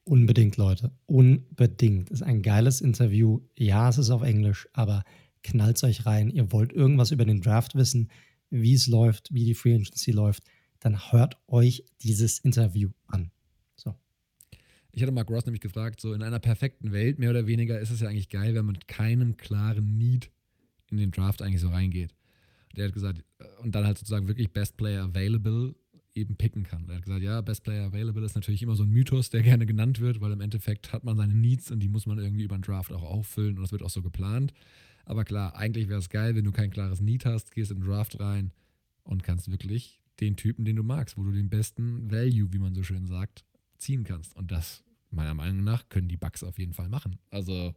Unbedingt, Leute. Unbedingt. Ist ein geiles Interview. Ja, es ist auf Englisch, aber knallt euch rein, ihr wollt irgendwas über den Draft wissen, wie es läuft, wie die Free Agency läuft, dann hört euch dieses Interview an. So. Ich hatte Mark Ross nämlich gefragt, so in einer perfekten Welt, mehr oder weniger, ist es ja eigentlich geil, wenn man mit keinem klaren Need in den Draft eigentlich so reingeht. Der hat gesagt, äh, und dann halt sozusagen wirklich Best Player Available eben picken kann. Er hat gesagt, ja, Best Player Available ist natürlich immer so ein Mythos, der *laughs* gerne genannt wird, weil im Endeffekt hat man seine Needs und die muss man irgendwie über den Draft auch auffüllen und das wird auch so geplant. Aber klar, eigentlich wäre es geil, wenn du kein klares Need hast, gehst im Draft rein und kannst wirklich den Typen, den du magst, wo du den besten Value, wie man so schön sagt, ziehen kannst. Und das, meiner Meinung nach, können die Bugs auf jeden Fall machen. Also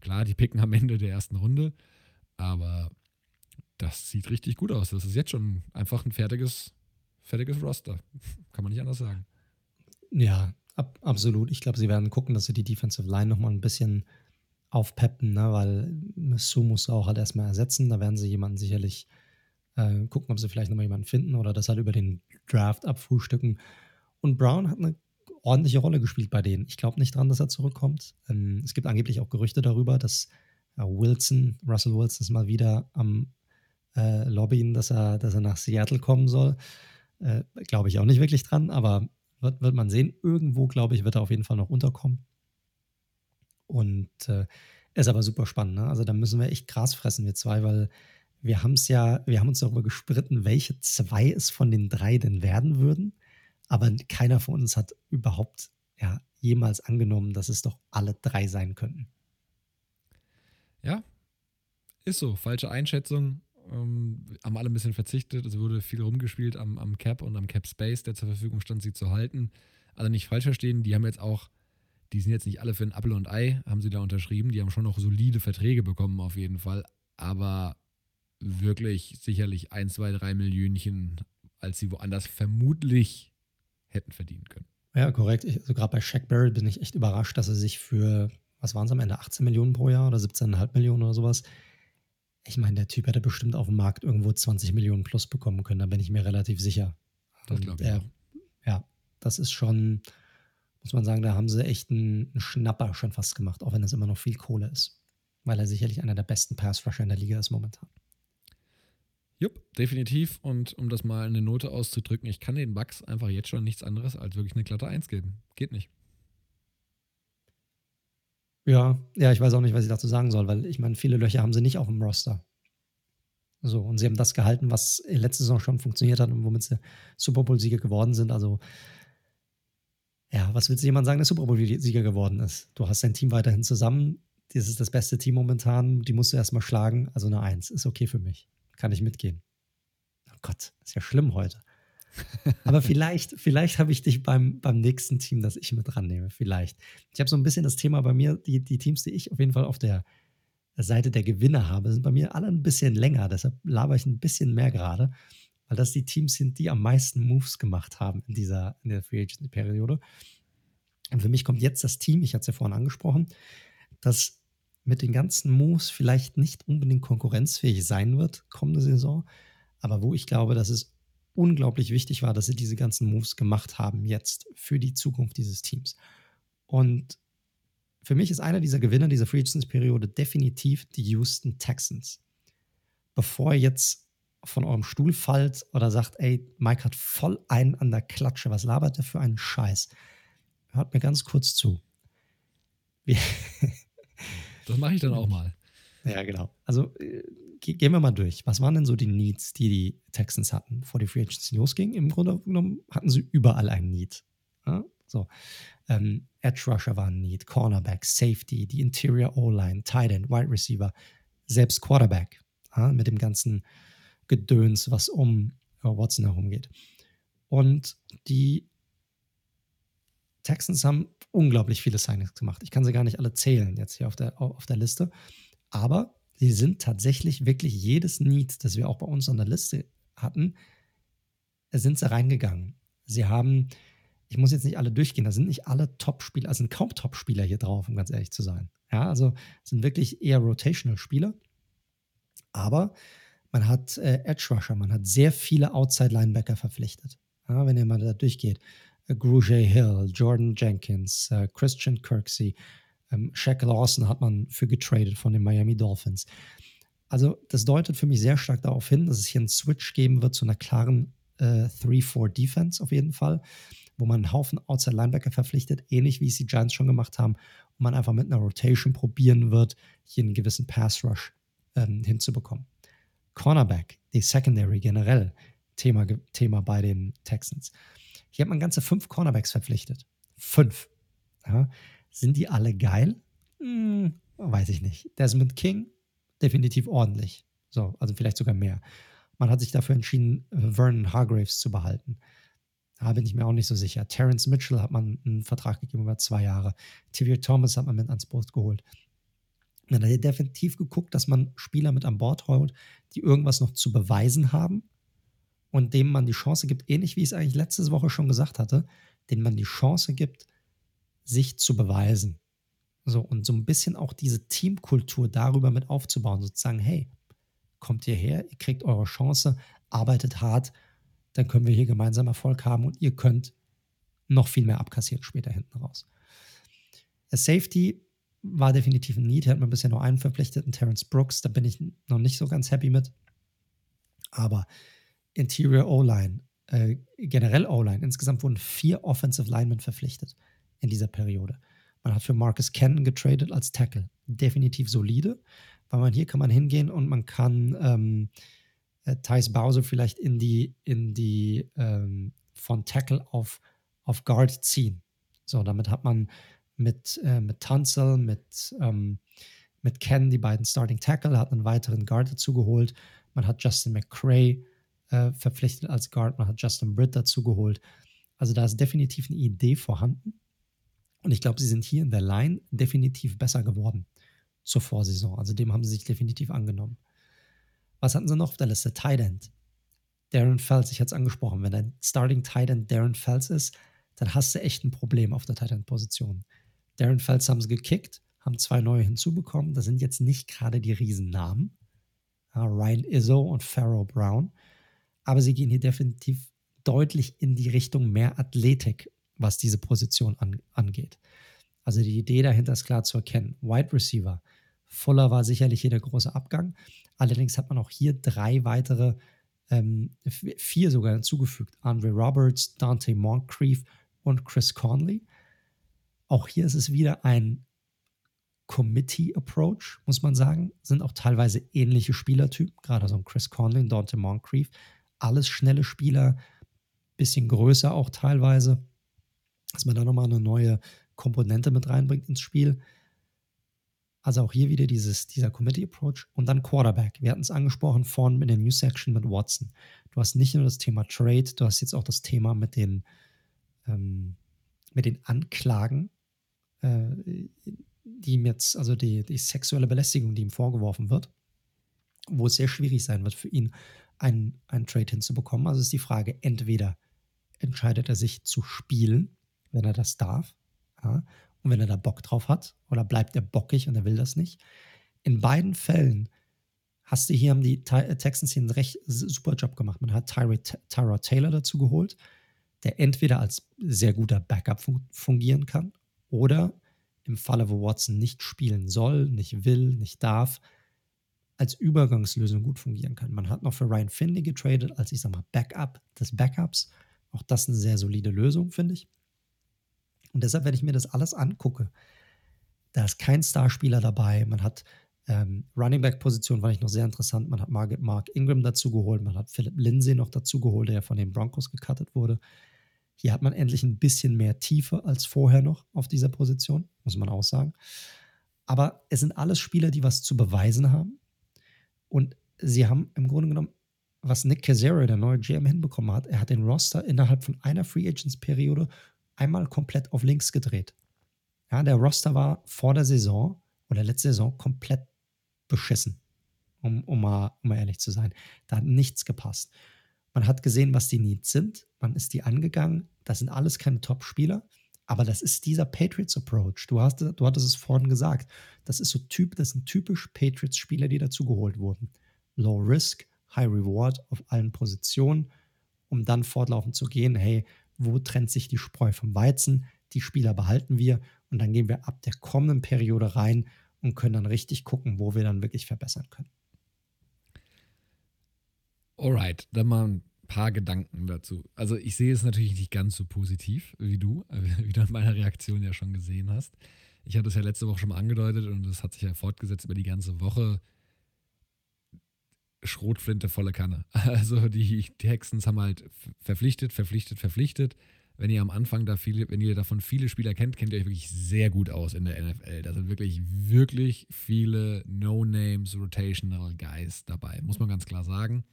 klar, die picken am Ende der ersten Runde, aber das sieht richtig gut aus. Das ist jetzt schon einfach ein fertiges, fertiges Roster. *laughs* Kann man nicht anders sagen. Ja, ab, absolut. Ich glaube, sie werden gucken, dass sie die Defensive Line nochmal ein bisschen aufpeppen, ne? weil Sue muss auch halt erstmal ersetzen. Da werden sie jemanden sicherlich äh, gucken, ob sie vielleicht nochmal jemanden finden oder das halt über den Draft abfrühstücken. Und Brown hat eine ordentliche Rolle gespielt bei denen. Ich glaube nicht dran, dass er zurückkommt. Ähm, es gibt angeblich auch Gerüchte darüber, dass äh, Wilson, Russell Wilson, ist mal wieder am äh, lobbyen, dass er, dass er nach Seattle kommen soll. Äh, glaube ich auch nicht wirklich dran, aber wird, wird man sehen. Irgendwo, glaube ich, wird er auf jeden Fall noch unterkommen. Und äh, ist aber super spannend. Ne? Also da müssen wir echt Gras fressen, wir zwei, weil wir haben es ja, wir haben uns darüber gespritten, welche zwei es von den drei denn werden würden. Aber keiner von uns hat überhaupt ja, jemals angenommen, dass es doch alle drei sein könnten. Ja, ist so. Falsche Einschätzung. Ähm, haben alle ein bisschen verzichtet. Es wurde viel rumgespielt am, am Cap und am Cap Space, der zur Verfügung stand, sie zu halten. Also nicht falsch verstehen, die haben jetzt auch, die sind jetzt nicht alle für ein Apple und Ei, haben sie da unterschrieben. Die haben schon noch solide Verträge bekommen, auf jeden Fall. Aber wirklich sicherlich ein, zwei, drei Millionchen, als sie woanders vermutlich hätten verdienen können. Ja, korrekt. Ich, also gerade bei Shaq Barrett bin ich echt überrascht, dass er sich für, was waren es am Ende, 18 Millionen pro Jahr oder 17,5 Millionen oder sowas. Ich meine, der Typ hätte bestimmt auf dem Markt irgendwo 20 Millionen plus bekommen können, da bin ich mir relativ sicher. Das glaube ich. Er, ja, das ist schon, muss man sagen, da haben sie echt einen, einen Schnapper schon fast gemacht, auch wenn das immer noch viel Kohle ist. Weil er sicherlich einer der besten Pass-Rusher in der Liga ist momentan. Jupp, definitiv. Und um das mal in eine Note auszudrücken, ich kann den Bugs einfach jetzt schon nichts anderes als wirklich eine glatte 1 geben. Geht nicht. Ja, ja, ich weiß auch nicht, was ich dazu sagen soll, weil ich meine, viele Löcher haben sie nicht auf dem Roster. So, und sie haben das gehalten, was letzte Saison schon funktioniert hat und womit sie Super Bowl-Sieger geworden sind. Also, ja, was willst du jemand sagen, der Super Bowl-Sieger geworden ist? Du hast dein Team weiterhin zusammen. Das ist das beste Team momentan. Die musst du erstmal schlagen. Also eine Eins ist okay für mich kann ich mitgehen. Oh Gott, ist ja schlimm heute. Aber vielleicht, vielleicht habe ich dich beim, beim nächsten Team, das ich mit rannehme. Vielleicht. Ich habe so ein bisschen das Thema bei mir, die, die Teams, die ich auf jeden Fall auf der Seite der Gewinner habe, sind bei mir alle ein bisschen länger. Deshalb laber ich ein bisschen mehr gerade, weil das die Teams sind, die am meisten Moves gemacht haben in dieser in der Free Agency Periode. Und für mich kommt jetzt das Team, ich hatte es ja vorhin angesprochen, das mit den ganzen Moves vielleicht nicht unbedingt konkurrenzfähig sein wird kommende Saison, aber wo ich glaube, dass es unglaublich wichtig war, dass sie diese ganzen Moves gemacht haben jetzt für die Zukunft dieses Teams. Und für mich ist einer dieser Gewinner dieser Free Periode definitiv die Houston Texans. Bevor ihr jetzt von eurem Stuhl fallt oder sagt, ey, Mike hat voll einen an der Klatsche, was labert der für einen Scheiß? Hört mir ganz kurz zu. Das mache ich dann auch mal. Ja, genau. Also äh, gehen wir mal durch. Was waren denn so die Needs, die die Texans hatten, bevor die Free Agency losging? Im Grunde genommen hatten sie überall einen Need. Ja? So. Ähm, Edge Rusher war ein Need, Cornerback, Safety, die Interior O-Line, Tight End, Wide Receiver, selbst Quarterback. Ja? Mit dem ganzen Gedöns, was um uh, Watson herumgeht. Und die Texans haben unglaublich viele Signings gemacht. Ich kann sie gar nicht alle zählen jetzt hier auf der, auf der Liste. Aber sie sind tatsächlich wirklich jedes Need, das wir auch bei uns an der Liste hatten, sind sie reingegangen. Sie haben, ich muss jetzt nicht alle durchgehen, da sind nicht alle Top-Spieler, also sind kaum Top-Spieler hier drauf, um ganz ehrlich zu sein. Ja, also sind wirklich eher Rotational-Spieler. Aber man hat äh, Edge Rusher, man hat sehr viele Outside-Linebacker verpflichtet. Ja, wenn ihr mal da durchgeht. Grugier Hill, Jordan Jenkins, äh, Christian Kirksey, ähm, Shaq Lawson hat man für getradet von den Miami Dolphins. Also das deutet für mich sehr stark darauf hin, dass es hier einen Switch geben wird zu einer klaren äh, 3-4-Defense auf jeden Fall, wo man einen Haufen Outside Linebacker verpflichtet, ähnlich wie es die Giants schon gemacht haben, und man einfach mit einer Rotation probieren wird, hier einen gewissen Pass Rush ähm, hinzubekommen. Cornerback, die Secondary generell, Thema, Thema bei den Texans. Hier hat man ganze fünf Cornerbacks verpflichtet. Fünf. Ja. Sind die alle geil? Hm, weiß ich nicht. Desmond King, definitiv ordentlich. So, also vielleicht sogar mehr. Man hat sich dafür entschieden, Vernon Hargraves zu behalten. Da bin ich mir auch nicht so sicher. Terence Mitchell hat man einen Vertrag gegeben über zwei Jahre. Tivir Thomas hat man mit ans Boot geholt. Man hat definitiv geguckt, dass man Spieler mit an Bord holt, die irgendwas noch zu beweisen haben und dem man die Chance gibt, ähnlich wie ich es eigentlich letzte Woche schon gesagt hatte, denen man die Chance gibt, sich zu beweisen. So, und so ein bisschen auch diese Teamkultur darüber mit aufzubauen, sozusagen, hey, kommt hierher, ihr kriegt eure Chance, arbeitet hart, dann können wir hier gemeinsam Erfolg haben und ihr könnt noch viel mehr abkassieren später hinten raus. Der Safety war definitiv ein Need, hat man bisher nur einen verpflichteten, Terence Brooks, da bin ich noch nicht so ganz happy mit. Aber Interior O-Line, äh, generell O-Line, insgesamt wurden vier Offensive Linemen verpflichtet in dieser Periode. Man hat für Marcus Cannon getradet als Tackle. Definitiv solide, weil man hier kann man hingehen und man kann ähm, äh, Thais Bowser vielleicht in die, in die ähm, von Tackle auf, auf Guard ziehen. So, damit hat man mit, äh, mit Tunzel, mit, ähm, mit Ken die beiden Starting Tackle, hat einen weiteren Guard dazu geholt. Man hat Justin McCray äh, verpflichtet als Guard, man hat Justin Britt dazu geholt. Also da ist definitiv eine Idee vorhanden. Und ich glaube, sie sind hier in der Line definitiv besser geworden zur Vorsaison. Also dem haben sie sich definitiv angenommen. Was hatten sie noch auf der Liste? Tight End. Darren Fells, ich hatte es angesprochen, wenn dein Starting Tight End Darren Fells ist, dann hast du echt ein Problem auf der Tight End Position. Darren Fells haben sie gekickt, haben zwei neue hinzubekommen. Das sind jetzt nicht gerade die Riesennamen. Ja, Ryan Izzo und Pharaoh Brown. Aber sie gehen hier definitiv deutlich in die Richtung mehr Athletik was diese Position an, angeht. Also die Idee dahinter ist klar zu erkennen. Wide Receiver. Fuller war sicherlich hier der große Abgang. Allerdings hat man auch hier drei weitere, ähm, vier sogar hinzugefügt. Andre Roberts, Dante Moncrief und Chris Conley. Auch hier ist es wieder ein Committee Approach, muss man sagen. Sind auch teilweise ähnliche Spielertypen, gerade so ein Chris Conley und Dante Moncrief. Alles schnelle Spieler, bisschen größer auch teilweise dass man da nochmal eine neue Komponente mit reinbringt ins Spiel. Also auch hier wieder dieses, dieser Committee Approach und dann Quarterback. Wir hatten es angesprochen vorhin in der News Section mit Watson. Du hast nicht nur das Thema Trade, du hast jetzt auch das Thema mit den, ähm, mit den Anklagen, äh, die ihm jetzt, also die, die sexuelle Belästigung, die ihm vorgeworfen wird, wo es sehr schwierig sein wird für ihn, einen, einen Trade hinzubekommen. Also ist die Frage, entweder entscheidet er sich zu spielen wenn er das darf. Ja? Und wenn er da Bock drauf hat, oder bleibt er bockig und er will das nicht. In beiden Fällen hast du hier haben die äh, Texans hier einen recht super Job gemacht. Man hat Tyra Taylor dazu geholt, der entweder als sehr guter Backup fungieren kann oder im Falle, wo Watson nicht spielen soll, nicht will, nicht darf, als Übergangslösung gut fungieren kann. Man hat noch für Ryan Finley getradet, als ich sag mal Backup des Backups. Auch das eine sehr solide Lösung, finde ich. Und deshalb, wenn ich mir das alles angucke, da ist kein Starspieler dabei. Man hat ähm, Running Back Position war ich noch sehr interessant. Man hat Mark, Mark Ingram dazu geholt, man hat Philip Lindsay noch dazu geholt, der von den Broncos gecuttet wurde. Hier hat man endlich ein bisschen mehr Tiefe als vorher noch auf dieser Position, muss man auch sagen. Aber es sind alles Spieler, die was zu beweisen haben. Und sie haben im Grunde genommen, was Nick Casero, der neue GM, hinbekommen hat, er hat den Roster innerhalb von einer Free Agents Periode einmal komplett auf links gedreht. Ja, der Roster war vor der Saison oder letzte Saison komplett beschissen, um, um, mal, um mal ehrlich zu sein. Da hat nichts gepasst. Man hat gesehen, was die Needs sind. Man ist die angegangen. Das sind alles keine Top-Spieler. Aber das ist dieser Patriots-Approach. Du, du hattest es vorhin gesagt. Das ist so typ, das sind typisch Patriots-Spieler, die dazu geholt wurden. Low Risk, High Reward auf allen Positionen, um dann fortlaufend zu gehen. Hey, wo trennt sich die Spreu vom Weizen. Die Spieler behalten wir und dann gehen wir ab der kommenden Periode rein und können dann richtig gucken, wo wir dann wirklich verbessern können. Alright, dann mal ein paar Gedanken dazu. Also ich sehe es natürlich nicht ganz so positiv wie du, *laughs* wie du an meiner Reaktion ja schon gesehen hast. Ich hatte es ja letzte Woche schon mal angedeutet und das hat sich ja fortgesetzt über die ganze Woche. Schrotflinte volle Kanne. *laughs* Also die Texans haben halt verpflichtet, verpflichtet, verpflichtet. Wenn ihr am Anfang da viele, wenn ihr davon viele Spieler kennt, kennt ihr euch wirklich sehr gut aus in der NFL. Da sind wirklich, wirklich viele No-Names, Rotational Guys dabei, muss man ganz klar sagen.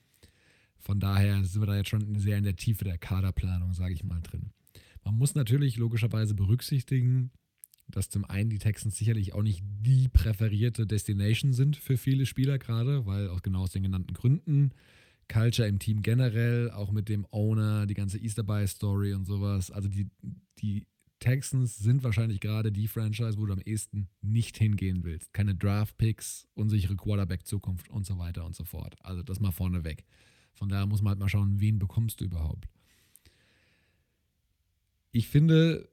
Von daher sind wir da jetzt schon sehr in der Tiefe der Kaderplanung, sage ich mal, drin. Man muss natürlich logischerweise berücksichtigen, dass zum einen die Texans sicherlich auch nicht die präferierte Destination sind für viele Spieler gerade, weil auch genau aus den genannten Gründen. Culture im Team generell, auch mit dem Owner, die ganze Easter Buy Story und sowas. Also die, die Texans sind wahrscheinlich gerade die Franchise, wo du am ehesten nicht hingehen willst. Keine Draft Picks, unsichere Quarterback-Zukunft und so weiter und so fort. Also das mal vorneweg. Von daher muss man halt mal schauen, wen bekommst du überhaupt. Ich finde,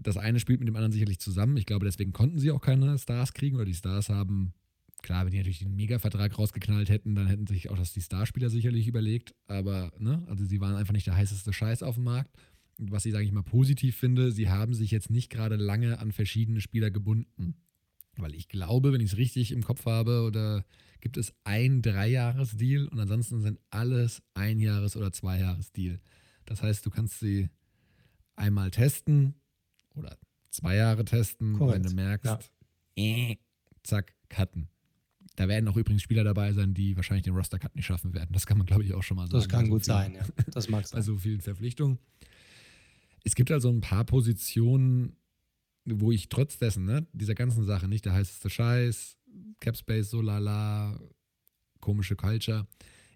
das eine spielt mit dem anderen sicherlich zusammen. Ich glaube, deswegen konnten sie auch keine Stars kriegen oder die Stars haben, klar, wenn die natürlich den Mega-Vertrag rausgeknallt hätten, dann hätten sich auch das die Starspieler sicherlich überlegt. Aber, ne, also sie waren einfach nicht der heißeste Scheiß auf dem Markt. Und was ich, sage ich mal, positiv finde, sie haben sich jetzt nicht gerade lange an verschiedene Spieler gebunden. Weil ich glaube, wenn ich es richtig im Kopf habe, oder gibt es ein Dreijahres-Deal und ansonsten sind alles Einjahres- oder Zweijahres-Deal. Das heißt, du kannst sie einmal testen, oder zwei Jahre testen, Korrekt. wenn du merkst, ja. äh, zack, cutten. Da werden auch übrigens Spieler dabei sein, die wahrscheinlich den Roster-Cut nicht schaffen werden. Das kann man, glaube ich, auch schon mal sagen. Das kann gut viel, sein, ja. Das mag *laughs* sein. Bei so vielen Verpflichtungen. Es gibt also ein paar Positionen, wo ich trotz dessen, ne, dieser ganzen Sache, nicht der heißeste Scheiß, Capspace, so lala, komische Culture.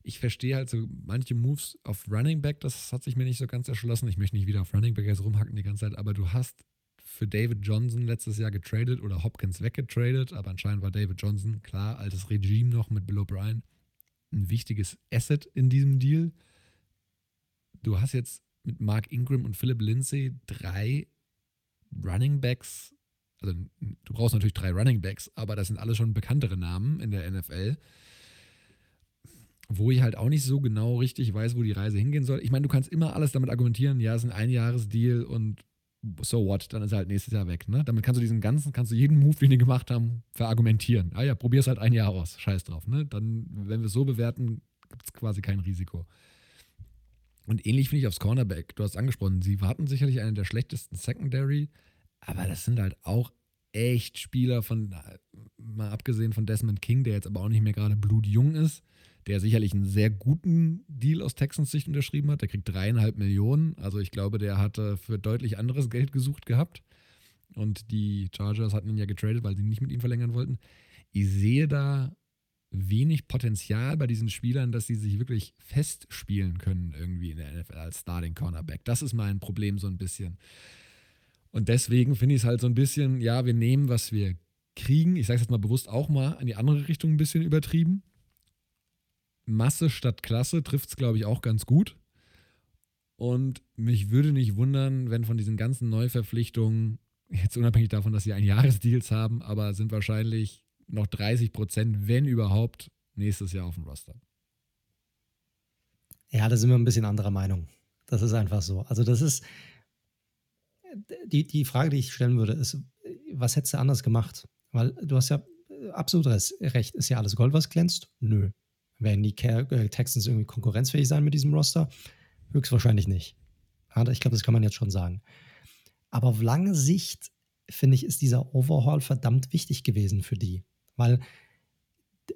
Ich verstehe halt so manche Moves auf Running Back, das hat sich mir nicht so ganz erschlossen. Ich möchte nicht wieder auf Running Back jetzt rumhacken die ganze Zeit, aber du hast für David Johnson letztes Jahr getradet oder Hopkins weggetradet, aber anscheinend war David Johnson, klar, altes Regime noch mit Bill O'Brien, ein wichtiges Asset in diesem Deal. Du hast jetzt mit Mark Ingram und Philip Lindsay drei Running Backs, also du brauchst natürlich drei Running Backs, aber das sind alle schon bekanntere Namen in der NFL wo ich halt auch nicht so genau richtig weiß, wo die Reise hingehen soll. Ich meine, du kannst immer alles damit argumentieren, ja, es ist ein Einjahresdeal und so what, dann ist er halt nächstes Jahr weg. Ne? Damit kannst du diesen ganzen, kannst du jeden Move, den die gemacht haben, verargumentieren. Ah ja, probier es halt ein Jahr aus, scheiß drauf. Ne? Dann, wenn wir es so bewerten, gibt es quasi kein Risiko. Und ähnlich finde ich aufs Cornerback. Du hast angesprochen, sie warten sicherlich einen der schlechtesten Secondary, aber das sind halt auch echt Spieler von, mal abgesehen von Desmond King, der jetzt aber auch nicht mehr gerade blutjung ist der sicherlich einen sehr guten Deal aus Texans Sicht unterschrieben hat. Der kriegt dreieinhalb Millionen. Also ich glaube, der hatte für deutlich anderes Geld gesucht gehabt. Und die Chargers hatten ihn ja getradet, weil sie nicht mit ihm verlängern wollten. Ich sehe da wenig Potenzial bei diesen Spielern, dass sie sich wirklich festspielen können irgendwie in der NFL als Starting Cornerback. Das ist mein Problem so ein bisschen. Und deswegen finde ich es halt so ein bisschen, ja, wir nehmen, was wir kriegen. Ich sage es jetzt mal bewusst auch mal in die andere Richtung ein bisschen übertrieben. Masse statt Klasse trifft es, glaube ich, auch ganz gut. Und mich würde nicht wundern, wenn von diesen ganzen Neuverpflichtungen, jetzt unabhängig davon, dass sie ein Jahresdeals haben, aber sind wahrscheinlich noch 30 Prozent, wenn überhaupt, nächstes Jahr auf dem Roster. Ja, da sind wir ein bisschen anderer Meinung. Das ist einfach so. Also, das ist die, die Frage, die ich stellen würde, ist, was hättest du anders gemacht? Weil du hast ja absolut recht. Ist ja alles Gold, was glänzt? Nö. Werden die äh, Texans irgendwie konkurrenzfähig sein mit diesem Roster? Höchstwahrscheinlich nicht. ich glaube, das kann man jetzt schon sagen. Aber auf lange Sicht, finde ich, ist dieser Overhaul verdammt wichtig gewesen für die. Weil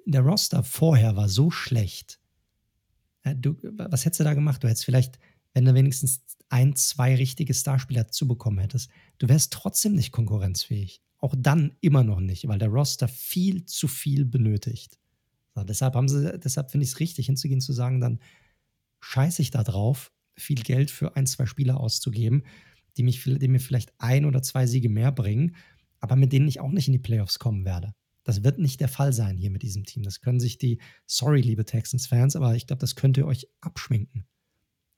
der Roster vorher war so schlecht. Du, was hättest du da gemacht? Du hättest vielleicht, wenn du wenigstens ein, zwei richtige Starspieler zu bekommen hättest, du wärst trotzdem nicht konkurrenzfähig. Auch dann immer noch nicht, weil der Roster viel zu viel benötigt. So, deshalb haben sie, deshalb finde ich es richtig, hinzugehen zu sagen, dann scheiße ich da drauf, viel Geld für ein, zwei Spieler auszugeben, die, mich, die mir vielleicht ein oder zwei Siege mehr bringen, aber mit denen ich auch nicht in die Playoffs kommen werde. Das wird nicht der Fall sein hier mit diesem Team. Das können sich die, sorry, liebe Texans-Fans, aber ich glaube, das könnt ihr euch abschminken.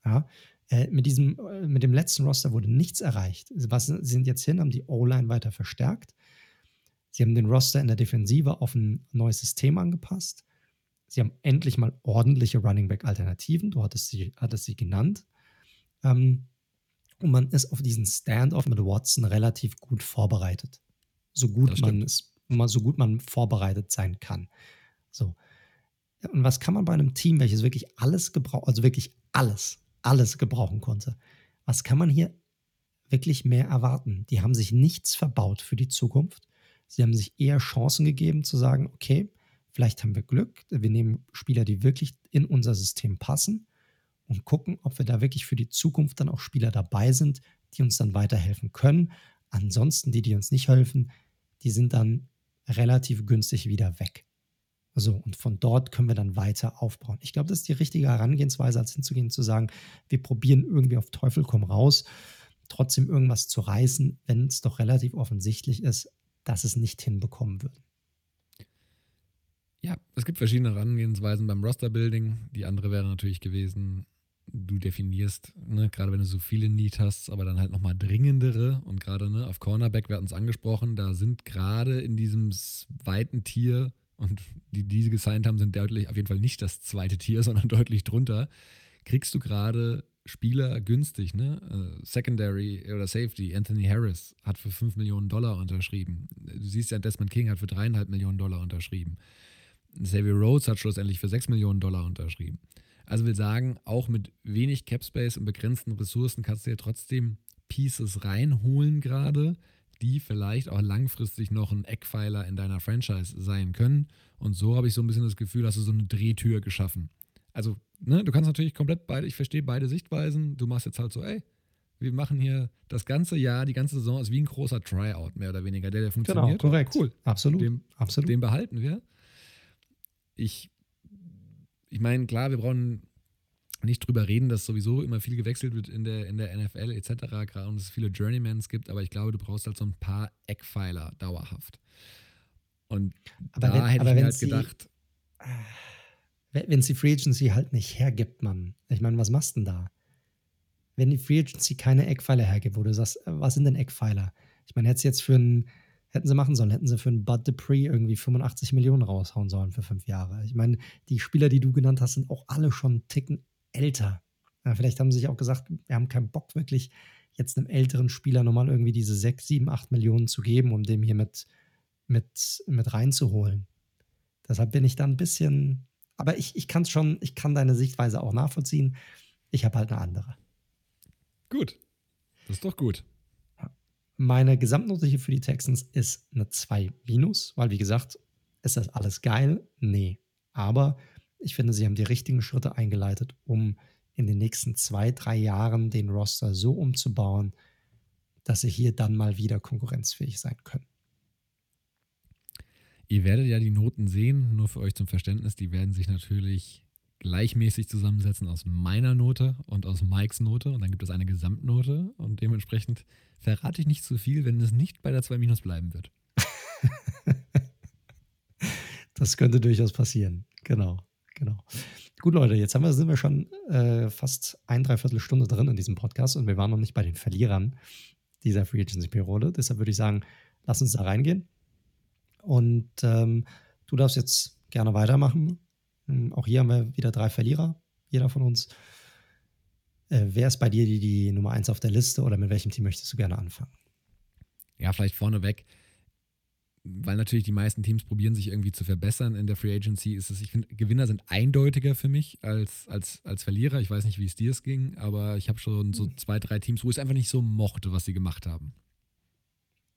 Ja, äh, mit, diesem, äh, mit dem letzten Roster wurde nichts erreicht. Was sind jetzt hin, haben die O-Line weiter verstärkt. Sie haben den Roster in der Defensive auf ein neues System angepasst. Sie haben endlich mal ordentliche Running Back Alternativen. Du hattest sie, hattest sie genannt. Ähm, und man ist auf diesen Standoff mit Watson relativ gut vorbereitet. So gut man ist, so gut man vorbereitet sein kann. So. Und was kann man bei einem Team, welches wirklich alles gebraucht, also wirklich alles, alles gebrauchen konnte, was kann man hier wirklich mehr erwarten? Die haben sich nichts verbaut für die Zukunft. Sie haben sich eher Chancen gegeben zu sagen, okay, vielleicht haben wir Glück, wir nehmen Spieler, die wirklich in unser System passen und gucken, ob wir da wirklich für die Zukunft dann auch Spieler dabei sind, die uns dann weiterhelfen können. Ansonsten, die, die uns nicht helfen, die sind dann relativ günstig wieder weg. So, und von dort können wir dann weiter aufbauen. Ich glaube, das ist die richtige Herangehensweise, als hinzugehen zu sagen, wir probieren irgendwie auf Teufel komm raus, trotzdem irgendwas zu reißen, wenn es doch relativ offensichtlich ist, dass es nicht hinbekommen wird. Ja, es gibt verschiedene Herangehensweisen beim Roster-Building. Die andere wäre natürlich gewesen, du definierst, ne, gerade wenn du so viele Need hast, aber dann halt nochmal dringendere und gerade ne, auf Cornerback, wir hatten es angesprochen, da sind gerade in diesem weiten Tier und die, die gesigned haben, sind deutlich auf jeden Fall nicht das zweite Tier, *laughs* sondern deutlich drunter, kriegst du gerade Spieler günstig, ne? Uh, Secondary oder Safety, Anthony Harris hat für 5 Millionen Dollar unterschrieben. Du siehst ja, Desmond King hat für 3,5 Millionen Dollar unterschrieben. Xavier Rhodes hat schlussendlich für 6 Millionen Dollar unterschrieben. Also will sagen, auch mit wenig Cap Space und begrenzten Ressourcen kannst du ja trotzdem Pieces reinholen gerade, die vielleicht auch langfristig noch ein Eckpfeiler in deiner Franchise sein können. Und so habe ich so ein bisschen das Gefühl, hast du so eine Drehtür geschaffen. Also, ne, du kannst natürlich komplett beide, ich verstehe beide Sichtweisen. Du machst jetzt halt so, ey, wir machen hier das ganze Jahr, die ganze Saison ist wie ein großer Tryout, mehr oder weniger, der, der genau, funktioniert. Genau, korrekt. Cool. Absolut. Den, Absolut. den behalten wir. Ich ich meine, klar, wir brauchen nicht drüber reden, dass sowieso immer viel gewechselt wird in der, in der NFL etc. Gerade und es viele Journeymans gibt, aber ich glaube, du brauchst halt so ein paar Eckpfeiler dauerhaft. Und aber da wenn, hätte ich mir halt sie, gedacht. Wenn es die Free Agency halt nicht hergibt, Mann. Ich meine, was machst du denn da? Wenn die Free Agency keine Eckpfeiler hergibt, wo du sagst, äh, was sind denn Eckpfeiler? Ich meine, hättest jetzt für einen hätten sie machen sollen. Hätten sie für einen Bud Dupree irgendwie 85 Millionen raushauen sollen für fünf Jahre. Ich meine, die Spieler, die du genannt hast, sind auch alle schon einen Ticken älter. Ja, vielleicht haben sie sich auch gesagt, wir haben keinen Bock wirklich jetzt einem älteren Spieler nochmal irgendwie diese 6, 7, 8 Millionen zu geben, um dem hier mit, mit, mit reinzuholen. Deshalb bin ich da ein bisschen, aber ich, ich kann es schon, ich kann deine Sichtweise auch nachvollziehen. Ich habe halt eine andere. Gut. Das ist doch gut. Meine Gesamtnote hier für die Texans ist eine 2 minus, weil wie gesagt, ist das alles geil? Nee. Aber ich finde, sie haben die richtigen Schritte eingeleitet, um in den nächsten zwei, drei Jahren den Roster so umzubauen, dass sie hier dann mal wieder konkurrenzfähig sein können. Ihr werdet ja die Noten sehen, nur für euch zum Verständnis, die werden sich natürlich gleichmäßig zusammensetzen aus meiner Note und aus Mikes Note und dann gibt es eine Gesamtnote und dementsprechend verrate ich nicht zu viel, wenn es nicht bei der 2 Minus bleiben wird. *laughs* das könnte durchaus passieren. Genau, genau. Gut, Leute, jetzt wir, sind wir schon äh, fast ein, dreiviertel Stunde drin in diesem Podcast und wir waren noch nicht bei den Verlierern dieser Free Agency Periode. Deshalb würde ich sagen, lass uns da reingehen. Und ähm, du darfst jetzt gerne weitermachen auch hier haben wir wieder drei Verlierer, jeder von uns. Äh, wer ist bei dir die, die Nummer eins auf der Liste oder mit welchem Team möchtest du gerne anfangen? Ja, vielleicht vorneweg, weil natürlich die meisten Teams probieren, sich irgendwie zu verbessern in der Free Agency. Ist es, ich finde, Gewinner sind eindeutiger für mich als, als, als Verlierer. Ich weiß nicht, wie es dir es ging, aber ich habe schon so zwei, drei Teams, wo ich es einfach nicht so mochte, was sie gemacht haben.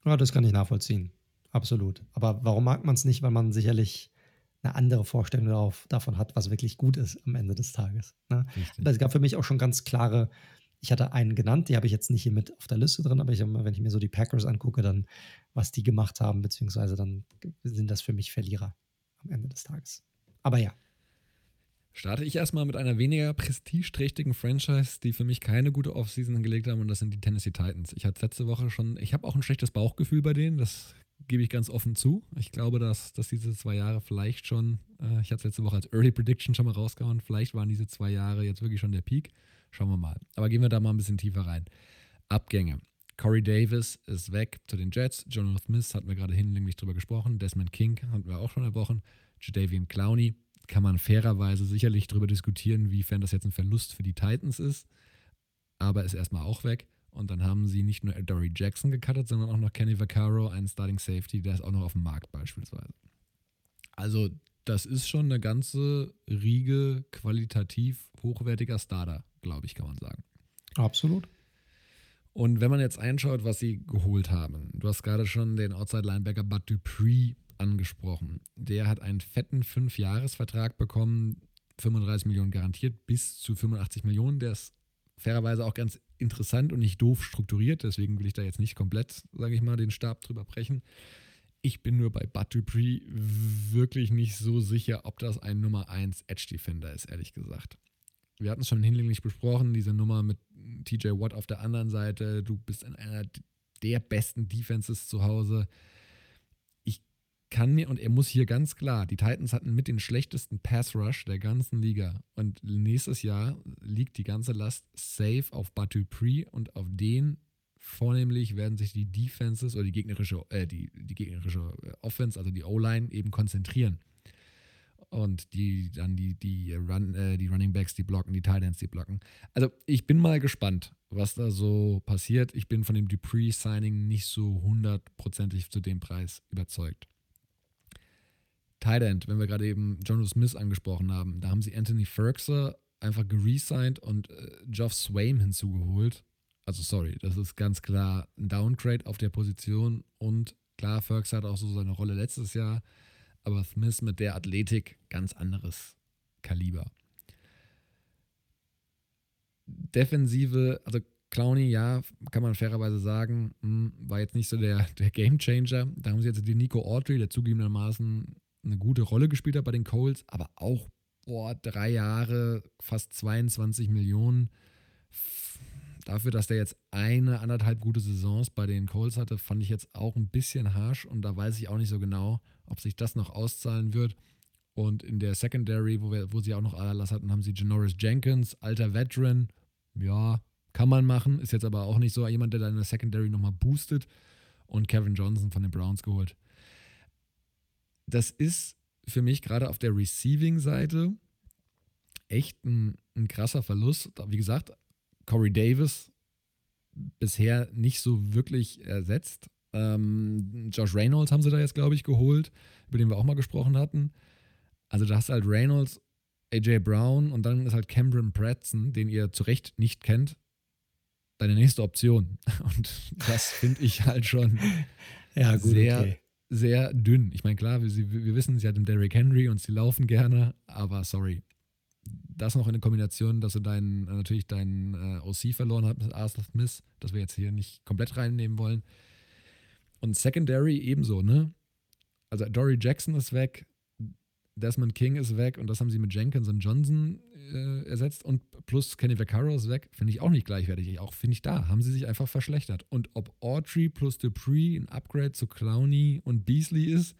Ja, das kann ich nachvollziehen. Absolut. Aber warum mag man es nicht? Weil man sicherlich eine andere Vorstellung darauf, davon hat, was wirklich gut ist am Ende des Tages. Ne? es gab für mich auch schon ganz klare, ich hatte einen genannt, die habe ich jetzt nicht hier mit auf der Liste drin, aber ich, wenn ich mir so die Packers angucke, dann was die gemacht haben, beziehungsweise dann sind das für mich Verlierer am Ende des Tages. Aber ja. Starte ich erstmal mit einer weniger prestigeträchtigen Franchise, die für mich keine gute Offseason gelegt haben, und das sind die Tennessee Titans. Ich hatte letzte Woche schon, ich habe auch ein schlechtes Bauchgefühl bei denen, das gebe ich ganz offen zu. Ich glaube, dass, dass diese zwei Jahre vielleicht schon, äh, ich hatte es letzte Woche als Early Prediction schon mal rausgehauen, vielleicht waren diese zwei Jahre jetzt wirklich schon der Peak. Schauen wir mal. Aber gehen wir da mal ein bisschen tiefer rein. Abgänge. Corey Davis ist weg zu den Jets. Jonathan Smith hatten wir gerade hinlänglich drüber gesprochen. Desmond King hatten wir auch schon erbrochen. Jadavian Clowney kann man fairerweise sicherlich darüber diskutieren, wiefern das jetzt ein Verlust für die Titans ist. Aber ist erstmal auch weg. Und dann haben sie nicht nur Dory Jackson gecuttet, sondern auch noch Kenny Vaccaro, einen Starting Safety, der ist auch noch auf dem Markt beispielsweise. Also das ist schon eine ganze Riege qualitativ hochwertiger Starter, glaube ich, kann man sagen. Absolut. Und wenn man jetzt einschaut, was sie geholt haben, du hast gerade schon den Outside-Linebacker Bud Dupree angesprochen. Der hat einen fetten Fünf-Jahres-Vertrag bekommen, 35 Millionen garantiert, bis zu 85 Millionen. Der ist fairerweise auch ganz interessant und nicht doof strukturiert, deswegen will ich da jetzt nicht komplett, sage ich mal, den Stab drüber brechen. Ich bin nur bei Bud Dupree wirklich nicht so sicher, ob das ein Nummer 1 Edge Defender ist, ehrlich gesagt. Wir hatten es schon hinlänglich besprochen, diese Nummer mit TJ Watt auf der anderen Seite. Du bist in einer der besten Defenses zu Hause. Kann mir, und er muss hier ganz klar, die Titans hatten mit den schlechtesten Pass Rush der ganzen Liga. Und nächstes Jahr liegt die ganze Last safe auf Dupree und auf den Vornehmlich werden sich die Defenses oder die gegnerische, äh, die, die gegnerische Offense, also die O-Line, eben konzentrieren. Und die dann die, die, Run, äh, die Running Backs, die blocken, die Tight Ends, die blocken. Also ich bin mal gespannt, was da so passiert. Ich bin von dem Dupree-Signing nicht so hundertprozentig zu dem Preis überzeugt. Tight End, wenn wir gerade eben John Smith angesprochen haben, da haben sie Anthony Ferguson einfach geresigned und äh, Geoff Swaim hinzugeholt also sorry, das ist ganz klar ein Downgrade auf der Position und klar, Fergus hat auch so seine Rolle letztes Jahr, aber Smith mit der Athletik ganz anderes Kaliber. Defensive, also Clowny, ja, kann man fairerweise sagen, hm, war jetzt nicht so der, der Game Changer. Da haben sie jetzt den Nico Autry, der zugegebenermaßen eine gute Rolle gespielt hat bei den Coles, aber auch, boah, drei Jahre, fast 22 Millionen dafür, dass der jetzt eine, anderthalb gute Saisons bei den Colts hatte, fand ich jetzt auch ein bisschen harsh und da weiß ich auch nicht so genau, ob sich das noch auszahlen wird. Und in der Secondary, wo, wir, wo sie auch noch Aderlass hatten, haben sie Janoris Jenkins, alter Veteran. Ja, kann man machen. Ist jetzt aber auch nicht so jemand, der da in der Secondary nochmal boostet. Und Kevin Johnson von den Browns geholt. Das ist für mich gerade auf der Receiving-Seite echt ein, ein krasser Verlust. Wie gesagt, Corey Davis bisher nicht so wirklich ersetzt. Ähm, Josh Reynolds haben sie da jetzt, glaube ich, geholt, über den wir auch mal gesprochen hatten. Also da hast du halt Reynolds, AJ Brown und dann ist halt Cameron Pratson, den ihr zu Recht nicht kennt, deine nächste Option. *laughs* Und das finde ich halt schon ja, gut, sehr, okay. Sehr dünn. Ich meine, klar, wir, wir wissen, sie hat den Derrick Henry und sie laufen gerne, aber sorry, das noch in Kombination, dass du deinen, natürlich deinen äh, OC verloren hast mit Arthur Smith, das wir jetzt hier nicht komplett reinnehmen wollen. Und Secondary ebenso, ne? Also Dory Jackson ist weg, Desmond King ist weg und das haben sie mit Jenkins und Johnson äh, ersetzt und plus Kenny Vaccaro ist weg, finde ich auch nicht gleichwertig. Auch finde ich da, haben sie sich einfach verschlechtert. Und ob Autry plus Dupree ein Upgrade zu Clowney und Beasley ist,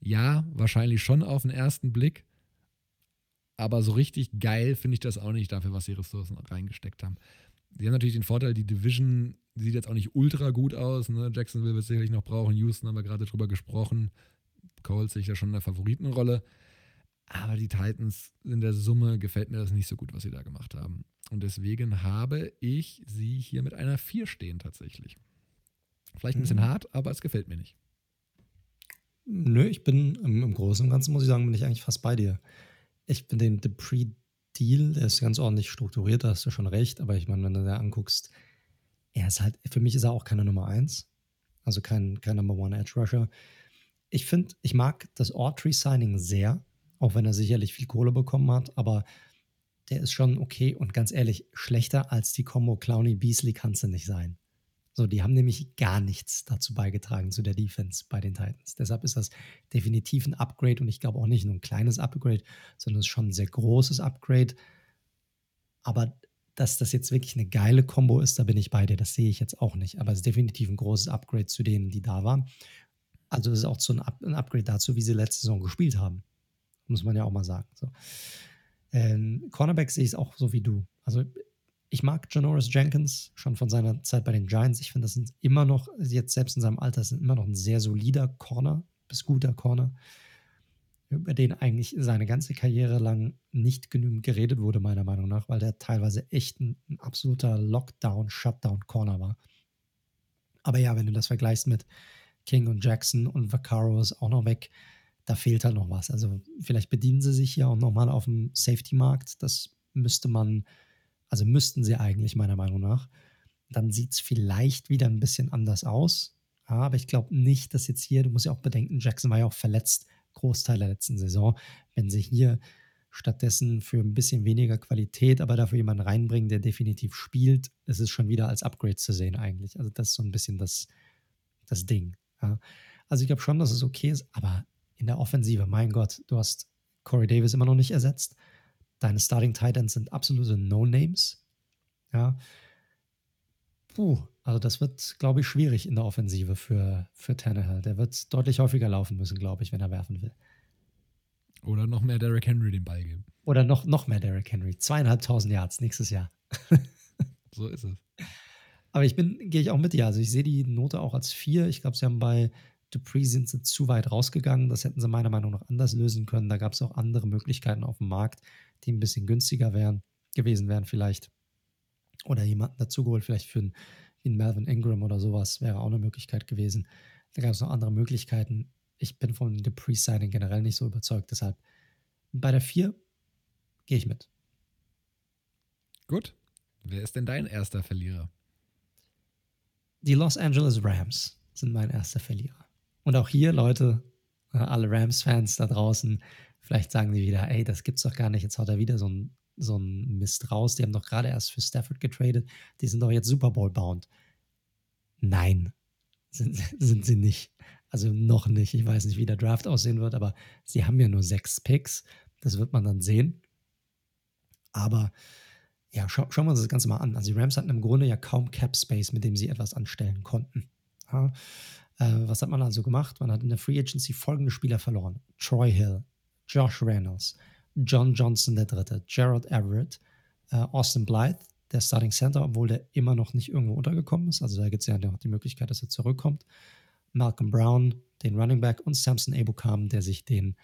ja, wahrscheinlich schon auf den ersten Blick. Aber so richtig geil finde ich das auch nicht dafür, was sie Ressourcen reingesteckt haben. Sie haben natürlich den Vorteil, die Division sieht jetzt auch nicht ultra gut aus. Ne? Jacksonville wird sicherlich noch brauchen. Houston haben wir gerade drüber gesprochen. Coles sich ja schon in der Favoritenrolle. Aber die Titans in der Summe gefällt mir das nicht so gut, was sie da gemacht haben. Und deswegen habe ich sie hier mit einer 4 stehen tatsächlich. Vielleicht ein bisschen mhm. hart, aber es gefällt mir nicht. Nö, ich bin im, im Großen und Ganzen, muss ich sagen, bin ich eigentlich fast bei dir ich finde den Dupree-Deal, der ist ganz ordentlich strukturiert, da hast du schon recht, aber ich meine, wenn du da anguckst, er ist halt, für mich ist er auch keine Nummer 1, also kein, kein Number One Edge Rusher. Ich finde, ich mag das Autry-Signing sehr, auch wenn er sicherlich viel Kohle bekommen hat, aber der ist schon okay und ganz ehrlich, schlechter als die Combo Clowny-Beasley kannst du nicht sein. So, die haben nämlich gar nichts dazu beigetragen zu der Defense bei den Titans. Deshalb ist das definitiv ein Upgrade und ich glaube auch nicht nur ein kleines Upgrade, sondern es ist schon ein sehr großes Upgrade. Aber dass das jetzt wirklich eine geile Combo ist, da bin ich bei dir. Das sehe ich jetzt auch nicht. Aber es ist definitiv ein großes Upgrade zu denen, die da waren. Also es ist auch so ein, Up ein Upgrade dazu, wie sie letzte Saison gespielt haben. Muss man ja auch mal sagen. So. Ähm, Cornerback sehe ich es auch so wie du. Also ich mag Janoris Jenkins schon von seiner Zeit bei den Giants. Ich finde, das sind immer noch, jetzt selbst in seinem Alter, sind immer noch ein sehr solider Corner, bis guter Corner, über den eigentlich seine ganze Karriere lang nicht genügend geredet wurde, meiner Meinung nach, weil der teilweise echt ein, ein absoluter Lockdown-Shutdown-Corner war. Aber ja, wenn du das vergleichst mit King und Jackson und Vaccaro ist auch noch weg, da fehlt halt noch was. Also vielleicht bedienen sie sich hier auch nochmal auf dem Safety-Markt. Das müsste man, also müssten sie eigentlich meiner Meinung nach. Dann sieht es vielleicht wieder ein bisschen anders aus. Ja, aber ich glaube nicht, dass jetzt hier, du musst ja auch bedenken, Jackson war ja auch verletzt, Großteil der letzten Saison. Wenn sie hier stattdessen für ein bisschen weniger Qualität, aber dafür jemanden reinbringen, der definitiv spielt, ist es schon wieder als Upgrade zu sehen eigentlich. Also das ist so ein bisschen das, das Ding. Ja. Also ich glaube schon, dass es okay ist, aber in der Offensive, mein Gott, du hast Corey Davis immer noch nicht ersetzt. Deine Starting Titans sind absolute No-Names. Ja. Puh, also das wird, glaube ich, schwierig in der Offensive für, für Tannehill. Der wird deutlich häufiger laufen müssen, glaube ich, wenn er werfen will. Oder noch mehr Derrick Henry den Ball geben. Oder noch, noch mehr Derrick Henry. Zweieinhalbtausend Yards nächstes Jahr. so ist es. Aber ich bin, gehe ich auch mit dir. Also ich sehe die Note auch als vier. Ich glaube, sie haben bei Dupree sind sie zu weit rausgegangen. Das hätten sie meiner Meinung nach anders lösen können. Da gab es auch andere Möglichkeiten auf dem Markt, die ein bisschen günstiger wären, gewesen wären vielleicht. Oder jemanden dazugeholt, vielleicht für einen, einen Melvin Ingram oder sowas, wäre auch eine Möglichkeit gewesen. Da gab es noch andere Möglichkeiten. Ich bin von Dupree-Signing generell nicht so überzeugt. Deshalb bei der 4 gehe ich mit. Gut. Wer ist denn dein erster Verlierer? Die Los Angeles Rams sind mein erster Verlierer. Und auch hier, Leute, äh, alle Rams-Fans da draußen, vielleicht sagen die wieder, ey, das gibt's doch gar nicht, jetzt haut er wieder so ein, so ein Mist raus. Die haben doch gerade erst für Stafford getradet, die sind doch jetzt Super Bowl-bound. Nein, sind, *laughs* sind sie nicht. Also noch nicht. Ich weiß nicht, wie der Draft aussehen wird, aber sie haben ja nur sechs Picks. Das wird man dann sehen. Aber ja, schau, schauen wir uns das Ganze mal an. Also die Rams hatten im Grunde ja kaum Cap Space, mit dem sie etwas anstellen konnten. Ja, äh, was hat man also gemacht? Man hat in der Free Agency folgende Spieler verloren: Troy Hill, Josh Reynolds, John Johnson der Dritte, Gerald Everett, äh, Austin Blythe, der Starting Center, obwohl der immer noch nicht irgendwo untergekommen ist. Also da gibt es ja noch die Möglichkeit, dass er zurückkommt. Malcolm Brown, den Running Back und Samson Ebukam, der sich den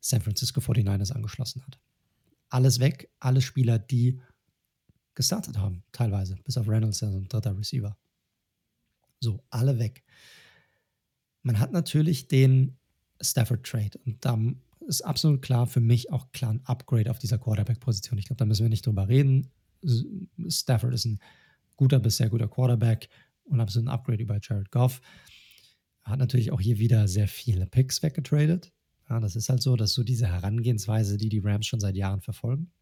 San Francisco 49ers angeschlossen hat. Alles weg, alle Spieler, die gestartet haben, teilweise, bis auf Reynolds, also ein dritter Receiver. So, alle weg. Man hat natürlich den Stafford Trade und da ist absolut klar für mich auch klar ein Upgrade auf dieser Quarterback-Position. Ich glaube, da müssen wir nicht drüber reden. Stafford ist ein guter bis sehr guter Quarterback und absolut ein Upgrade über Jared Goff. Hat natürlich auch hier wieder sehr viele Picks weggetradet. Ja, das ist halt so, dass so diese Herangehensweise, die die Rams schon seit Jahren verfolgen.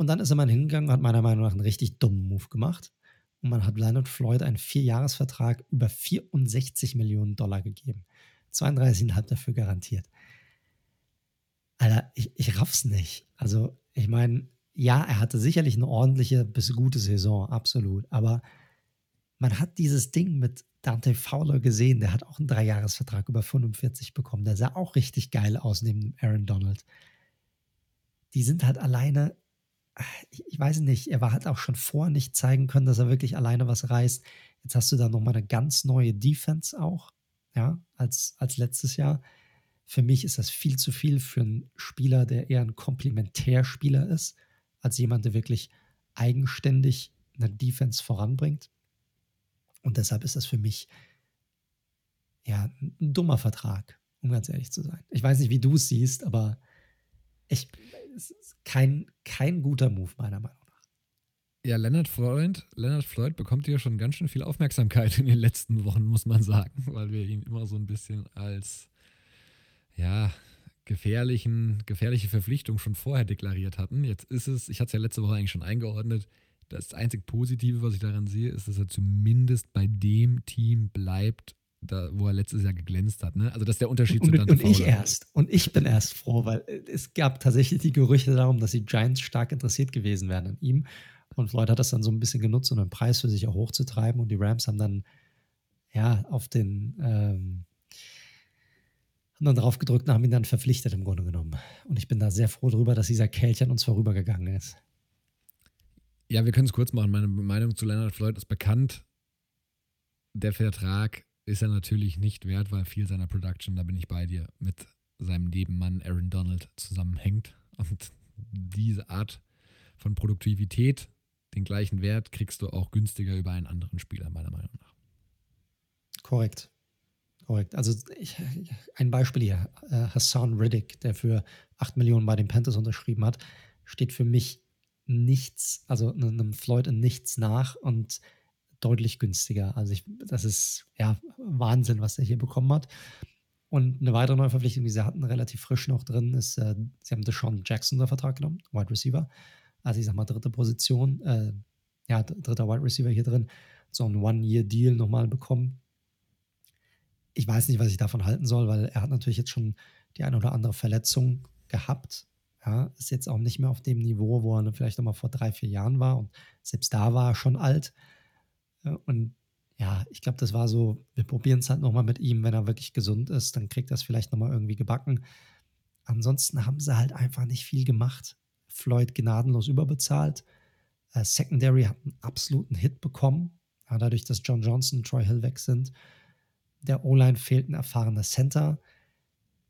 Und dann ist er mal hingegangen und hat meiner Meinung nach einen richtig dummen Move gemacht. Und man hat Leonard Floyd einen Vierjahresvertrag über 64 Millionen Dollar gegeben. 32,5 dafür garantiert. Alter, ich, ich raff's nicht. Also, ich meine, ja, er hatte sicherlich eine ordentliche bis gute Saison, absolut. Aber man hat dieses Ding mit Dante Fowler gesehen, der hat auch einen Dreijahresvertrag über 45 bekommen. Der sah auch richtig geil aus neben Aaron Donald. Die sind halt alleine, ich weiß nicht, er war halt auch schon vor nicht zeigen können, dass er wirklich alleine was reißt. Jetzt hast du da nochmal eine ganz neue Defense auch, ja, als, als letztes Jahr. Für mich ist das viel zu viel für einen Spieler, der eher ein Komplementärspieler ist, als jemand, der wirklich eigenständig eine Defense voranbringt. Und deshalb ist das für mich ja ein dummer Vertrag, um ganz ehrlich zu sein. Ich weiß nicht, wie du es siehst, aber ich, ist kein, kein guter Move, meiner Meinung nach. Ja, Leonard Floyd, Leonard Floyd bekommt ja schon ganz schön viel Aufmerksamkeit in den letzten Wochen, muss man sagen, *laughs* weil wir ihn immer so ein bisschen als ja, gefährlichen, gefährliche Verpflichtung schon vorher deklariert hatten. Jetzt ist es, ich hatte es ja letzte Woche eigentlich schon eingeordnet, das einzig Positive, was ich daran sehe, ist, dass er zumindest bei dem Team bleibt, da, wo er letztes Jahr geglänzt hat. Ne? Also das ist der Unterschied und, zu Dante Und ich erst. Und ich bin erst froh, weil es gab tatsächlich die Gerüchte darum, dass die Giants stark interessiert gewesen wären an ihm. Und Floyd hat das dann so ein bisschen genutzt, um den Preis für sich auch hochzutreiben. Und die Rams haben dann ja auf den ähm, haben dann drauf gedrückt und haben ihn dann verpflichtet im Grunde genommen. Und ich bin da sehr froh darüber, dass dieser Kelch an uns vorübergegangen ist. Ja, wir können es kurz machen. Meine Meinung zu Leonard Floyd ist bekannt. Der Vertrag ist er natürlich nicht wert, weil viel seiner Production, da bin ich bei dir, mit seinem Nebenmann Aaron Donald zusammenhängt. Und diese Art von Produktivität, den gleichen Wert, kriegst du auch günstiger über einen anderen Spieler, meiner Meinung nach. Korrekt. korrekt. Also ich, ein Beispiel hier, äh, Hassan Riddick, der für 8 Millionen bei den Panthers unterschrieben hat, steht für mich nichts, also einem Floyd in nichts nach und deutlich günstiger. Also ich, das ist ja Wahnsinn, was er hier bekommen hat. Und eine weitere Neuverpflichtung, die sie hatten, relativ frisch noch drin, ist, äh, sie haben Deshaun Jackson unter Vertrag genommen, Wide Receiver. Also ich sag mal dritte Position, äh, ja, dritter Wide Receiver hier drin, so ein One-Year-Deal nochmal bekommen. Ich weiß nicht, was ich davon halten soll, weil er hat natürlich jetzt schon die eine oder andere Verletzung gehabt. Ja, ist jetzt auch nicht mehr auf dem Niveau, wo er vielleicht nochmal vor drei, vier Jahren war. Und selbst da war er schon alt. Und ja, ich glaube, das war so, wir probieren es halt nochmal mit ihm, wenn er wirklich gesund ist, dann kriegt er es vielleicht nochmal irgendwie gebacken. Ansonsten haben sie halt einfach nicht viel gemacht. Floyd gnadenlos überbezahlt. Äh, Secondary hat einen absoluten Hit bekommen, dadurch, dass John Johnson und Troy Hill weg sind. Der O-Line fehlt ein erfahrener Center.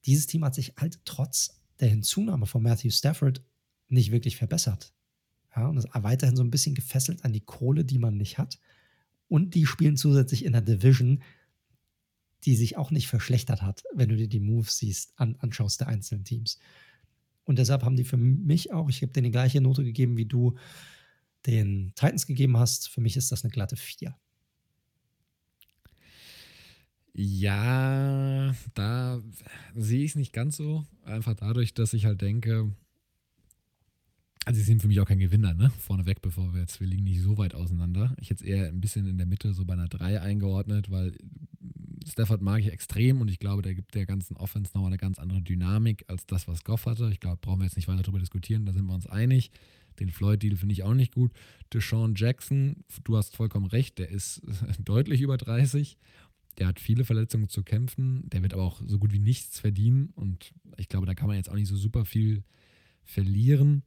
Dieses Team hat sich halt trotz der Hinzunahme von Matthew Stafford nicht wirklich verbessert. Ja, und ist weiterhin so ein bisschen gefesselt an die Kohle, die man nicht hat. Und die spielen zusätzlich in der Division, die sich auch nicht verschlechtert hat, wenn du dir die Moves siehst, an, anschaust der einzelnen Teams. Und deshalb haben die für mich auch, ich habe denen die gleiche Note gegeben, wie du den Titans gegeben hast. Für mich ist das eine glatte 4. Ja, da sehe ich es nicht ganz so. Einfach dadurch, dass ich halt denke, sie sind für mich auch kein Gewinner, ne? Vorneweg, bevor wir jetzt, wir liegen nicht so weit auseinander. Ich hätte es eher ein bisschen in der Mitte, so bei einer 3 eingeordnet, weil Stafford mag ich extrem und ich glaube, der gibt der ganzen Offense nochmal eine ganz andere Dynamik als das, was Goff hatte. Ich glaube, brauchen wir jetzt nicht weiter darüber diskutieren, da sind wir uns einig. Den Floyd-Deal finde ich auch nicht gut. Deshaun Jackson, du hast vollkommen recht, der ist *laughs* deutlich über 30. Der hat viele Verletzungen zu kämpfen. Der wird aber auch so gut wie nichts verdienen. Und ich glaube, da kann man jetzt auch nicht so super viel verlieren.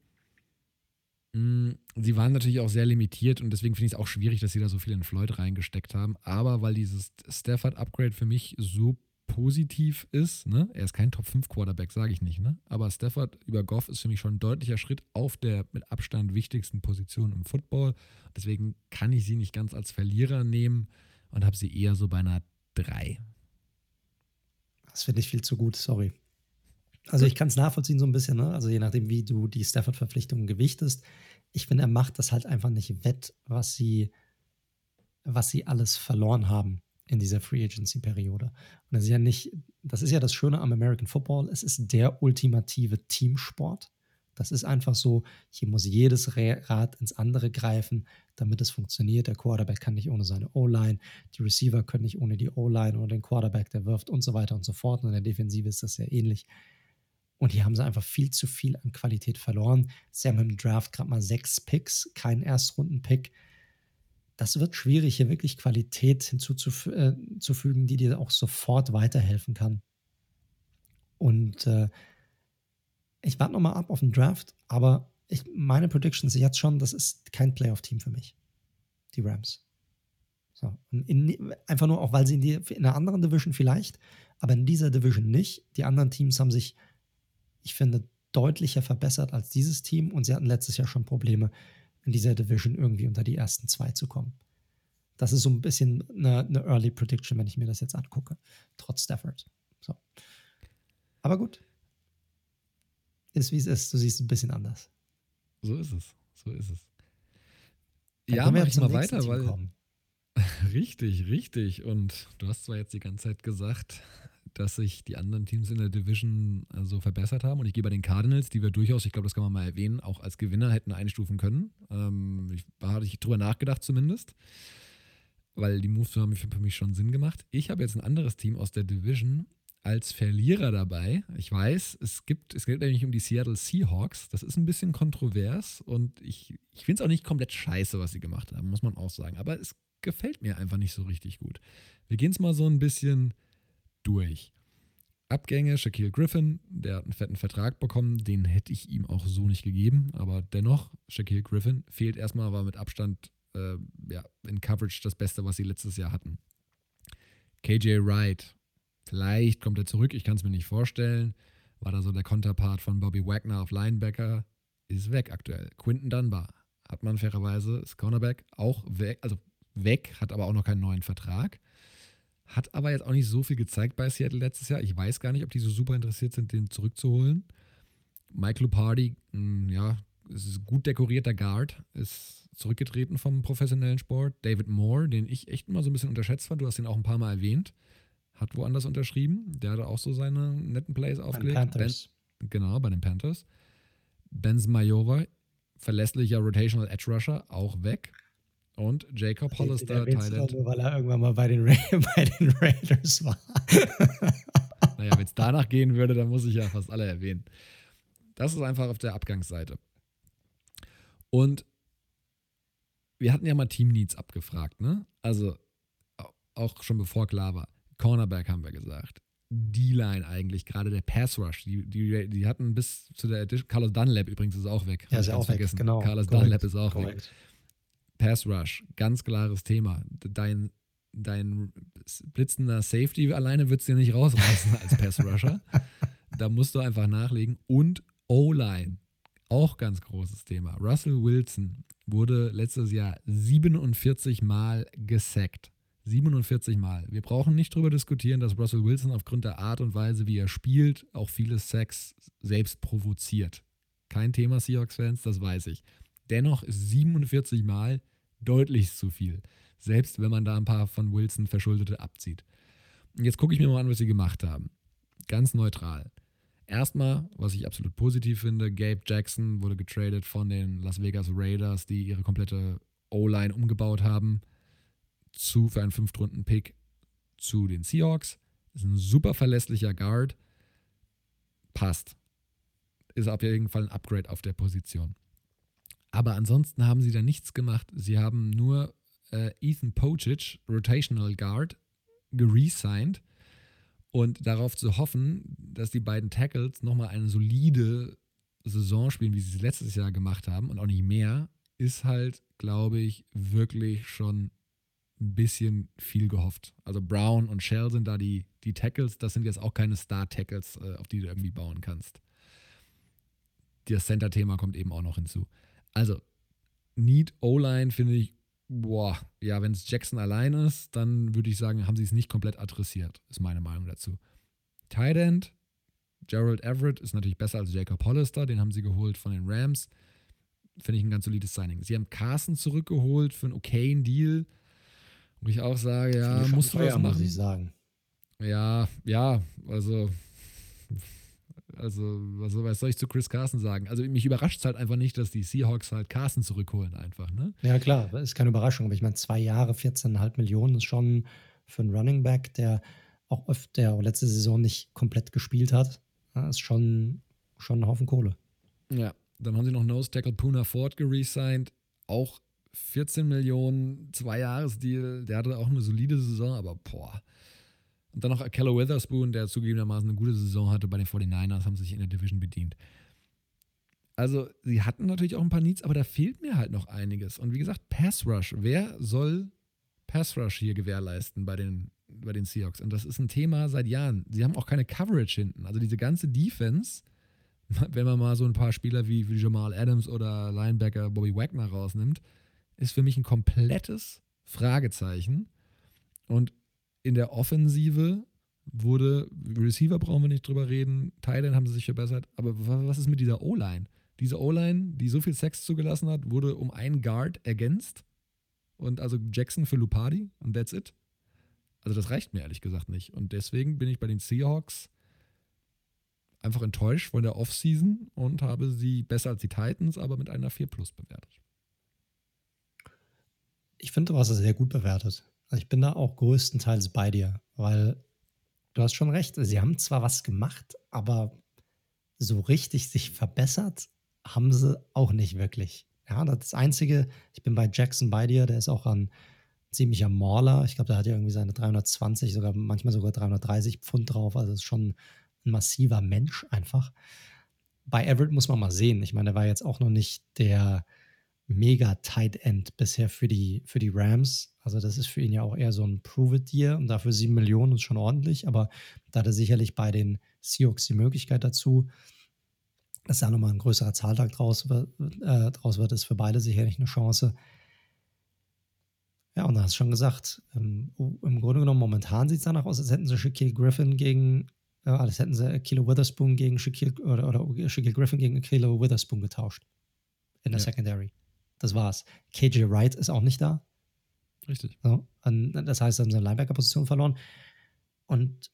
Mm, sie waren natürlich auch sehr limitiert und deswegen finde ich es auch schwierig, dass sie da so viel in Floyd reingesteckt haben. Aber weil dieses Stafford-Upgrade für mich so positiv ist, ne? er ist kein Top-5-Quarterback, sage ich nicht, ne? aber Stafford über Goff ist für mich schon ein deutlicher Schritt auf der mit Abstand wichtigsten Position im Football. Deswegen kann ich sie nicht ganz als Verlierer nehmen und habe sie eher so bei einer 3. Das finde ich viel zu gut, sorry. Also ich kann es nachvollziehen so ein bisschen, ne? also je nachdem, wie du die Stafford-Verpflichtungen gewichtest. Ich finde, er macht das halt einfach nicht wett, was sie, was sie alles verloren haben in dieser Free Agency-Periode. Und das ist ja nicht, das ist ja das Schöne am American Football, es ist der ultimative Teamsport. Das ist einfach so, hier muss jedes Rad ins andere greifen, damit es funktioniert. Der Quarterback kann nicht ohne seine O-Line, die Receiver können nicht ohne die O-Line oder den Quarterback, der wirft und so weiter und so fort. Und in der Defensive ist das sehr ähnlich. Und hier haben sie einfach viel zu viel an Qualität verloren. Sie haben im Draft gerade mal sechs Picks, kein Erstrunden-Pick. Das wird schwierig, hier wirklich Qualität hinzuzufügen, äh, die dir auch sofort weiterhelfen kann. Und äh, ich warte nochmal ab auf den Draft, aber ich, meine Prediction ist jetzt schon, das ist kein Playoff-Team für mich. Die Rams. So. In, einfach nur auch, weil sie in, die, in einer anderen Division vielleicht, aber in dieser Division nicht. Die anderen Teams haben sich ich finde, deutlicher verbessert als dieses Team und sie hatten letztes Jahr schon Probleme, in dieser Division irgendwie unter die ersten zwei zu kommen. Das ist so ein bisschen eine, eine Early Prediction, wenn ich mir das jetzt angucke, trotz Stafford. So. Aber gut. Ist wie es ist. Du siehst es ein bisschen anders. So ist es. So ist es. Dann ja, mach ich mal weiter, weil. Kommen. *laughs* Richtig, richtig. Und du hast zwar jetzt die ganze Zeit gesagt, dass sich die anderen Teams in der Division so also verbessert haben. Und ich gehe bei den Cardinals, die wir durchaus, ich glaube, das kann man mal erwähnen, auch als Gewinner hätten einstufen können. Ähm, ich, da hatte ich drüber nachgedacht zumindest, weil die Moves haben für mich schon Sinn gemacht. Ich habe jetzt ein anderes Team aus der Division als Verlierer dabei. Ich weiß, es gibt, es geht nämlich um die Seattle Seahawks. Das ist ein bisschen kontrovers und ich, ich finde es auch nicht komplett scheiße, was sie gemacht haben, muss man auch sagen. Aber es gefällt mir einfach nicht so richtig gut. Wir gehen es mal so ein bisschen durch. Abgänge, Shaquille Griffin, der hat einen fetten Vertrag bekommen, den hätte ich ihm auch so nicht gegeben, aber dennoch, Shaquille Griffin fehlt erstmal, war mit Abstand äh, ja, in Coverage das Beste, was sie letztes Jahr hatten. KJ Wright, vielleicht kommt er zurück, ich kann es mir nicht vorstellen, war da so der Konterpart von Bobby Wagner auf Linebacker, ist weg aktuell. Quinton Dunbar hat man fairerweise, ist Cornerback, auch weg, also weg, hat aber auch noch keinen neuen Vertrag. Hat aber jetzt auch nicht so viel gezeigt bei Seattle letztes Jahr. Ich weiß gar nicht, ob die so super interessiert sind, den zurückzuholen. Michael Party, hm, ja, ist gut dekorierter Guard, ist zurückgetreten vom professionellen Sport. David Moore, den ich echt immer so ein bisschen unterschätzt fand, du hast ihn auch ein paar Mal erwähnt, hat woanders unterschrieben. Der hatte auch so seine netten Plays aufgelegt. Ben, genau, bei den Panthers. Benz Majora, verlässlicher Rotational Edge Rusher, auch weg. Und Jacob Hollister, Thailand. Nur, weil er irgendwann mal bei den, Ra *laughs* bei den Raiders war. *laughs* naja, wenn es danach gehen würde, dann muss ich ja fast alle erwähnen. Das ist einfach auf der Abgangsseite. Und wir hatten ja mal Team Needs abgefragt, ne? Also auch schon bevor klar war. Cornerback haben wir gesagt. D-Line eigentlich, gerade der Pass Rush. Die, die, die hatten bis zu der Edition. Carlos Dunlap übrigens ist auch weg. Ja, ist auch vergessen. weg, genau. Carlos Correct. Dunlap ist auch Correct. weg. Pass Rush, ganz klares Thema. Dein, dein blitzender Safety alleine wird es dir nicht rausreißen als Pass Rusher. *laughs* da musst du einfach nachlegen. Und O-Line, auch ganz großes Thema. Russell Wilson wurde letztes Jahr 47 Mal gesackt. 47 Mal. Wir brauchen nicht darüber diskutieren, dass Russell Wilson aufgrund der Art und Weise, wie er spielt, auch viele Sacks selbst provoziert. Kein Thema Seahawks-Fans, das weiß ich. Dennoch ist 47 Mal deutlich zu viel. Selbst wenn man da ein paar von Wilson Verschuldete abzieht. Und jetzt gucke ich mir mal an, was sie gemacht haben. Ganz neutral. Erstmal, was ich absolut positiv finde, Gabe Jackson wurde getradet von den Las Vegas Raiders, die ihre komplette O-Line umgebaut haben zu, für einen Fünftrunden-Pick zu den Seahawks. Ist ein super verlässlicher Guard. Passt. Ist auf jeden Fall ein Upgrade auf der Position. Aber ansonsten haben sie da nichts gemacht. Sie haben nur äh, Ethan Pocic, Rotational Guard, geresigned und darauf zu hoffen, dass die beiden Tackles nochmal eine solide Saison spielen, wie sie es letztes Jahr gemacht haben und auch nicht mehr, ist halt, glaube ich, wirklich schon ein bisschen viel gehofft. Also Brown und Shell sind da die, die Tackles. Das sind jetzt auch keine Star-Tackles, äh, auf die du irgendwie bauen kannst. Das Center-Thema kommt eben auch noch hinzu. Also, Need O-Line finde ich, boah, ja, wenn es Jackson allein ist, dann würde ich sagen, haben sie es nicht komplett adressiert, ist meine Meinung dazu. Tight End, Gerald Everett ist natürlich besser als Jacob Hollister, den haben sie geholt von den Rams. Finde ich ein ganz solides Signing. Sie haben Carson zurückgeholt für einen okayen Deal wo ich auch sage, ja, musst du was machen. muss ich sagen. Ja, ja, also, also, was, was soll ich zu Chris Carson sagen? Also, mich überrascht es halt einfach nicht, dass die Seahawks halt Carson zurückholen, einfach, ne? Ja, klar, das ist keine Überraschung, aber ich meine, zwei Jahre, 14,5 Millionen ist schon für einen Running Back, der auch öfter letzte Saison nicht komplett gespielt hat, ist schon, schon ein Haufen Kohle. Ja, dann haben sie noch Nose Tackle Puna Ford geresigned, auch 14 Millionen, zwei Jahresdeal. Der hatte auch eine solide Saison, aber boah. Und dann noch Akello Witherspoon, der zugegebenermaßen eine gute Saison hatte bei den 49ers, haben sich in der Division bedient. Also, sie hatten natürlich auch ein paar Needs, aber da fehlt mir halt noch einiges. Und wie gesagt, Pass Rush. Wer soll Pass Rush hier gewährleisten bei den, bei den Seahawks? Und das ist ein Thema seit Jahren. Sie haben auch keine Coverage hinten. Also, diese ganze Defense, *laughs* wenn man mal so ein paar Spieler wie, wie Jamal Adams oder Linebacker Bobby Wagner rausnimmt, ist für mich ein komplettes Fragezeichen. Und in der Offensive wurde, Receiver brauchen wir nicht drüber reden, Thailand haben sie sich verbessert, aber was ist mit dieser O-Line? Diese O-Line, die so viel Sex zugelassen hat, wurde um einen Guard ergänzt. Und also Jackson für Lupadi und that's it. Also das reicht mir ehrlich gesagt nicht. Und deswegen bin ich bei den Seahawks einfach enttäuscht von der Offseason und habe sie besser als die Titans, aber mit einer 4 Plus bewertet ich finde, du hast es sehr gut bewertet. Also ich bin da auch größtenteils bei dir, weil du hast schon recht. Sie haben zwar was gemacht, aber so richtig sich verbessert haben sie auch nicht wirklich. Ja, das Einzige, ich bin bei Jackson bei dir, der ist auch ein ziemlicher Mauler. Ich glaube, der hat ja irgendwie seine 320, sogar manchmal sogar 330 Pfund drauf. Also ist schon ein massiver Mensch einfach. Bei Everett muss man mal sehen. Ich meine, der war jetzt auch noch nicht der mega Tight End bisher für die, für die Rams. Also das ist für ihn ja auch eher so ein Prove-It-Year und dafür sieben Millionen ist schon ordentlich, aber da hat er sicherlich bei den Seahawks die Möglichkeit dazu, dass da nochmal ein größerer Zahltag draus wird, äh, draus wird, ist für beide sicherlich eine Chance. Ja, und da hast du schon gesagt, ähm, im Grunde genommen, momentan sieht es danach aus, als hätten sie Shaquille Griffin gegen, äh, als hätten sie Kilo Witherspoon gegen Shaquille, oder, oder Shaquille Griffin gegen Kilo Witherspoon getauscht. In der ja. Secondary. Das war's. KJ Wright ist auch nicht da. Richtig. So, das heißt, sie haben seine Linebacker-Position verloren. Und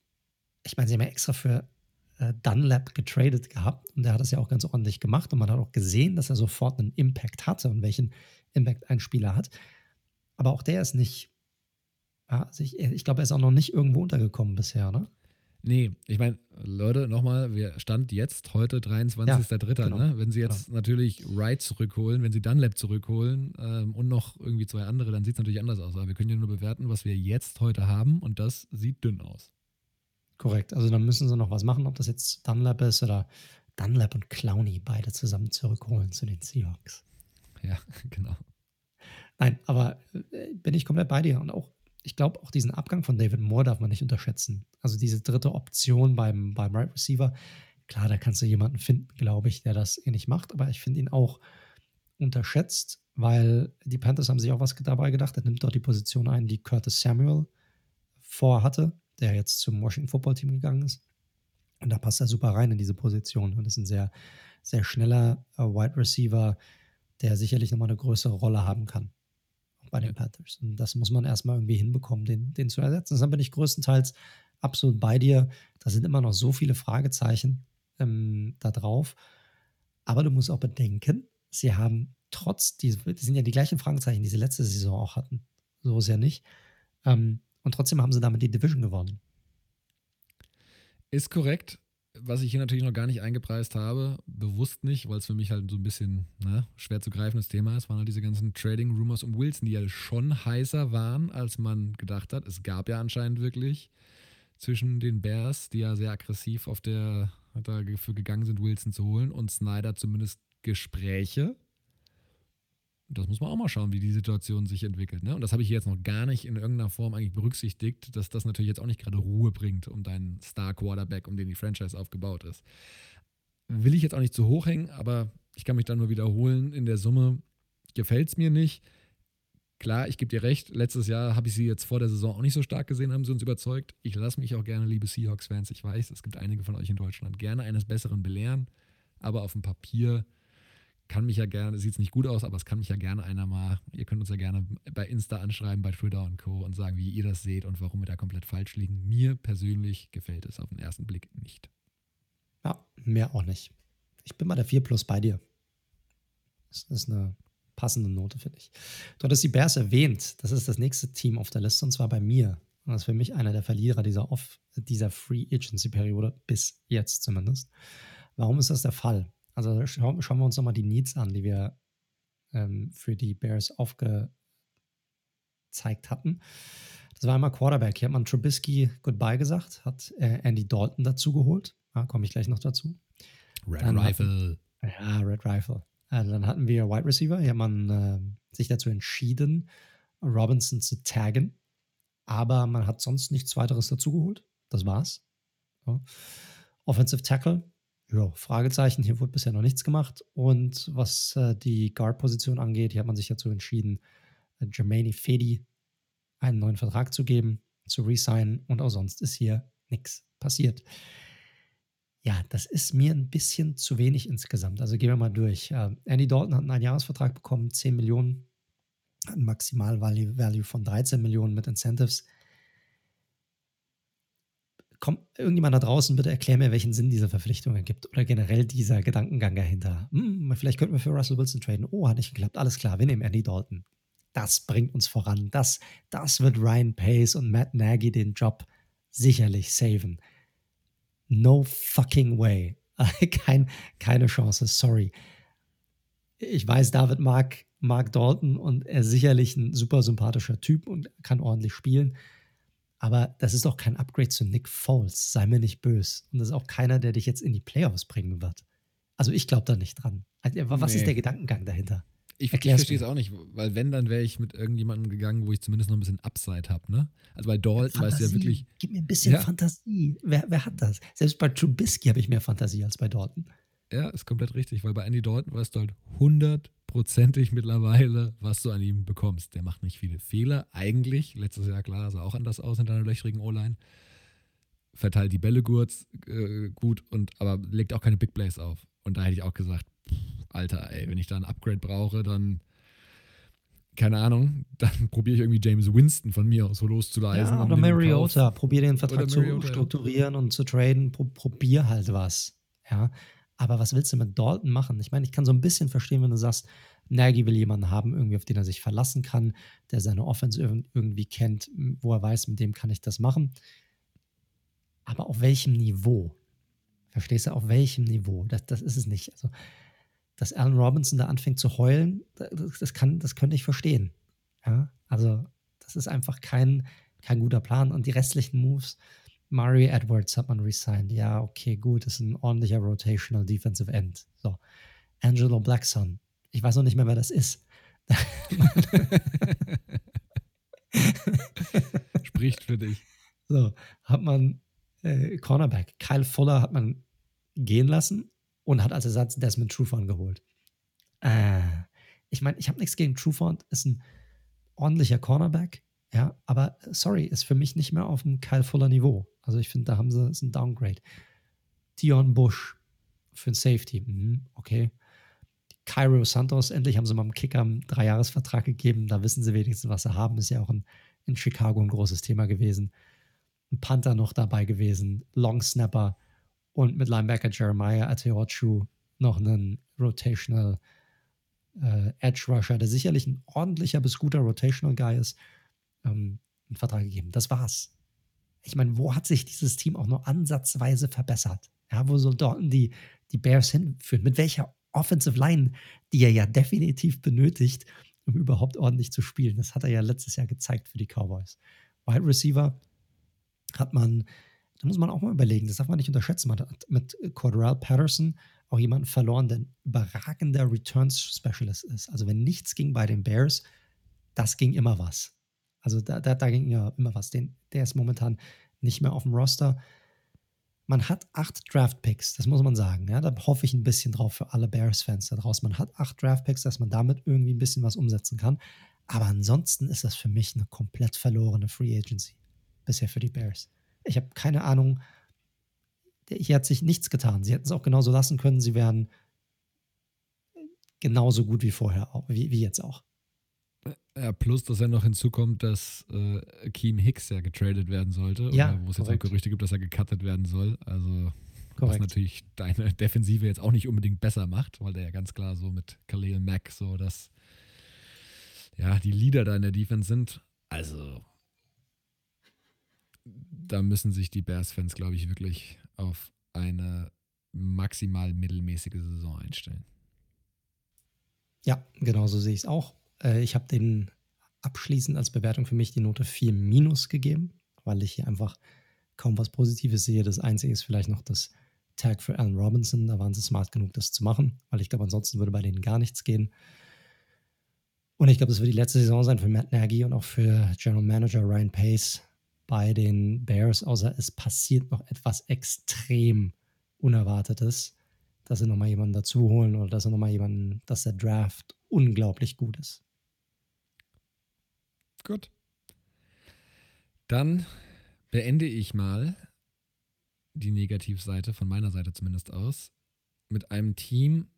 ich meine, sie haben ja extra für äh, Dunlap getradet gehabt und der hat das ja auch ganz ordentlich gemacht und man hat auch gesehen, dass er sofort einen Impact hatte und welchen Impact ein Spieler hat. Aber auch der ist nicht, ja, also ich, ich glaube, er ist auch noch nicht irgendwo untergekommen bisher, ne? Nee, ich meine, Leute, nochmal, wir stand jetzt heute 23.03. Ja, genau, ne? Wenn sie jetzt genau. natürlich Wright zurückholen, wenn sie Dunlap zurückholen ähm, und noch irgendwie zwei andere, dann sieht es natürlich anders aus. Aber wir können ja nur bewerten, was wir jetzt heute haben und das sieht dünn aus. Korrekt. Also dann müssen sie noch was machen, ob das jetzt Dunlap ist oder Dunlap und Clowney beide zusammen zurückholen zu den Seahawks. Ja, *laughs* genau. Nein, aber äh, bin ich komplett bei dir. Und auch, ich glaube, auch diesen Abgang von David Moore darf man nicht unterschätzen. Also diese dritte Option beim, beim Right Receiver. Klar, da kannst du jemanden finden, glaube ich, der das ähnlich macht, aber ich finde ihn auch unterschätzt, weil die Panthers haben sich auch was dabei gedacht. Er nimmt dort die Position ein, die Curtis Samuel vorhatte der jetzt zum Washington Football Team gegangen ist. Und da passt er super rein in diese Position und ist ein sehr, sehr schneller äh, Wide Receiver, der sicherlich nochmal eine größere Rolle haben kann bei den Panthers. Und das muss man erstmal irgendwie hinbekommen, den, den zu ersetzen. Deshalb bin ich größtenteils absolut bei dir. Da sind immer noch so viele Fragezeichen ähm, da drauf. Aber du musst auch bedenken, sie haben trotz, die, die sind ja die gleichen Fragezeichen, die sie letzte Saison auch hatten. So ist ja nicht. Ähm, und trotzdem haben sie damit die Division gewonnen. Ist korrekt. Was ich hier natürlich noch gar nicht eingepreist habe, bewusst nicht, weil es für mich halt so ein bisschen ne, schwer zu greifendes Thema ist, waren halt diese ganzen Trading Rumors um Wilson, die ja schon heißer waren, als man gedacht hat. Es gab ja anscheinend wirklich zwischen den Bears, die ja sehr aggressiv auf der dafür gegangen sind, Wilson zu holen, und Snyder zumindest Gespräche das muss man auch mal schauen, wie die Situation sich entwickelt. Ne? Und das habe ich jetzt noch gar nicht in irgendeiner Form eigentlich berücksichtigt, dass das natürlich jetzt auch nicht gerade Ruhe bringt um deinen Star-Quarterback, um den die Franchise aufgebaut ist. Will ich jetzt auch nicht zu hoch hängen, aber ich kann mich dann nur wiederholen. In der Summe gefällt es mir nicht. Klar, ich gebe dir recht, letztes Jahr habe ich sie jetzt vor der Saison auch nicht so stark gesehen, haben sie uns überzeugt. Ich lasse mich auch gerne, liebe Seahawks-Fans, ich weiß, es gibt einige von euch in Deutschland, gerne eines Besseren belehren, aber auf dem Papier kann mich ja gerne, sieht es nicht gut aus, aber es kann mich ja gerne einer mal, ihr könnt uns ja gerne bei Insta anschreiben, bei Twitter und Co. und sagen, wie ihr das seht und warum wir da komplett falsch liegen. Mir persönlich gefällt es auf den ersten Blick nicht. Ja, mehr auch nicht. Ich bin mal der 4 Plus bei dir. Das ist eine passende Note, finde ich. Du hattest die Bears erwähnt. Das ist das nächste Team auf der Liste und zwar bei mir. Und das ist für mich einer der Verlierer dieser, dieser Free Agency Periode, bis jetzt zumindest. Warum ist das der Fall? Also schauen, schauen wir uns nochmal die Needs an, die wir ähm, für die Bears aufgezeigt hatten. Das war einmal Quarterback. Hier hat man Trubisky Goodbye gesagt, hat äh, Andy Dalton dazu geholt. Ja, Komme ich gleich noch dazu. Red dann Rifle. Hatten, ja, Red Rifle. Also dann hatten wir Wide Receiver. Hier hat man äh, sich dazu entschieden, Robinson zu taggen. Aber man hat sonst nichts weiteres dazugeholt. Das war's. Ja. Offensive Tackle ja, Fragezeichen, hier wurde bisher noch nichts gemacht. Und was äh, die Guard-Position angeht, hier hat man sich dazu entschieden, äh, Jermaine Fedi einen neuen Vertrag zu geben, zu resignen und auch sonst ist hier nichts passiert. Ja, das ist mir ein bisschen zu wenig insgesamt. Also gehen wir mal durch. Äh, Andy Dalton hat einen Einjahresvertrag bekommen, 10 Millionen, ein Maximal-Value von 13 Millionen mit Incentives komm, irgendjemand da draußen, bitte erklär mir, welchen Sinn diese Verpflichtung ergibt oder generell dieser Gedankengang dahinter. Hm, vielleicht könnten wir für Russell Wilson traden. Oh, hat nicht geklappt. Alles klar, wir nehmen Andy Dalton. Das bringt uns voran. Das, das wird Ryan Pace und Matt Nagy den Job sicherlich saven. No fucking way. *laughs* Kein, keine Chance, sorry. Ich weiß, David mag Mark Dalton und er ist sicherlich ein super sympathischer Typ und kann ordentlich spielen. Aber das ist doch kein Upgrade zu Nick Foles, sei mir nicht böse. Und das ist auch keiner, der dich jetzt in die Playoffs bringen wird. Also ich glaube da nicht dran. Also, was nee. ist der Gedankengang dahinter? Ich, ich verstehe es auch nicht, weil wenn, dann wäre ich mit irgendjemandem gegangen, wo ich zumindest noch ein bisschen Upside habe, ne? Also bei Dalton weißt du ja wirklich. Gib mir ein bisschen ja. Fantasie. Wer, wer, hat das? Selbst bei Trubisky habe ich mehr Fantasie als bei Dalton. Ja, ist komplett richtig, weil bei Andy Dalton weißt du halt hundertprozentig mittlerweile, was du an ihm bekommst. Der macht nicht viele Fehler, eigentlich. Letztes Jahr, klar, sah auch anders aus in deiner löchrigen O-Line. Verteilt die Bälle gut, äh, gut und aber legt auch keine Big Plays auf. Und da hätte ich auch gesagt, pff, Alter, ey, wenn ich da ein Upgrade brauche, dann keine Ahnung, *laughs* dann probiere ich irgendwie James Winston von mir aus so loszuleisen. Ja, oder Mariota, probier den Vertrag zu strukturieren und zu traden, Pro probier halt was. Ja, aber was willst du mit Dalton machen? Ich meine, ich kann so ein bisschen verstehen, wenn du sagst, Nagy will jemanden haben, irgendwie, auf den er sich verlassen kann, der seine Offense irgendwie kennt, wo er weiß, mit dem kann ich das machen. Aber auf welchem Niveau? Verstehst du, auf welchem Niveau? Das, das ist es nicht. Also, dass Alan Robinson da anfängt zu heulen, das, kann, das könnte ich verstehen. Ja, also, das ist einfach kein, kein guter Plan. Und die restlichen Moves, Mario Edwards hat man resigned. Ja, okay, gut, ist ein ordentlicher Rotational Defensive End. So. Angelo Blackson. Ich weiß noch nicht mehr, wer das ist. *laughs* Spricht für dich. So, hat man äh, Cornerback. Kyle Fuller hat man gehen lassen und hat als Ersatz Desmond Trufant geholt. Äh, ich meine, ich habe nichts gegen Trufant, ist ein ordentlicher Cornerback, ja, aber sorry, ist für mich nicht mehr auf dem Kyle Fuller Niveau. Also ich finde, da haben sie ist ein Downgrade. Dion Bush für ein Safety, mhm, okay. Cairo Santos, endlich haben sie mal einem Kicker einen Dreijahresvertrag gegeben. Da wissen sie wenigstens, was sie haben. Ist ja auch ein, in Chicago ein großes Thema gewesen. Ein Panther noch dabei gewesen, Long Snapper und mit Linebacker Jeremiah Ateochu noch einen Rotational äh, Edge Rusher, der sicherlich ein ordentlicher bis guter Rotational Guy ist, ähm, einen Vertrag gegeben. Das war's ich meine, wo hat sich dieses Team auch nur ansatzweise verbessert? Ja, wo soll Dalton die, die Bears hinführen? Mit welcher Offensive Line, die er ja definitiv benötigt, um überhaupt ordentlich zu spielen? Das hat er ja letztes Jahr gezeigt für die Cowboys. Wide Receiver hat man, da muss man auch mal überlegen, das darf man nicht unterschätzen. Man hat mit Cordell Patterson auch jemanden verloren, der ein überragender Returns Specialist ist. Also, wenn nichts ging bei den Bears, das ging immer was. Also da, da, da ging ja immer was. Den, der ist momentan nicht mehr auf dem Roster. Man hat acht Draft-Picks, das muss man sagen. Ja, da hoffe ich ein bisschen drauf für alle Bears-Fans da draußen. Man hat acht Draft-Picks, dass man damit irgendwie ein bisschen was umsetzen kann. Aber ansonsten ist das für mich eine komplett verlorene Free Agency bisher für die Bears. Ich habe keine Ahnung. Hier hat sich nichts getan. Sie hätten es auch genauso lassen können. Sie wären genauso gut wie vorher, wie, wie jetzt auch. Ja, plus, dass ja noch hinzukommt, dass äh, Keem Hicks ja getradet werden sollte. Ja, wo es jetzt auch Gerüchte gibt, dass er gecuttet werden soll. Also, korrekt. was natürlich deine Defensive jetzt auch nicht unbedingt besser macht, weil der ja ganz klar so mit Khalil Mack so dass ja, die Leader da in der Defense sind. Also, da müssen sich die Bears-Fans, glaube ich, wirklich auf eine maximal mittelmäßige Saison einstellen. Ja, genau so sehe ich es auch. Äh, ich habe den abschließend als Bewertung für mich die Note 4 minus gegeben, weil ich hier einfach kaum was Positives sehe. Das Einzige ist vielleicht noch das Tag für Allen Robinson. Da waren sie smart genug, das zu machen, weil ich glaube, ansonsten würde bei denen gar nichts gehen. Und ich glaube, das wird die letzte Saison sein für Matt Nagy und auch für General Manager Ryan Pace bei den Bears, außer es passiert noch etwas extrem Unerwartetes, dass sie nochmal jemanden dazu holen oder dass sie nochmal jemanden, dass der Draft unglaublich gut ist. Gut. Dann beende ich mal die Negativseite von meiner Seite zumindest aus mit einem Team,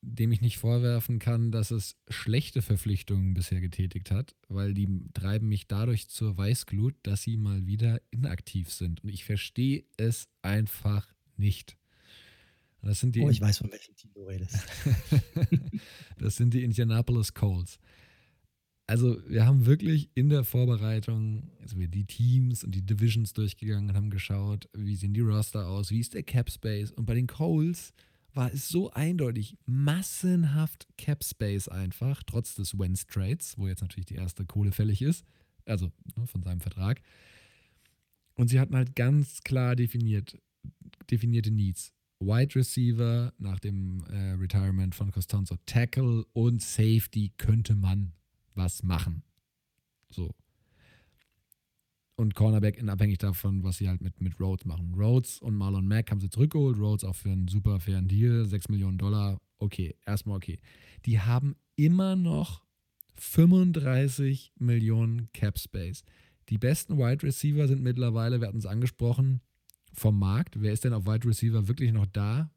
dem ich nicht vorwerfen kann, dass es schlechte Verpflichtungen bisher getätigt hat, weil die treiben mich dadurch zur Weißglut, dass sie mal wieder inaktiv sind. Und ich verstehe es einfach nicht. Das sind die oh, ich weiß, von welchem Team du redest. *laughs* das sind die Indianapolis Colts also wir haben wirklich in der Vorbereitung, also wir die Teams und die Divisions durchgegangen und haben geschaut, wie sehen die Roster aus, wie ist der Cap Space und bei den Coles war es so eindeutig massenhaft Cap Space einfach, trotz des Wentz Trades, wo jetzt natürlich die erste Kohle fällig ist, also ne, von seinem Vertrag. Und sie hatten halt ganz klar definiert, definierte Needs. Wide Receiver nach dem äh, Retirement von Costanzo, Tackle und Safety könnte man was machen. So. und Cornerback in abhängig davon, was sie halt mit, mit Rhodes machen. Rhodes und Marlon Mack haben sie zurückgeholt. Rhodes auch für einen super fairen Deal, 6 Millionen Dollar. Okay, erstmal okay. Die haben immer noch 35 Millionen Cap Space. Die besten Wide Receiver sind mittlerweile, wir hatten es angesprochen, vom Markt. Wer ist denn auf Wide Receiver wirklich noch da,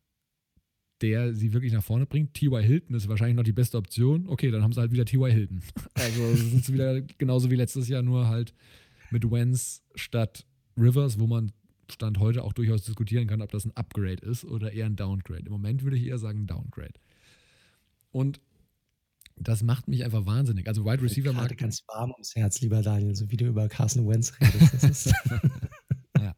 der sie wirklich nach vorne bringt? T.Y. Hilton ist wahrscheinlich noch die beste Option. Okay, dann haben sie halt wieder T.Y. Hilton. *laughs* Also sind sie wieder genauso wie letztes Jahr, nur halt mit Wentz statt Rivers, wo man Stand heute auch durchaus diskutieren kann, ob das ein Upgrade ist oder eher ein Downgrade. Im Moment würde ich eher sagen Downgrade. Und das macht mich einfach wahnsinnig. Also Wide Receiver Markt. Gerade ganz warm ums Herz, lieber Daniel, so wie du über Carson Wentz redest. *laughs* ja.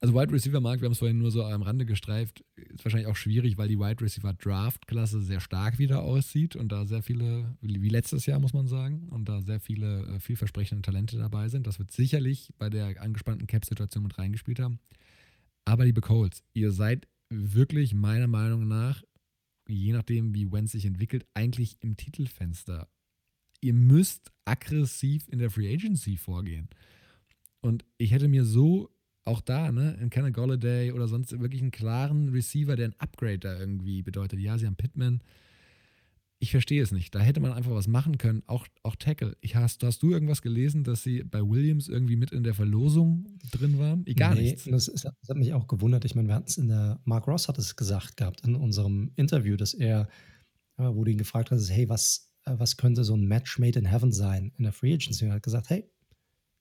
Also Wide Receiver Markt, wir haben es vorhin nur so am Rande gestreift, ist wahrscheinlich auch schwierig, weil die Wide Receiver Draft Klasse sehr stark wieder aussieht und da sehr viele, wie letztes Jahr muss man sagen, und da sehr viele äh, vielversprechende Talente dabei sind. Das wird sicherlich bei der angespannten Cap-Situation mit reingespielt haben. Aber liebe Colts, ihr seid wirklich meiner Meinung nach, je nachdem wie Wentz sich entwickelt, eigentlich im Titelfenster. Ihr müsst aggressiv in der Free Agency vorgehen. Und ich hätte mir so auch da, ne, in Kenny Golladay oder sonst wirklich einen klaren Receiver, der ein Upgrade da irgendwie bedeutet. Ja, sie haben Pittman. Ich verstehe es nicht. Da hätte man einfach was machen können. Auch, auch Tackle. Ich hast, hast du irgendwas gelesen, dass sie bei Williams irgendwie mit in der Verlosung drin waren? Egal. Nee, nichts. Das, ist, das hat mich auch gewundert. Ich meine, wir hatten es in der, Mark Ross hat es gesagt gehabt in unserem Interview, dass er, wo du ihn gefragt hast, hey, was, was könnte so ein Match made in heaven sein in der Free Agency? Und er hat gesagt, hey,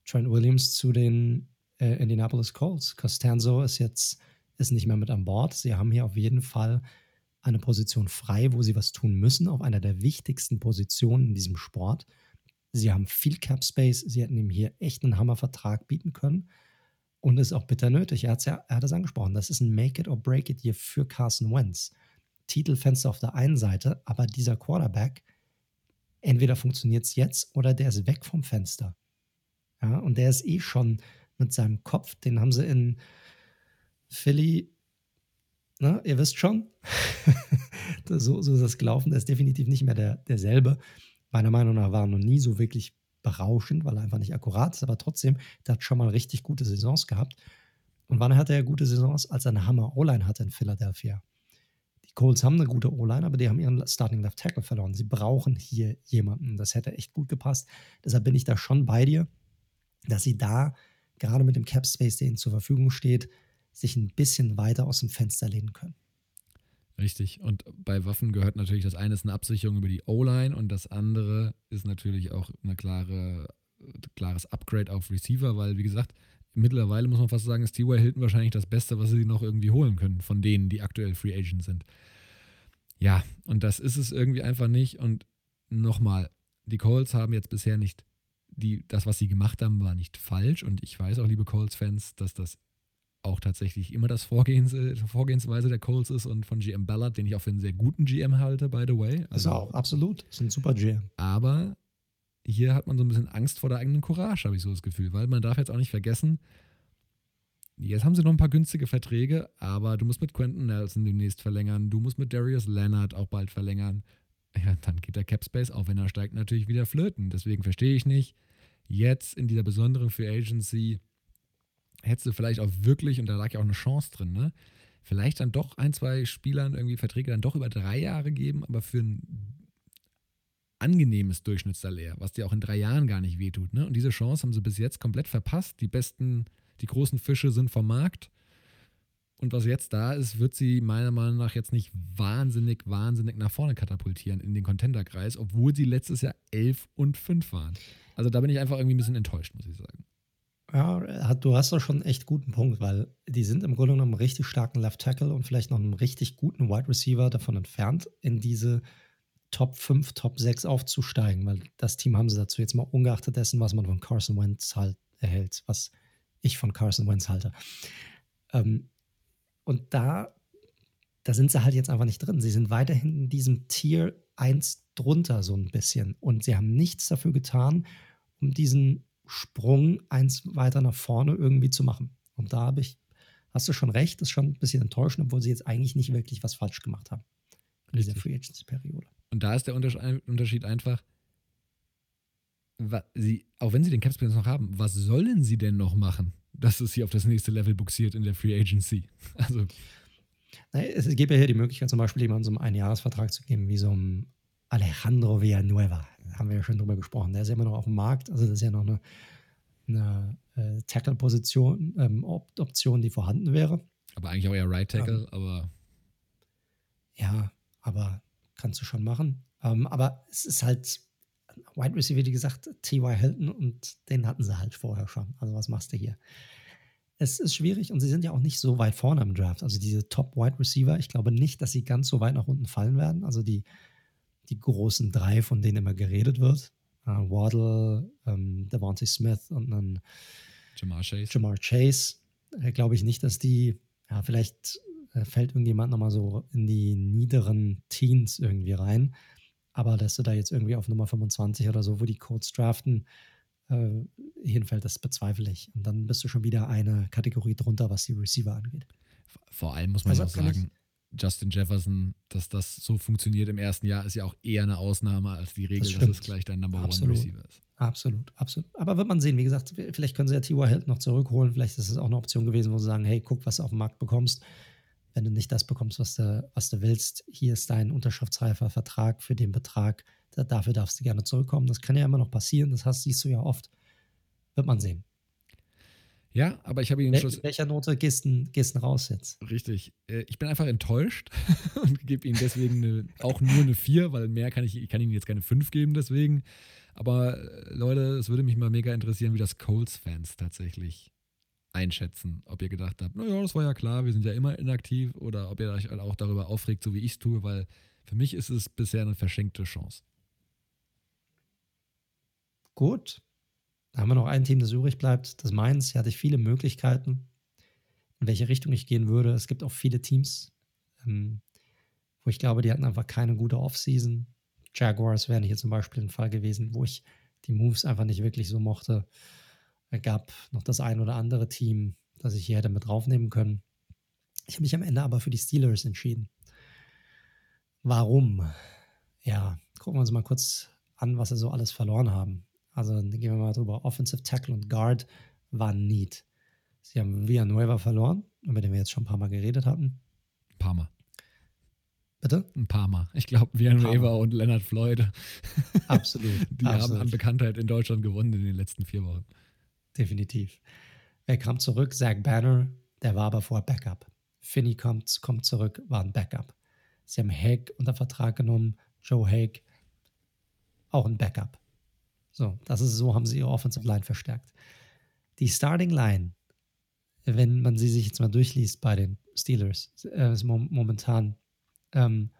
Trent Williams zu den äh, Indianapolis Colts. Costanzo ist jetzt ist nicht mehr mit an Bord. Sie haben hier auf jeden Fall eine Position frei, wo sie was tun müssen, auf einer der wichtigsten Positionen in diesem Sport. Sie haben viel Cap Space. Sie hätten ihm hier echt einen Hammervertrag bieten können. Und es ist auch bitter nötig. Er, ja, er hat es angesprochen. Das ist ein Make it or break it hier für Carson Wentz. Titelfenster auf der einen Seite, aber dieser Quarterback, entweder funktioniert es jetzt oder der ist weg vom Fenster. Ja, und der ist eh schon mit seinem Kopf. Den haben sie in Philly, ne, ihr wisst schon, *laughs* so, so ist das gelaufen. Der ist definitiv nicht mehr der, derselbe. Meiner Meinung nach war er noch nie so wirklich berauschend, weil er einfach nicht akkurat ist, aber trotzdem, der hat schon mal richtig gute Saisons gehabt. Und wann hatte er gute Saisons? Als er eine Hammer O-Line hatte in Philadelphia. Die Colts haben eine gute O-Line, aber die haben ihren Starting Left Tackle verloren. Sie brauchen hier jemanden. Das hätte echt gut gepasst. Deshalb bin ich da schon bei dir, dass sie da gerade mit dem Cap Space, der ihnen zur Verfügung steht, sich ein bisschen weiter aus dem Fenster lehnen können. Richtig. Und bei Waffen gehört natürlich das eine ist eine Absicherung über die O-Line und das andere ist natürlich auch ein klare, klares Upgrade auf Receiver, weil wie gesagt, mittlerweile muss man fast sagen, ist T.Y. Hilton wahrscheinlich das Beste, was sie noch irgendwie holen können von denen, die aktuell Free Agent sind. Ja, und das ist es irgendwie einfach nicht. Und nochmal, die Colts haben jetzt bisher nicht die, das, was sie gemacht haben, war nicht falsch. Und ich weiß auch, liebe Colts-Fans, dass das auch tatsächlich immer das Vorgehens, Vorgehensweise der Colts ist und von GM Ballard, den ich auch für einen sehr guten GM halte, by the way. Also, also auch, absolut. Ist ein super GM. Aber hier hat man so ein bisschen Angst vor der eigenen Courage, habe ich so das Gefühl, weil man darf jetzt auch nicht vergessen, jetzt haben sie noch ein paar günstige Verträge, aber du musst mit Quentin Nelson demnächst verlängern, du musst mit Darius Leonard auch bald verlängern. Ja, dann geht der Cap Space, auch wenn er steigt, natürlich wieder flöten. Deswegen verstehe ich nicht, jetzt in dieser besonderen Free Agency hättest du vielleicht auch wirklich, und da lag ja auch eine Chance drin, ne? Vielleicht dann doch ein, zwei Spielern irgendwie Verträge dann doch über drei Jahre geben, aber für ein angenehmes Durchschnittssalär, was dir auch in drei Jahren gar nicht wehtut. Ne? Und diese Chance haben sie bis jetzt komplett verpasst. Die besten, die großen Fische sind vom Markt. Und was jetzt da ist, wird sie meiner Meinung nach jetzt nicht wahnsinnig, wahnsinnig nach vorne katapultieren in den Contender-Kreis, obwohl sie letztes Jahr 11 und 5 waren. Also da bin ich einfach irgendwie ein bisschen enttäuscht, muss ich sagen. Ja, du hast doch schon einen echt guten Punkt, weil die sind im Grunde genommen einen richtig starken Left Tackle und vielleicht noch einen richtig guten Wide Receiver davon entfernt, in diese Top 5, Top 6 aufzusteigen, weil das Team haben sie dazu jetzt mal ungeachtet dessen, was man von Carson Wentz halt erhält, was ich von Carson Wentz halte. Ähm, und da, da sind sie halt jetzt einfach nicht drin. Sie sind weiterhin in diesem Tier 1 drunter so ein bisschen und sie haben nichts dafür getan, um diesen Sprung eins weiter nach vorne irgendwie zu machen. Und da habe ich, hast du schon recht, ist schon ein bisschen enttäuschend, obwohl sie jetzt eigentlich nicht wirklich was falsch gemacht haben in dieser Free Agency-Periode. Und da ist der Unterschied einfach, sie, auch wenn sie den Capspace noch haben, was sollen sie denn noch machen, dass es hier auf das nächste Level buxiert in der Free Agency? *laughs* Also. Es gibt ja hier die Möglichkeit, zum Beispiel jemandem so einen Einjahresvertrag zu geben, wie so ein Alejandro Villanueva. Da haben wir ja schon drüber gesprochen. Der ist ja immer noch auf dem Markt. Also, das ist ja noch eine, eine äh, Tackle-Position, ähm, Option, die vorhanden wäre. Aber eigentlich auch eher Right Tackle, um, aber. Ja, aber kannst du schon machen. Um, ähm, aber es ist halt Wide Receiver, wie gesagt, T.Y. Hilton und den hatten sie halt vorher schon. Also was machst du hier? Es ist schwierig und sie sind ja auch nicht so weit vorne im Draft. Also diese Top Wide Receiver, ich glaube nicht, dass sie ganz so weit nach unten fallen werden. Also die, die großen drei, von denen immer geredet wird. Uh, Waddle, ähm, Devontae Smith und dann Jamar Chase. Jamar Chase. Äh, glaube ich nicht, dass die, ja, vielleicht äh, fällt irgendjemand nochmal so in die niederen Teens irgendwie rein. Aber dass du da jetzt irgendwie auf Nummer 25 oder so, wo die Codes draften, äh, hinfällt, das bezweifle ich. Und dann bist du schon wieder eine Kategorie drunter, was die Receiver angeht. Vor allem muss man also, auch sagen, Justin Jefferson, dass das so funktioniert im ersten Jahr, ist ja auch eher eine Ausnahme als die Regel, das dass es gleich dein Number absolut. One Receiver ist. Absolut, absolut. Aber wird man sehen, wie gesagt, vielleicht können sie ja T.Y. Hilton noch zurückholen. Vielleicht ist es auch eine Option gewesen, wo sie sagen, hey, guck, was du auf dem Markt bekommst wenn du nicht das bekommst, was du, was du willst, hier ist dein unterschriftsreifer Vertrag für den Betrag, da, dafür darfst du gerne zurückkommen. Das kann ja immer noch passieren, das hast, siehst du ja oft. Wird man sehen. Ja, aber ich habe ihn Wel Schluss. welcher Note gehst du raus jetzt? Richtig. Äh, ich bin einfach enttäuscht *laughs* und gebe ihm deswegen eine, auch nur eine 4, weil mehr kann ich, ich kann ihm jetzt keine 5 geben, deswegen. Aber äh, Leute, es würde mich mal mega interessieren, wie das Colts-Fans tatsächlich einschätzen. Ob ihr gedacht habt, naja, das war ja klar, wir sind ja immer inaktiv oder ob ihr euch auch darüber aufregt, so wie ich es tue, weil für mich ist es bisher eine verschenkte Chance. Gut. Da haben wir noch ein Team, das übrig bleibt. Das Mainz. Hier hatte ich viele Möglichkeiten, in welche Richtung ich gehen würde. Es gibt auch viele Teams, ähm, wo ich glaube, die hatten einfach keine gute Offseason. Jaguars wären hier zum Beispiel ein Fall gewesen, wo ich die Moves einfach nicht wirklich so mochte. Es gab noch das ein oder andere Team, das ich hier hätte mit draufnehmen können. Ich habe mich am Ende aber für die Steelers entschieden. Warum? Ja, gucken wir uns mal kurz an, was sie so alles verloren haben. Also gehen wir mal drüber. Offensive Tackle und Guard waren Need. Sie haben Villanueva verloren, über den wir jetzt schon ein paar Mal geredet hatten. Ein paar Mal. Bitte? Ein paar Mal. Ich glaube, Villanueva und Leonard Floyd. Absolut. *laughs* Die absolut. haben an Bekanntheit in Deutschland gewonnen in den letzten vier Wochen definitiv. Er kam zurück, Zach Banner, der war aber vorher Backup. Finney kommt, kommt zurück, war ein Backup. Sie haben Haig unter Vertrag genommen, Joe Haig, auch ein Backup. So, das ist so, haben sie ihre Offensive Line verstärkt. Die Starting Line, wenn man sie sich jetzt mal durchliest bei den Steelers, äh, ist momentan ähm,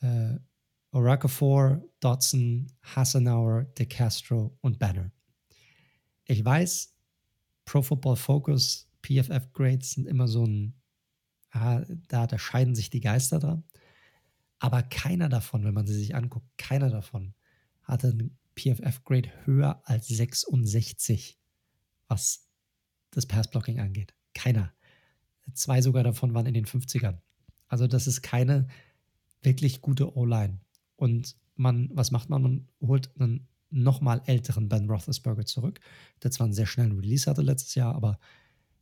äh, Oracafor, Dodson, Hassenauer, DeCastro und Banner. Ich weiß, Pro Football Focus, PFF Grades sind immer so ein, ah, da, da scheiden sich die Geister dran. Aber keiner davon, wenn man sie sich anguckt, keiner davon hatte ein PFF-Grade höher als 66, was das Passblocking angeht. Keiner. Zwei sogar davon waren in den 50ern. Also das ist keine wirklich gute O-Line. Und man, was macht man? Man holt einen nochmal älteren Ben Roethlisberger zurück, der zwar einen sehr schnellen Release hatte letztes Jahr, aber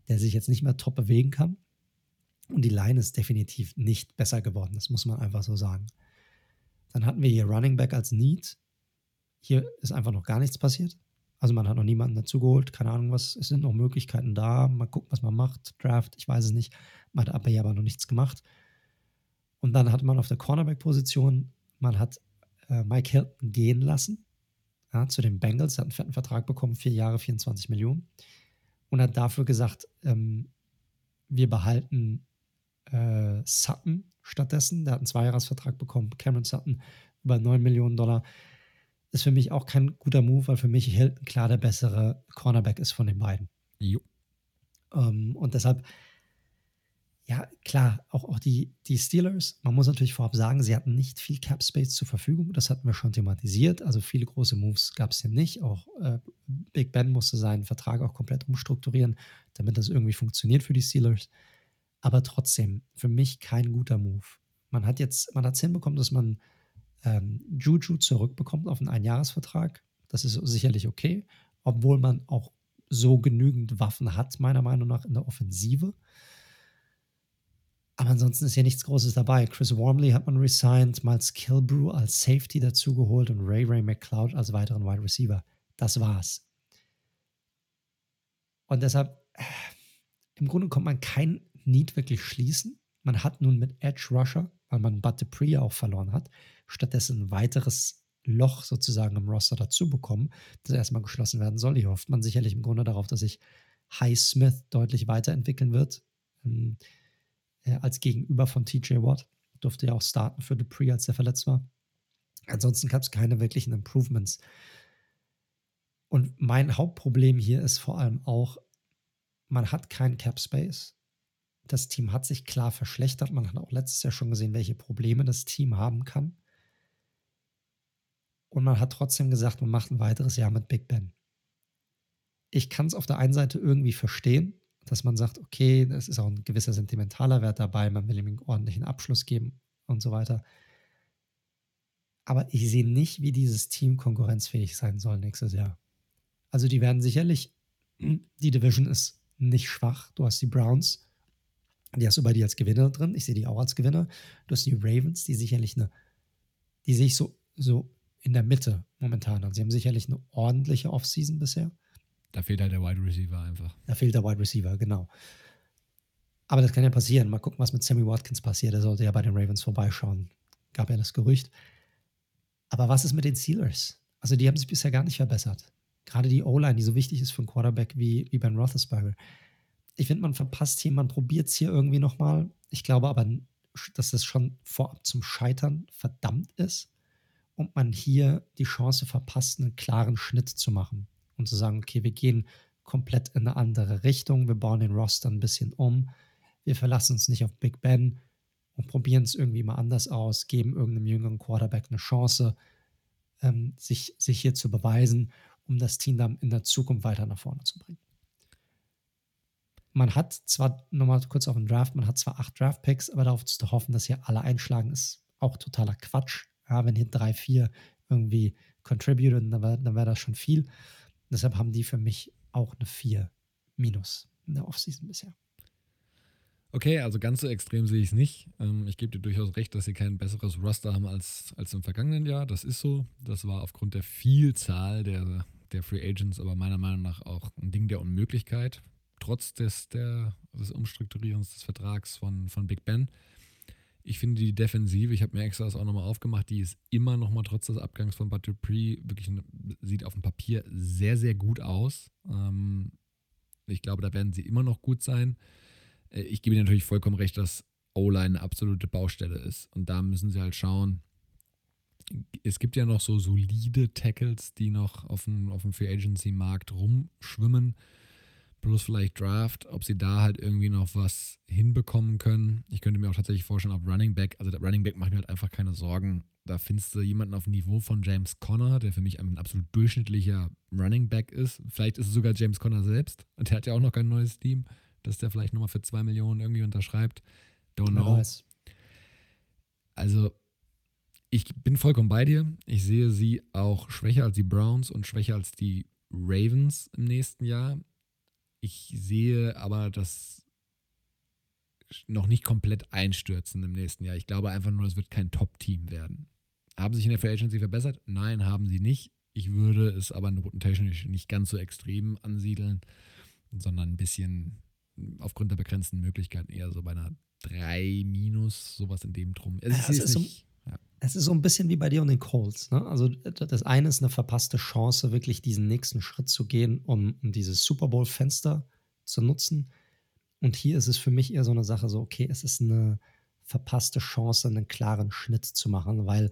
der sich jetzt nicht mehr top bewegen kann. Und die Line ist definitiv nicht besser geworden, das muss man einfach so sagen. Dann hatten wir hier Running Back als Need. Hier ist einfach noch gar nichts passiert. Also man hat noch niemanden dazugeholt, keine Ahnung was, es sind noch Möglichkeiten da, mal gucken, was man macht, Draft, ich weiß es nicht. Man hat aber ja aber noch nichts gemacht. Und dann hat man auf der Cornerback-Position, man hat äh, Mike Hilton gehen lassen ja, zu den Bengals, hat einen fetten Vertrag bekommen, vier Jahre, 24 Millionen. Und hat dafür gesagt, ähm, wir behalten äh, Sutton stattdessen. Der hat einen Zweijahresvertrag bekommen, Cameron Sutton, über 9 Millionen Dollar. Ist für mich auch kein guter Move, weil für mich Hilton klar der bessere Cornerback ist von den beiden. Jo. Ähm, und deshalb ja, klar, auch, auch die, die Steelers, man muss natürlich vorab sagen, sie hatten nicht viel Cap Space zur Verfügung. Das hatten wir schon thematisiert. Also viele große Moves gab es hier nicht. Auch äh, Big Ben musste seinen Vertrag auch komplett umstrukturieren, damit das irgendwie funktioniert für die Steelers. Aber trotzdem, für mich kein guter Move. Man hat jetzt, man hat es hinbekommen, dass man ähm, Juju zurückbekommt auf einen Einjahresvertrag. Das ist sicherlich okay, obwohl man auch so genügend Waffen hat, meiner Meinung nach, in der Offensive. Aber ansonsten ist hier nichts Großes dabei. Chris Wormley hat man resigned, Miles Kilbrew als Safety dazugeholt und Ray Ray McCloud als weiteren Wide Receiver. Das war's. Und deshalb, äh, im Grunde kommt man kein Need wirklich schließen. Man hat nun mit Edge Rusher, weil man Bud Dupree auch verloren hat, stattdessen ein weiteres Loch sozusagen im Roster dazu bekommen, das erstmal geschlossen werden soll. Hier hofft man sicherlich im Grunde darauf, dass sich High Smith deutlich weiterentwickeln wird. Äh, als Gegenüber von TJ Watt. Durfte ja auch starten für Dupree, als er verletzt war. Ansonsten gab es keine wirklichen Improvements. Und mein Hauptproblem hier ist vor allem auch, man hat keinen Cap Space. Das Team hat sich klar verschlechtert. Man hat auch letztes Jahr schon gesehen, welche Probleme das Team haben kann. Und man hat trotzdem gesagt, man macht ein weiteres Jahr mit Big Ben. Ich kann es auf der einen Seite irgendwie verstehen, dass man sagt, okay, es ist auch ein gewisser sentimentaler Wert dabei, man will ihm einen ordentlichen Abschluss geben und so weiter. Aber ich sehe nicht, wie dieses Team konkurrenzfähig sein soll nächstes Jahr. Also die werden sicherlich, die Division ist nicht schwach. Du hast die Browns, die hast du bei dir als Gewinner drin. Ich sehe die auch als Gewinner. Du hast die Ravens, die sicherlich eine, die sehe ich so, so in der Mitte momentan. Und sie haben sicherlich eine ordentliche Offseason bisher. Da fehlt halt der Wide Receiver einfach. Da fehlt der Wide Receiver, genau. Aber das kann ja passieren. Mal gucken, was mit Sammy Watkins passiert. Er sollte ja bei den Ravens vorbeischauen. Gab ja das Gerücht. Aber was ist mit den Steelers? Also, die haben sich bisher gar nicht verbessert. Gerade die O-Line, die so wichtig ist für einen Quarterback wie, wie Ben Roethlisberger. Ich finde, man verpasst hier, man probiert es hier irgendwie nochmal. Ich glaube aber, dass das schon vorab zum Scheitern verdammt ist und man hier die Chance verpasst, einen klaren Schnitt zu machen und zu sagen, okay, wir gehen komplett in eine andere Richtung, wir bauen den Roster ein bisschen um, wir verlassen uns nicht auf Big Ben und probieren es irgendwie mal anders aus, geben irgendeinem jüngeren Quarterback eine Chance, ähm, sich, sich hier zu beweisen, um das Team dann in der Zukunft weiter nach vorne zu bringen. Man hat zwar, nochmal kurz auf den Draft, man hat zwar acht Draft-Picks, aber darauf zu hoffen, dass hier alle einschlagen, ist auch totaler Quatsch. Ja, wenn hier drei, vier irgendwie contributen, dann wäre wär das schon viel. Deshalb haben die für mich auch eine 4 minus in der Offseason bisher. Okay, also ganz so extrem sehe ich es nicht. Ähm, ich gebe dir durchaus recht, dass sie kein besseres Roster haben als, als im vergangenen Jahr. Das ist so. Das war aufgrund der Vielzahl der, der Free Agents aber meiner Meinung nach auch ein Ding der Unmöglichkeit. Trotz des, der, des Umstrukturierens des Vertrags von, von Big Ben. Ich finde die Defensive, ich habe mir extra das auch nochmal aufgemacht, die ist immer nochmal trotz des Abgangs von Dupree wirklich sieht auf dem Papier sehr, sehr gut aus. Ähm, ich glaube, da werden sie immer noch gut sein. Äh, ich gebe Ihnen natürlich vollkommen recht, dass O-Line eine absolute Baustelle ist. Und da müssen sie halt schauen. Es gibt ja noch so solide Tackles, die noch auf dem, auf dem Free Agency Markt rumschwimmen plus vielleicht Draft, ob sie da halt irgendwie noch was hinbekommen können. Ich könnte mir auch tatsächlich vorstellen, ob Running Back, also der Running Back macht mir halt einfach keine Sorgen. Da findest du jemanden auf dem Niveau von James Conner, der für mich ein absolut durchschnittlicher Running Back ist. Vielleicht ist es sogar James Conner selbst und der hat ja auch noch kein neues Team, dass der vielleicht nochmal für zwei Millionen irgendwie unterschreibt. Don't know. Also, ich bin vollkommen bei dir. Ich sehe sie auch schwächer als die Browns und schwächer als die Ravens im nächsten Jahr. Ich sehe aber das noch nicht komplett einstürzen im nächsten Jahr. Ich glaube einfach nur, es wird kein Top-Team werden. Haben sich in der Free Agency verbessert? Nein, haben sie nicht. Ich würde es aber technisch nicht ganz so extrem ansiedeln, sondern ein bisschen aufgrund der begrenzten Möglichkeiten eher so bei einer 3 minus, sowas in dem Drum. Also ja, es, ist nicht, so. Es ist so ein bisschen wie bei dir und den Colts. Ne? Also das eine ist eine verpasste Chance, wirklich diesen nächsten Schritt zu gehen, um, um dieses Super Bowl-Fenster zu nutzen. Und hier ist es für mich eher so eine Sache, so, okay, es ist eine verpasste Chance, einen klaren Schnitt zu machen, weil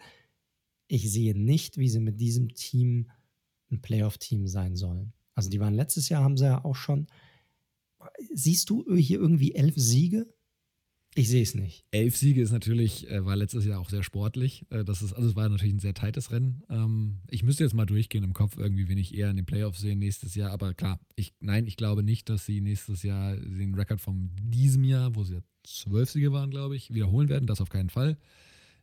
ich sehe nicht, wie sie mit diesem Team ein Playoff-Team sein sollen. Also die waren letztes Jahr, haben sie ja auch schon. Siehst du hier irgendwie elf Siege? Ich sehe es nicht. Elf Siege ist natürlich, äh, war letztes Jahr auch sehr sportlich. Äh, das ist, also es war natürlich ein sehr tightes Rennen. Ähm, ich müsste jetzt mal durchgehen im Kopf, irgendwie, wenn ich eher in den Playoffs sehe nächstes Jahr. Aber klar, ich, nein, ich glaube nicht, dass sie nächstes Jahr den Rekord von diesem Jahr, wo sie ja zwölf Siege waren, glaube ich, wiederholen werden. Das auf keinen Fall.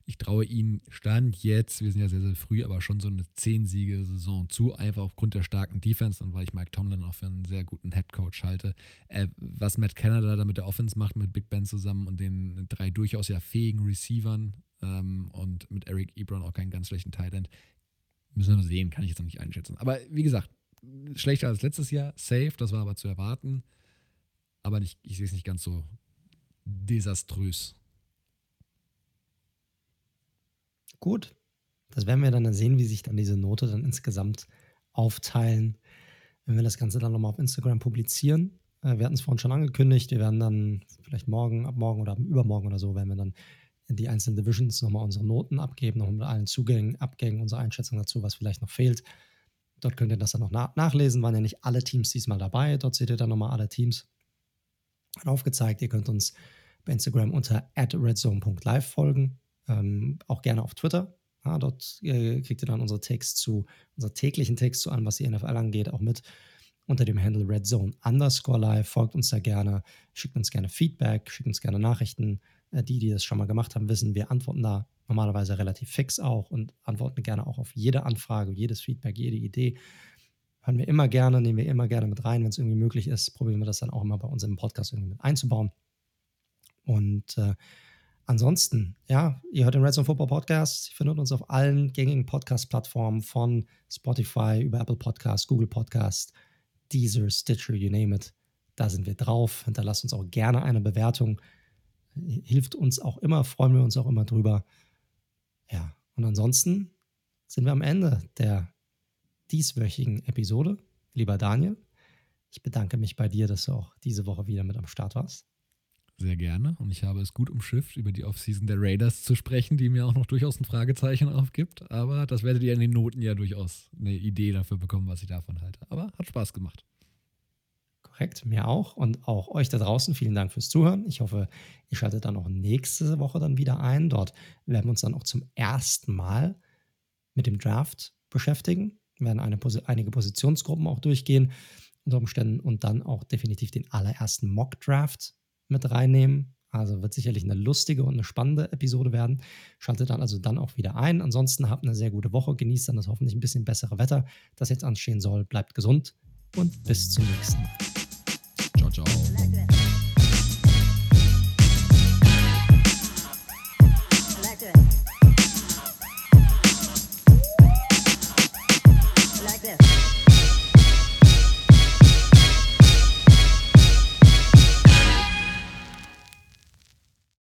Ich traue ihnen Stand jetzt, wir sind ja sehr, sehr früh, aber schon so eine 10-Siege-Saison zu, einfach aufgrund der starken Defense und weil ich Mike Tomlin auch für einen sehr guten Headcoach halte. Äh, was Matt Canada da mit der Offense macht, mit Big Ben zusammen und den drei durchaus ja fähigen Receivern ähm, und mit Eric Ebron auch keinen ganz schlechten Tight müssen wir sehen, kann ich jetzt noch nicht einschätzen. Aber wie gesagt, schlechter als letztes Jahr, safe, das war aber zu erwarten. Aber nicht, ich sehe es nicht ganz so desaströs. Gut. Das werden wir dann sehen, wie sich dann diese Note dann insgesamt aufteilen, wenn wir das Ganze dann nochmal auf Instagram publizieren. Äh, wir hatten es vorhin schon angekündigt. Wir werden dann vielleicht morgen, ab morgen oder übermorgen oder so, werden wir dann die einzelnen Divisions nochmal unsere Noten abgeben, nochmal mit allen Zugängen, Abgängen, unsere Einschätzung dazu, was vielleicht noch fehlt. Dort könnt ihr das dann noch na nachlesen. Waren ja nicht alle Teams diesmal dabei. Dort seht ihr dann nochmal alle Teams aufgezeigt. Ihr könnt uns bei Instagram unter redzone.live folgen. Ähm, auch gerne auf Twitter. Ja, dort äh, kriegt ihr dann unsere Text zu, unsere täglichen Text zu an, was die NFL angeht, auch mit unter dem Handle redzone underscore live. Folgt uns da gerne, schickt uns gerne Feedback, schickt uns gerne Nachrichten. Äh, die, die das schon mal gemacht haben, wissen, wir antworten da normalerweise relativ fix auch und antworten gerne auch auf jede Anfrage, jedes Feedback, jede Idee. Hören wir immer gerne, nehmen wir immer gerne mit rein, wenn es irgendwie möglich ist. Probieren wir das dann auch immer bei uns im Podcast irgendwie mit einzubauen. Und äh, ansonsten, ja, ihr hört den Red Zone Football Podcast. Ihr findet uns auf allen gängigen Podcast-Plattformen von Spotify über Apple Podcast, Google Podcast, Deezer, Stitcher, you name it. Da sind wir drauf. Hinterlasst uns auch gerne eine Bewertung. Hilft uns auch immer, freuen wir uns auch immer drüber. Ja, und ansonsten sind wir am Ende der dieswöchigen Episode. Lieber Daniel, ich bedanke mich bei dir, dass du auch diese Woche wieder mit am Start warst. Sehr gerne. Und ich habe es gut umschifft, über die Offseason der Raiders zu sprechen, die mir auch noch durchaus ein Fragezeichen aufgibt. Aber das werdet ihr in den Noten ja durchaus eine Idee dafür bekommen, was ich davon halte. Aber hat Spaß gemacht. Korrekt, mir auch. Und auch euch da draußen vielen Dank fürs Zuhören. Ich hoffe, ihr schaltet dann auch nächste Woche dann wieder ein. Dort werden wir uns dann auch zum ersten Mal mit dem Draft beschäftigen. Wir werden eine, einige Positionsgruppen auch durchgehen unter Umständen und dann auch definitiv den allerersten Mock-Draft mit reinnehmen. Also wird sicherlich eine lustige und eine spannende Episode werden. Schaltet dann also dann auch wieder ein. Ansonsten habt eine sehr gute Woche. Genießt dann das hoffentlich ein bisschen bessere Wetter, das jetzt anstehen soll. Bleibt gesund und bis zum nächsten Mal. Ciao, ciao.